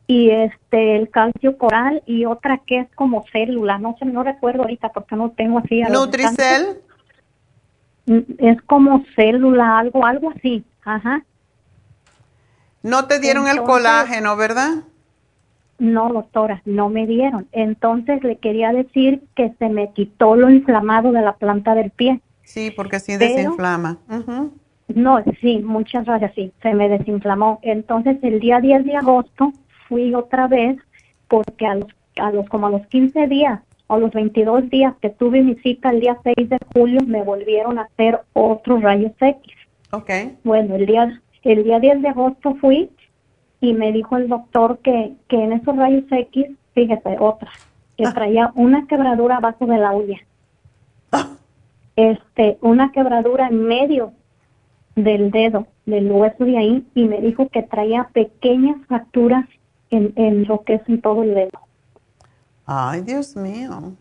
y este el calcio coral y otra que es como célula, no sé, no recuerdo ahorita porque no tengo así. Nutricel. Mm, Es como célula, algo, algo así, ajá. No te dieron el colágeno, ¿verdad? No, doctora, no me dieron. Entonces le quería decir que se me quitó lo inflamado de la planta del pie. Sí, porque sí Pero- desinflama. No, sí, muchas gracias, sí, se me desinflamó. Entonces el día 10 de agosto fui otra vez porque a los, a los como a los 15 días o los 22 días que tuve mi cita el día 6 de julio me volvieron a hacer otros rayos X. Ok. Bueno, el día, el día 10 de agosto fui y me dijo el doctor que, que en esos rayos X, fíjese, otra, que traía una quebradura abajo de la uña. Este, una quebradura en medio del dedo, del hueso de ahí, y me dijo que traía pequeñas fracturas en, en lo que es en todo el dedo. Ay, Dios mío.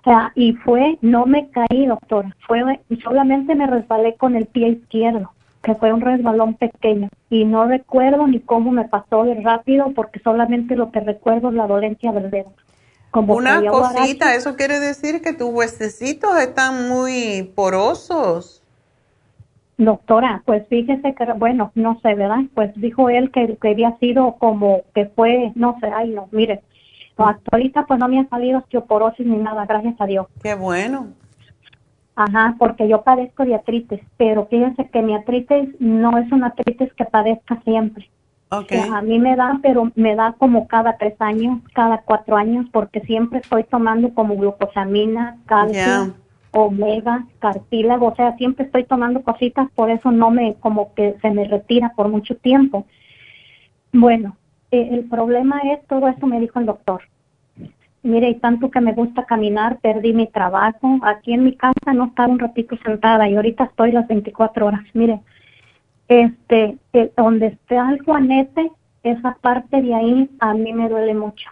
O sea, y fue, no me caí, doctora, fue, solamente me resbalé con el pie izquierdo, que fue un resbalón pequeño. Y no recuerdo ni cómo me pasó de rápido, porque solamente lo que recuerdo es la dolencia del dedo. Como Una cosita, eso quiere decir que tus huesecitos están muy porosos. Doctora, pues fíjese que, bueno, no sé, ¿verdad? Pues dijo él que, que había sido como que fue, no sé, ay, no, mire, ahorita pues no me ha salido osteoporosis ni nada, gracias a Dios. Qué bueno. Ajá, porque yo padezco de artritis, pero fíjense que mi artritis no es una artritis que padezca siempre. Ok. O sea, a mí me da, pero me da como cada tres años, cada cuatro años, porque siempre estoy tomando como glucosamina, calcio, Ya. omega, cartílago, o sea, siempre estoy tomando cositas, por eso no me, como que se me retira por mucho tiempo. Bueno, eh, el problema es, todo eso me dijo el doctor. Mire, y tanto que me gusta caminar, perdí mi trabajo. Aquí en mi casa no estaba un ratito sentada y ahorita estoy las 24 horas. Mire, este, eh, donde está el juanete, esa parte de ahí a mí me duele mucho.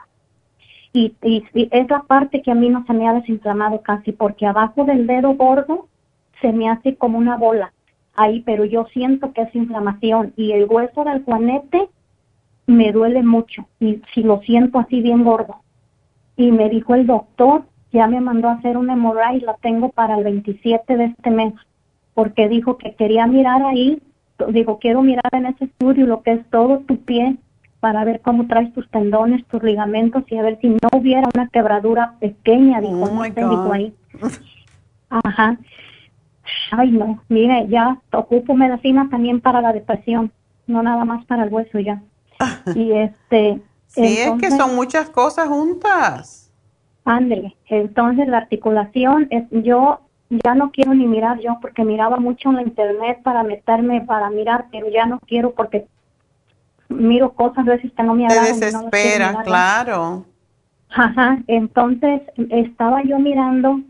Y, y, y es la parte que a mí no se me ha desinflamado casi, porque abajo del dedo gordo se me hace como una bola ahí, pero yo siento que es inflamación. Y el hueso del juanete me duele mucho, y si lo siento así bien gordo. Y me dijo el doctor, ya me mandó a hacer un MRI, la tengo para el 27 de este mes, porque dijo que quería mirar ahí, digo, quiero mirar en ese estudio lo que es todo tu pie para ver cómo traes tus tendones, tus ligamentos y a ver si no hubiera una quebradura pequeña, dijo, Oh, no dijo ahí. Ajá. Ay, no, mire, ya ocupo medicina también para la depresión, no nada más para el hueso ya. Y este... Sí, es que son muchas cosas juntas. Ándele. Entonces la articulación, es, yo ya no quiero ni mirar yo porque miraba mucho en la internet para meterme para mirar, pero ya no quiero porque miro cosas a veces que no me Te agradan. quiero desespera, claro. Ajá, entonces estaba yo mirando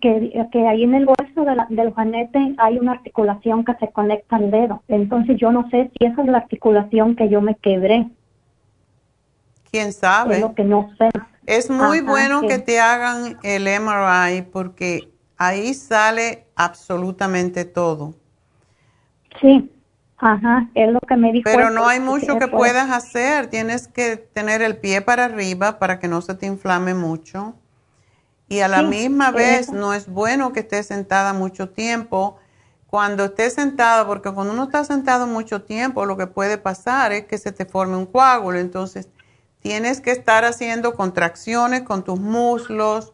que, que ahí en el hueso de la, del juanete hay una articulación que se conecta al dedo. Entonces yo no sé si esa es la articulación que yo me quebré. ¿Quién sabe? Es lo que no sé. Es muy Ajá, bueno que te hagan el MRI porque ahí sale absolutamente todo. Sí, ajá, es lo que me dijo. Pero no hay mucho que puedas hacer. Tienes que tener el pie para arriba para que no se te inflame mucho. Y a la Sí, misma vez eso. no es bueno que estés sentada mucho tiempo. Cuando estés sentada, porque cuando uno está sentado mucho tiempo, lo que puede pasar es que se te forme un coágulo. Entonces, tienes que estar haciendo contracciones con tus muslos,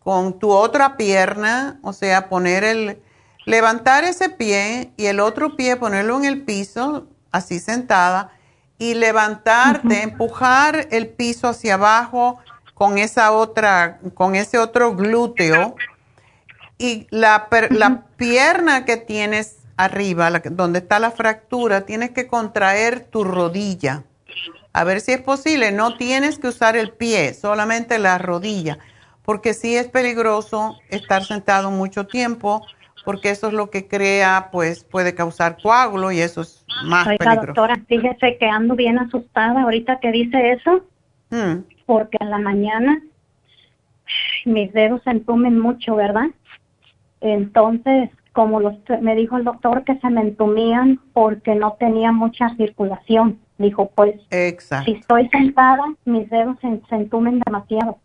con tu otra pierna, o sea, poner el, levantar ese pie y el otro pie ponerlo en el piso, así sentada, y levantarte, empujar el piso hacia abajo con esa otra, con ese otro glúteo y la, la pierna que tienes arriba, la donde está la fractura, tienes que contraer tu rodilla. A ver si es posible. No tienes que usar el pie, solamente la rodilla, porque sí es peligroso estar sentado mucho tiempo, porque eso es lo que crea, pues puede causar coágulo y eso es más Oiga, peligroso. doctora, fíjese que ando bien asustada ahorita que dice eso, Mm, porque en la mañana mis dedos se entumen mucho, ¿verdad? Entonces, como los, me dijo el doctor que se me entumían porque no tenía mucha circulación. Dijo, pues, Exacto. si estoy sentada, mis dedos se, se entumen demasiado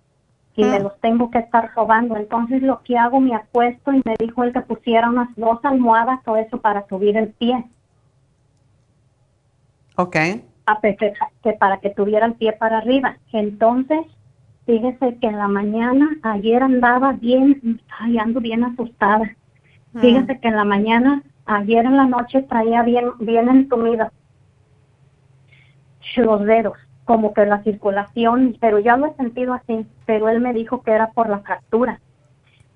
y me Mm. los tengo que estar sobando. Entonces, lo que hago, me acuesto y me dijo él que pusiera unas dos almohadas o eso para subir el pie. Ok. a pe- que, que para que tuviera el pie para arriba. Entonces, fíjese que en la mañana, ayer andaba bien, ay, ando bien asustada. Mm. Fíjese que en la mañana, ayer en la noche traía bien, bien entumido los dedos, como que la circulación, pero ya lo he sentido así, pero él me dijo que era por la fractura.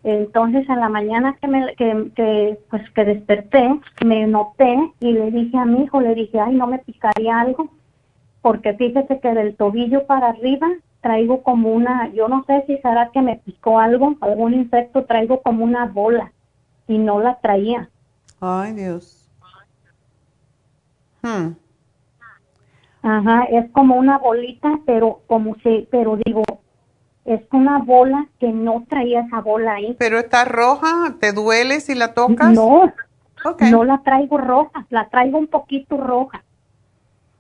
Entonces en la mañana que me que, que, pues que desperté, me noté y le dije a mi hijo, le dije, ay, no me picaría algo, porque fíjese que del tobillo para arriba traigo como una, yo no sé si será que me picó algo, algún insecto, traigo como una bola y no la traía. Ay, Dios. Hmm. Ajá, es como una bolita, pero como si, pero digo, es una bola que no traía esa bola ahí. ¿Pero está roja? ¿Te duele si la tocas? No, no la traigo roja, la traigo un poquito roja.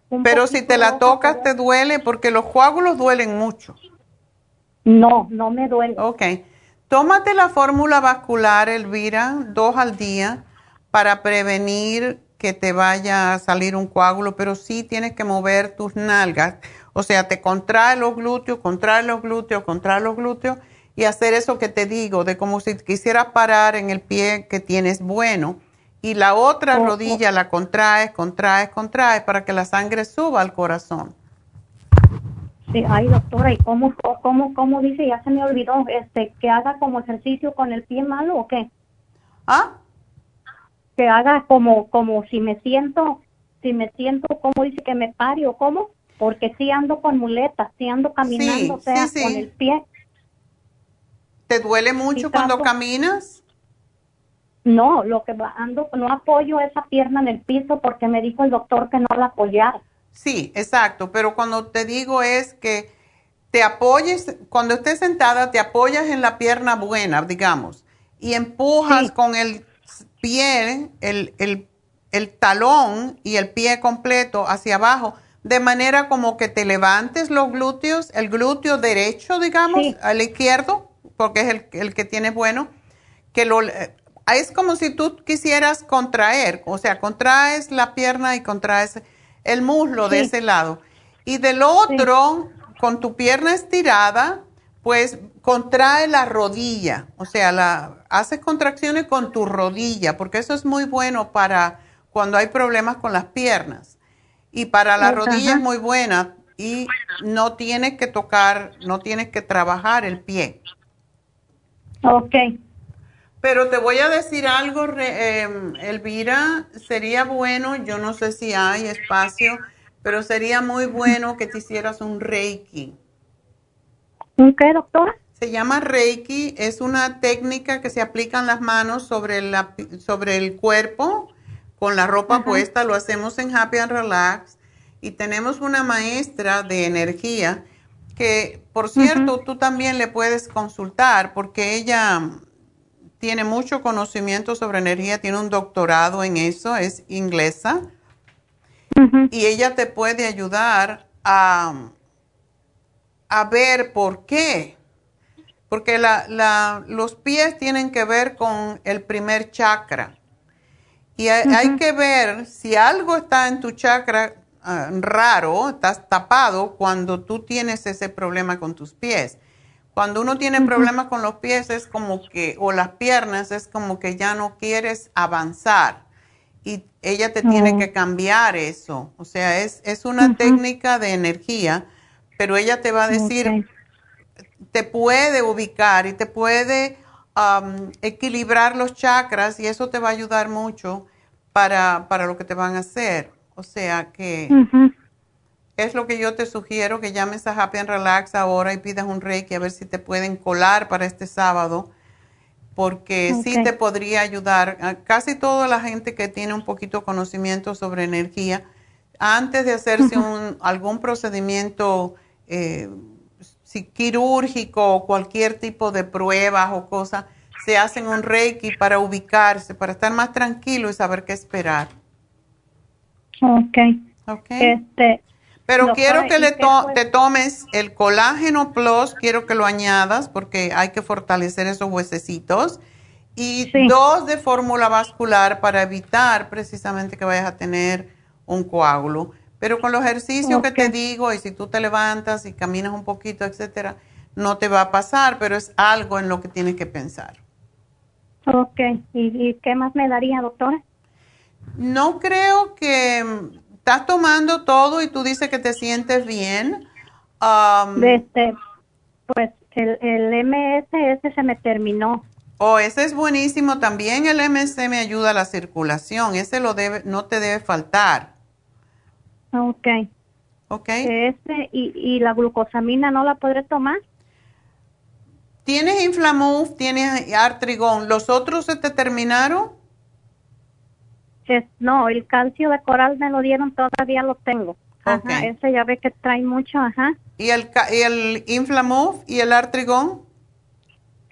Un Pero si te la roja, tocas pero- te duele porque los coágulos duelen mucho. No, no me duele. Ok. Tómate la fórmula vascular, Elvira, dos al día para prevenir que te vaya a salir un coágulo, pero sí tienes que mover tus nalgas. O sea, te contrae los glúteos, contrae los glúteos, contrae los glúteos y hacer eso que te digo, de como si quisieras parar en el pie que tienes bueno. Y la otra Oh, rodilla la contraes, contraes, contraes para que la sangre suba al corazón. Sí, ay, doctora, ¿y cómo, cómo, cómo dice? Ya se me olvidó, este, que haga como ejercicio con el pie malo o qué? ¿Ah? Que haga como, como si me siento, si me siento, ¿cómo dice que me pare o cómo? Porque sí ando con muletas, sí ando caminando, Sí, o sea, sí, sí. con el pie. ¿Te duele mucho cuando caminas? No, lo que ando, no apoyo esa pierna en el piso porque me dijo el doctor que no la apoyara. Sí, exacto, pero cuando te digo es que te apoyes, cuando estés sentada, te apoyas en la pierna buena, digamos, y empujas Sí. con el pie, el, el, el talón y el pie completo hacia abajo, de manera como que te levantes los glúteos, el glúteo derecho, digamos, Sí. al izquierdo, porque es el, el que tienes bueno, que lo... eh, Es como si tú quisieras contraer, o sea, contraes la pierna y contraes el muslo de ese lado. Y del otro, con tu pierna estirada, pues contrae la rodilla, o sea, la, haces contracciones con tu rodilla, porque eso es muy bueno para cuando hay problemas con las piernas. Y para la Ajá. rodilla es muy buena y no tienes que tocar, no tienes que trabajar el pie. Ok, Pero te voy a decir algo, em, Elvira, sería bueno, yo no sé si hay espacio, pero sería muy bueno que te hicieras un reiki. ¿Un qué, doctora? Se llama Reiki, es una técnica que se aplica en las manos sobre, la, sobre el cuerpo con la ropa puesta, lo hacemos en Happy and Relax y tenemos una maestra de energía que, por cierto, tú también le puedes consultar porque ella tiene mucho conocimiento sobre energía, tiene un doctorado en eso, es inglesa y ella te puede ayudar a, a ver por qué. Porque la, los pies tienen que ver con el primer chakra. Y hay, que ver si algo está en tu chakra ah, raro, estás tapado cuando tú tienes ese problema con tus pies. Cuando uno tiene problemas con los pies es como que, o las piernas, es como que ya no quieres avanzar. Y ella te tiene que cambiar eso. O sea, es, es una técnica de energía, pero ella te va a decir, te puede ubicar y te puede equilibrar los chakras y eso te va a ayudar mucho para, para lo que te van a hacer. O sea que es lo que yo te sugiero, que llames a Happy and Relax ahora y pidas un reiki a ver si te pueden colar para este sábado, porque sí te podría ayudar. Casi toda la gente que tiene un poquito conocimiento sobre energía, antes de hacerse un, algún procedimiento eh, si quirúrgico o cualquier tipo de pruebas o cosas, se hacen un reiki para ubicarse, para estar más tranquilo y saber qué esperar. Ok. okay. Este, Pero quiero que le te tomes el colágeno plus, quiero que lo añadas porque hay que fortalecer esos huesecitos. Y dos de fórmula vascular para evitar precisamente que vayas a tener un coágulo. Pero con los ejercicios que te digo, y si tú te levantas y caminas un poquito, etcétera, no te va a pasar, pero es algo en lo que tienes que pensar. Ok, ¿y, qué más me daría, doctora? No creo que estás tomando todo y tú dices que te sientes bien. Um, este, pues el, el MS se me terminó. Oh, ese es buenísimo también. El MS me ayuda a la circulación. Ese lo debe, no te debe faltar. Ok. Ok. Este, y, y la glucosamina no la podré tomar. Tienes Inflamuf, tienes Artrigón. ¿Los otros se te terminaron? no, el calcio de coral me lo dieron, todavía lo tengo. Ajá, ese ya ve que trae mucho, ajá. ¿Y el, y el Inflamuf y el Artrigón?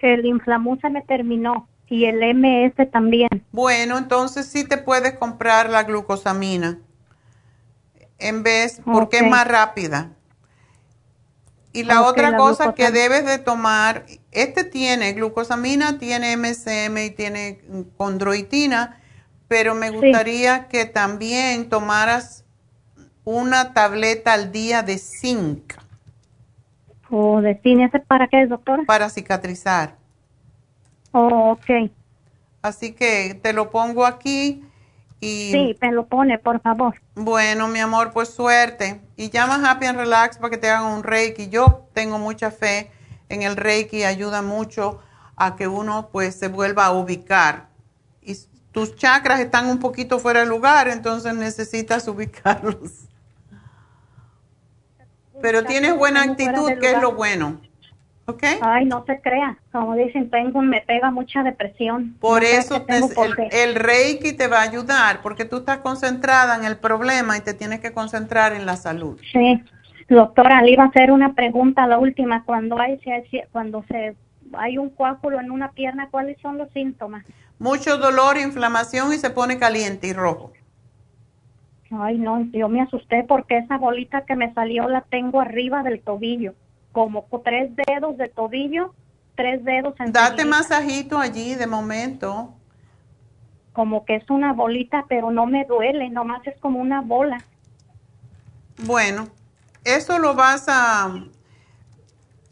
El Inflamuf se me terminó y el MS también. Bueno, entonces sí te puedes comprar la glucosamina en vez, porque es más rápida. Y la otra cosa que debes de tomar, este tiene glucosamina, tiene MSM y tiene condroitina, pero me gustaría que también tomaras una tableta al día de zinc. ¿O de zinc? para qué, doctora? Para cicatrizar. Oh, ok. Así que te lo pongo aquí sí, me lo pone, por favor. Bueno, mi amor, pues suerte. Y llama Happy and Relax para que te hagan un Reiki. Yo tengo mucha fe en el Reiki, ayuda mucho a que uno pues se vuelva a ubicar. Y tus chakras están un poquito fuera de lugar, entonces necesitas ubicarlos. Pero tienes buena actitud, que es lo bueno. Ay, no se crea. Como dicen, tengo, me pega mucha depresión. Por eso el, Reiki te va a ayudar, porque tú estás concentrada en el problema y te tienes que concentrar en la salud. Sí. Doctora, le iba a hacer una pregunta, la última. Cuando hay, cuando se hay un coágulo en una pierna, ¿cuáles son los síntomas? Mucho dolor, inflamación y se pone caliente y rojo. Ay, no, yo me asusté porque esa bolita que me salió la tengo arriba del tobillo como tres dedos de tobillo, tres dedos en Date masajito allí de momento. Como que es una bolita, pero no me duele, nomás es como una bola. Bueno, eso lo vas a...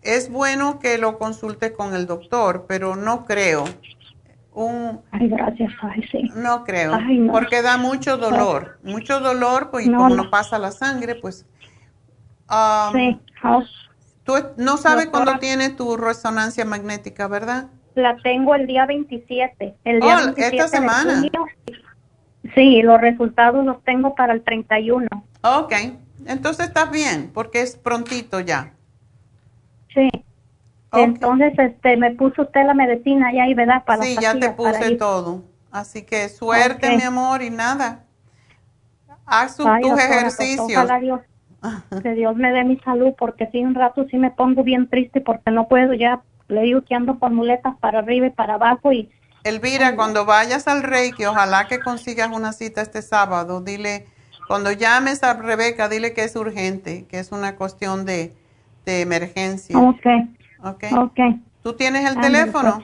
Es bueno que lo consultes con el doctor, pero no creo. Un, Ay, gracias. Ay, sí. No creo, porque da mucho dolor. Mucho dolor, pues como no. pasa la sangre, pues... Um, sí. Tú no sabes cuándo tiene tu resonancia magnética, ¿verdad? La tengo el día 27. El día oh, esta semana. Sí, los resultados los tengo para el 31. Ok, entonces estás bien, porque es prontito ya. Sí. Entonces, este, me puso usted la medicina ya ahí, ¿verdad? Para sí, ya te puse todo. Así que suerte, mi amor, y nada. Haz tus ejercicios. Ojalá Dios, que Dios me dé mi salud, porque si un rato sí me pongo bien triste porque no puedo ya. Le digo que ando con muletas para arriba y para abajo y Elvira, cuando vayas al Reiki, ojalá que consigas una cita este sábado. Dile, cuando llames a Rebeca, dile que es urgente, que es una cuestión de, de emergencia. Ok. ¿Ok? Ok. ¿Tú tienes el teléfono?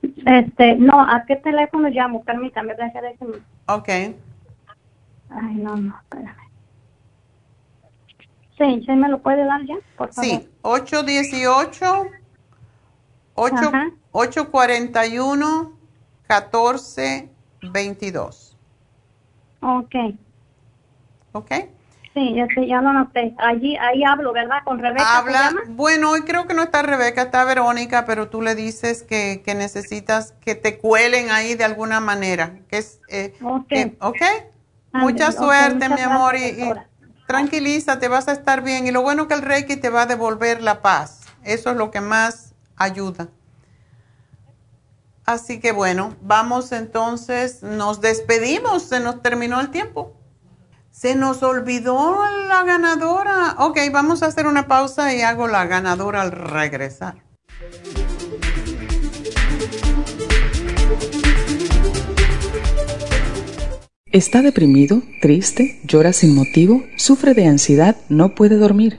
pues. Este, no, ¿a qué teléfono llamo? Permítame, déjame, déjame. Ok. Ay, no, no, espérame. ¿Sí me lo puede dar ya? Por favor. Sí, 818 8, Ajá. 841 1422. Ok. ¿Ok? Sí, ya, sé, ya lo noté. Allí, ahí hablo, ¿verdad? Con Rebeca. ¿se Habla, bueno, hoy creo que no está Rebeca, está Verónica, pero tú le dices que, que necesitas que te cuelen ahí de alguna manera. Que es, eh, Ok. que- ¿ok? Ándale, Mucha suerte, muchas mi amor, gracias, y, y. tranquilízate, vas a estar bien. Y lo bueno que el Reiki te va a devolver la paz. Eso es lo que más ayuda. Así que bueno, vamos entonces, nos despedimos, se nos terminó el tiempo. Se nos olvidó la ganadora. Ok, vamos a hacer una pausa y hago la ganadora al regresar. ¿Está deprimido, triste, llora sin motivo, sufre de ansiedad, no puede dormir?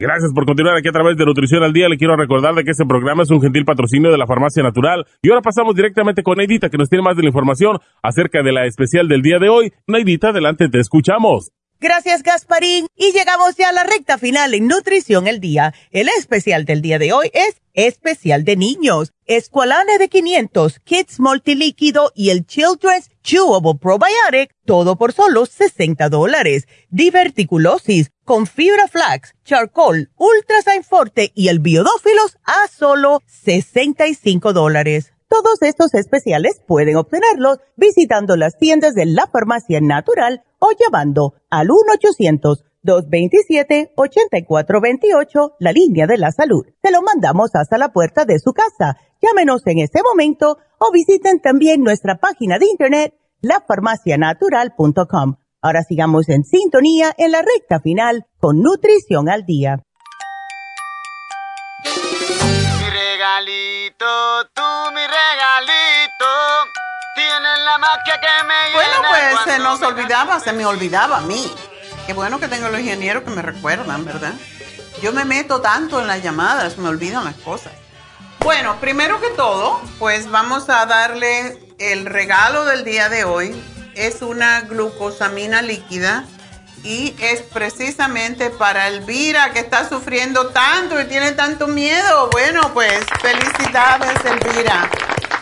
Gracias por continuar aquí a través de Nutrición al Día. Le quiero recordar de que este programa es un gentil patrocinio de la Farmacia Natural. Y ahora pasamos directamente con Neidita, que nos tiene más de la información acerca de la especial del día de hoy. Neidita, adelante, te escuchamos. Gracias, Gasparín. Y llegamos ya a la recta final en Nutrición el Día. El especial del día de hoy es especial de niños. Esqualane de 500, Kids Multilíquido y el Children's Chewable Probiotic, todo por solo 60 dólares. Diverticulosis con fibra flax, charcoal, ultrasign forte y el biodófilos a solo 65 dólares. Todos estos especiales pueden obtenerlos visitando las tiendas de la farmacia natural o llamando al 1-800-227-8428, la línea de la salud. Se lo mandamos hasta la puerta de su casa. Llámenos en este momento o visiten también nuestra página de internet, lafarmacianatural.com. Ahora sigamos en sintonía en la recta final con Nutrición al Día. Mi regalito, tú mi regalito, tienes la magia que me Bueno, pues se nos olvidaba, se me olvidaba a mí. Qué bueno que tengo los ingenieros que me recuerdan, ¿verdad? Yo me meto tanto en las llamadas, me olvidan las cosas. Bueno, primero que todo, pues vamos a darle el regalo del día de hoy. Es una glucosamina líquida y es precisamente para Elvira que está sufriendo tanto y tiene tanto miedo. Bueno, pues felicidades Elvira.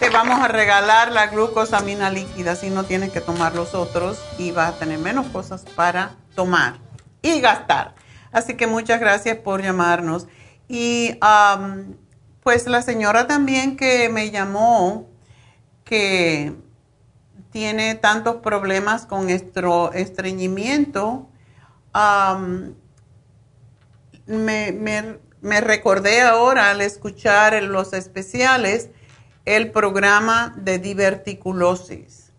Te vamos a regalar la glucosamina líquida si no tienes que tomar los otros y vas a tener menos cosas para tomar y gastar. Así que muchas gracias por llamarnos. Y pues la señora también que me llamó, que tiene tantos problemas con estro- estreñimiento, me, me- me recordé ahora al escuchar en los especiales el programa de diverticulosis.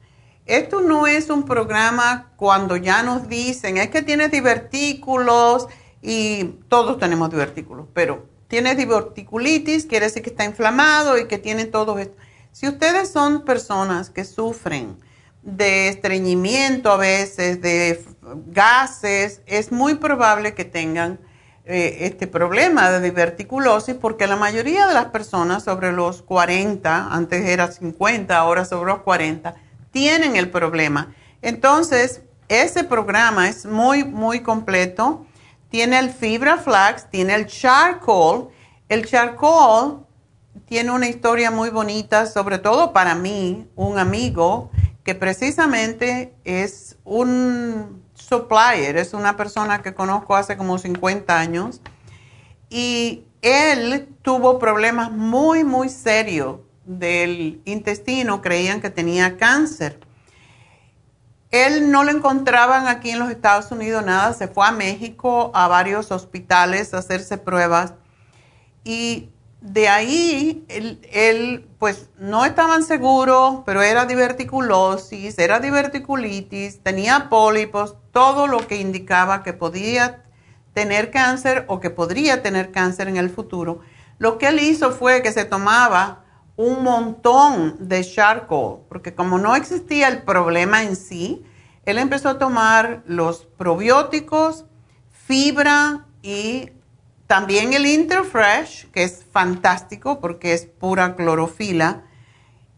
Esto no es un programa cuando ya nos dicen, es que tienes divertículos y todos tenemos divertículos, pero tienes diverticulitis, quiere decir que está inflamado y que tiene todo esto. Si ustedes son personas que sufren de estreñimiento a veces, de gases, es muy probable que tengan eh, este problema de diverticulosis porque la mayoría de las personas sobre los 40, antes era 50, ahora sobre los 40, tienen el problema. Entonces, ese programa es muy, muy completo. Tiene el fibra flax, tiene el charcoal. El charcoal tiene una historia muy bonita, sobre todo para mí, un amigo que precisamente es un supplier, es una persona que conozco hace como 50 años y él tuvo problemas muy, muy serios del intestino, creían que tenía cáncer. Él no lo encontraban aquí en los Estados Unidos nada, se fue a México a varios hospitales a hacerse pruebas y de ahí él, pues no estaban seguros, pero era diverticulosis, era diverticulitis, tenía pólipos, todo lo que indicaba que podía tener cáncer o que podría tener cáncer en el futuro. Lo que él hizo fue que se tomaba un montón de charcoal, porque como no existía el problema en sí, él empezó a tomar los probióticos, fibra y también el Interfresh, que es fantástico porque es pura clorofila.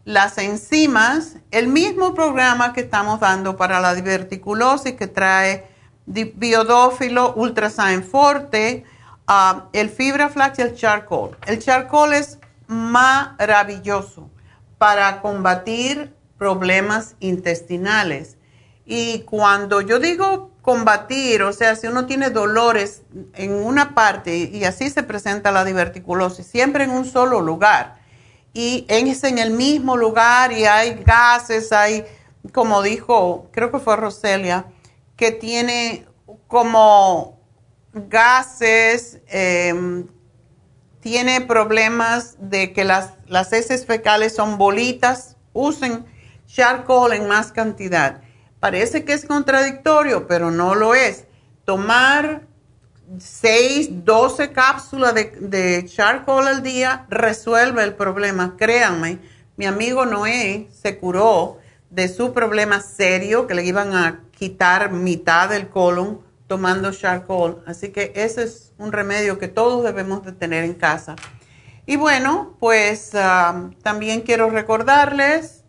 Las enzimas, el mismo programa que estamos dando para la diverticulosis que trae biodófilo, ultrasign forte, ah, el fibra flax y el charcoal. El charcoal es maravilloso para combatir problemas intestinales. Y cuando yo digo combatir, o sea, si uno tiene dolores en una parte y así se presenta la diverticulosis, siempre en un solo lugar, y es en el mismo lugar y hay gases, hay, como dijo, creo que fue Roselia, que tiene como gases, em, tiene problemas de que las, las heces fecales son bolitas, usen charcoal en más cantidad Parece que es contradictorio, pero no lo es. Tomar 6, 12 cápsulas de, de charcoal al día resuelve el problema. Créanme, mi amigo Noé se curó de su problema serio que le iban a quitar mitad del colon tomando charcoal. Así que ese es un remedio que todos debemos de tener en casa. Y bueno, pues también quiero recordarles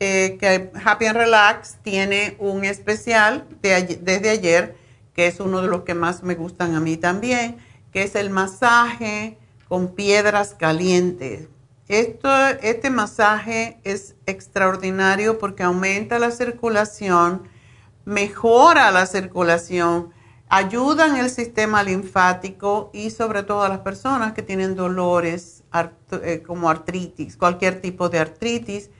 eh, que Happy and Relax tiene un especial desde ayer, que es uno de los que más me gustan a mí también, que es el masaje con piedras calientes. Esto, este masaje es extraordinario porque aumenta la circulación, mejora la circulación, ayuda en el sistema linfático y sobre todo a las personas que tienen dolores eh, como artritis, cualquier tipo de artritis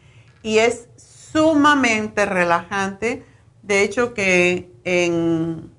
y es sumamente relajante. De hecho que en,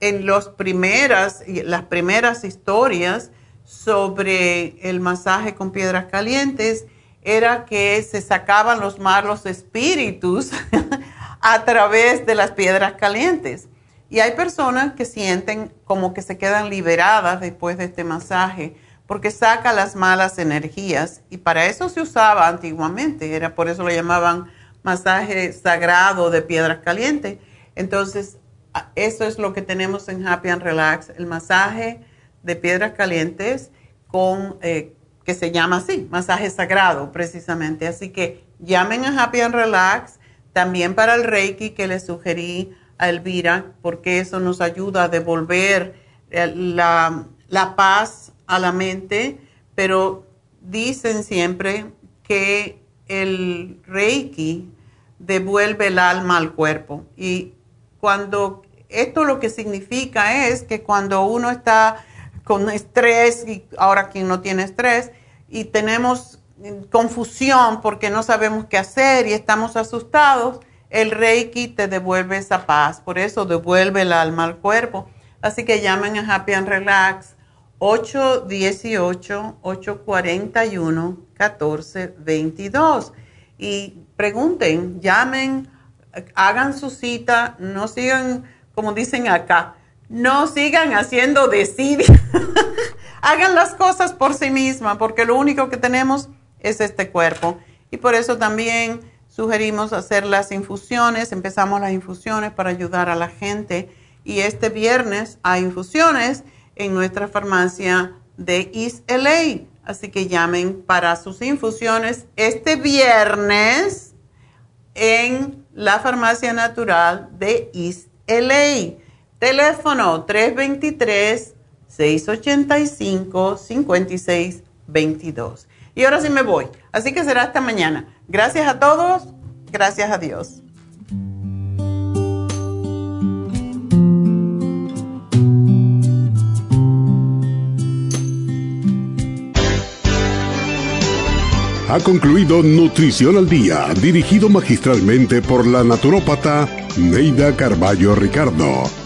en las primeras historias sobre el masaje con piedras calientes era que se sacaban los malos espíritus a través de las piedras calientes. Y hay personas que sienten como que se quedan liberadas después de este masaje porque saca las malas energías y para eso se usaba antiguamente, era por eso lo llamaban masaje sagrado de piedras calientes. Entonces, eso es lo que tenemos en Happy and Relax, el masaje de piedras calientes con eh, que se llama así, masaje sagrado precisamente. Así que llamen a Happy and Relax también para el Reiki que le sugerí a Elvira, porque eso nos ayuda a devolver eh, la, la paz a la mente, pero dicen siempre que el Reiki devuelve el alma al cuerpo. Y cuando esto lo que significa es que cuando uno está con estrés, y ahora quien no tiene estrés, y tenemos confusión porque no sabemos qué hacer y estamos asustados, el Reiki te devuelve esa paz. Por eso devuelve el alma al cuerpo. Así que llamen a Happy and Relax 818-841-1422. Y pregunten, llamen, hagan su cita, no sigan, como dicen acá, no sigan haciendo desidia. hagan las cosas por sí mismas, porque lo único que tenemos es este cuerpo. Y por eso también sugerimos hacer las infusiones, empezamos las infusiones para ayudar a la gente y este viernes hay infusiones en nuestra farmacia de East. Así que llamen para sus infusiones este viernes en la farmacia natural de East. Teléfono 323-685-5622. Y ahora sí me voy. Así que será hasta mañana. Gracias a todos. Gracias a Dios. Ha concluido Nutrición al Día, dirigido magistralmente por la naturópata Neida Carballo Ricardo.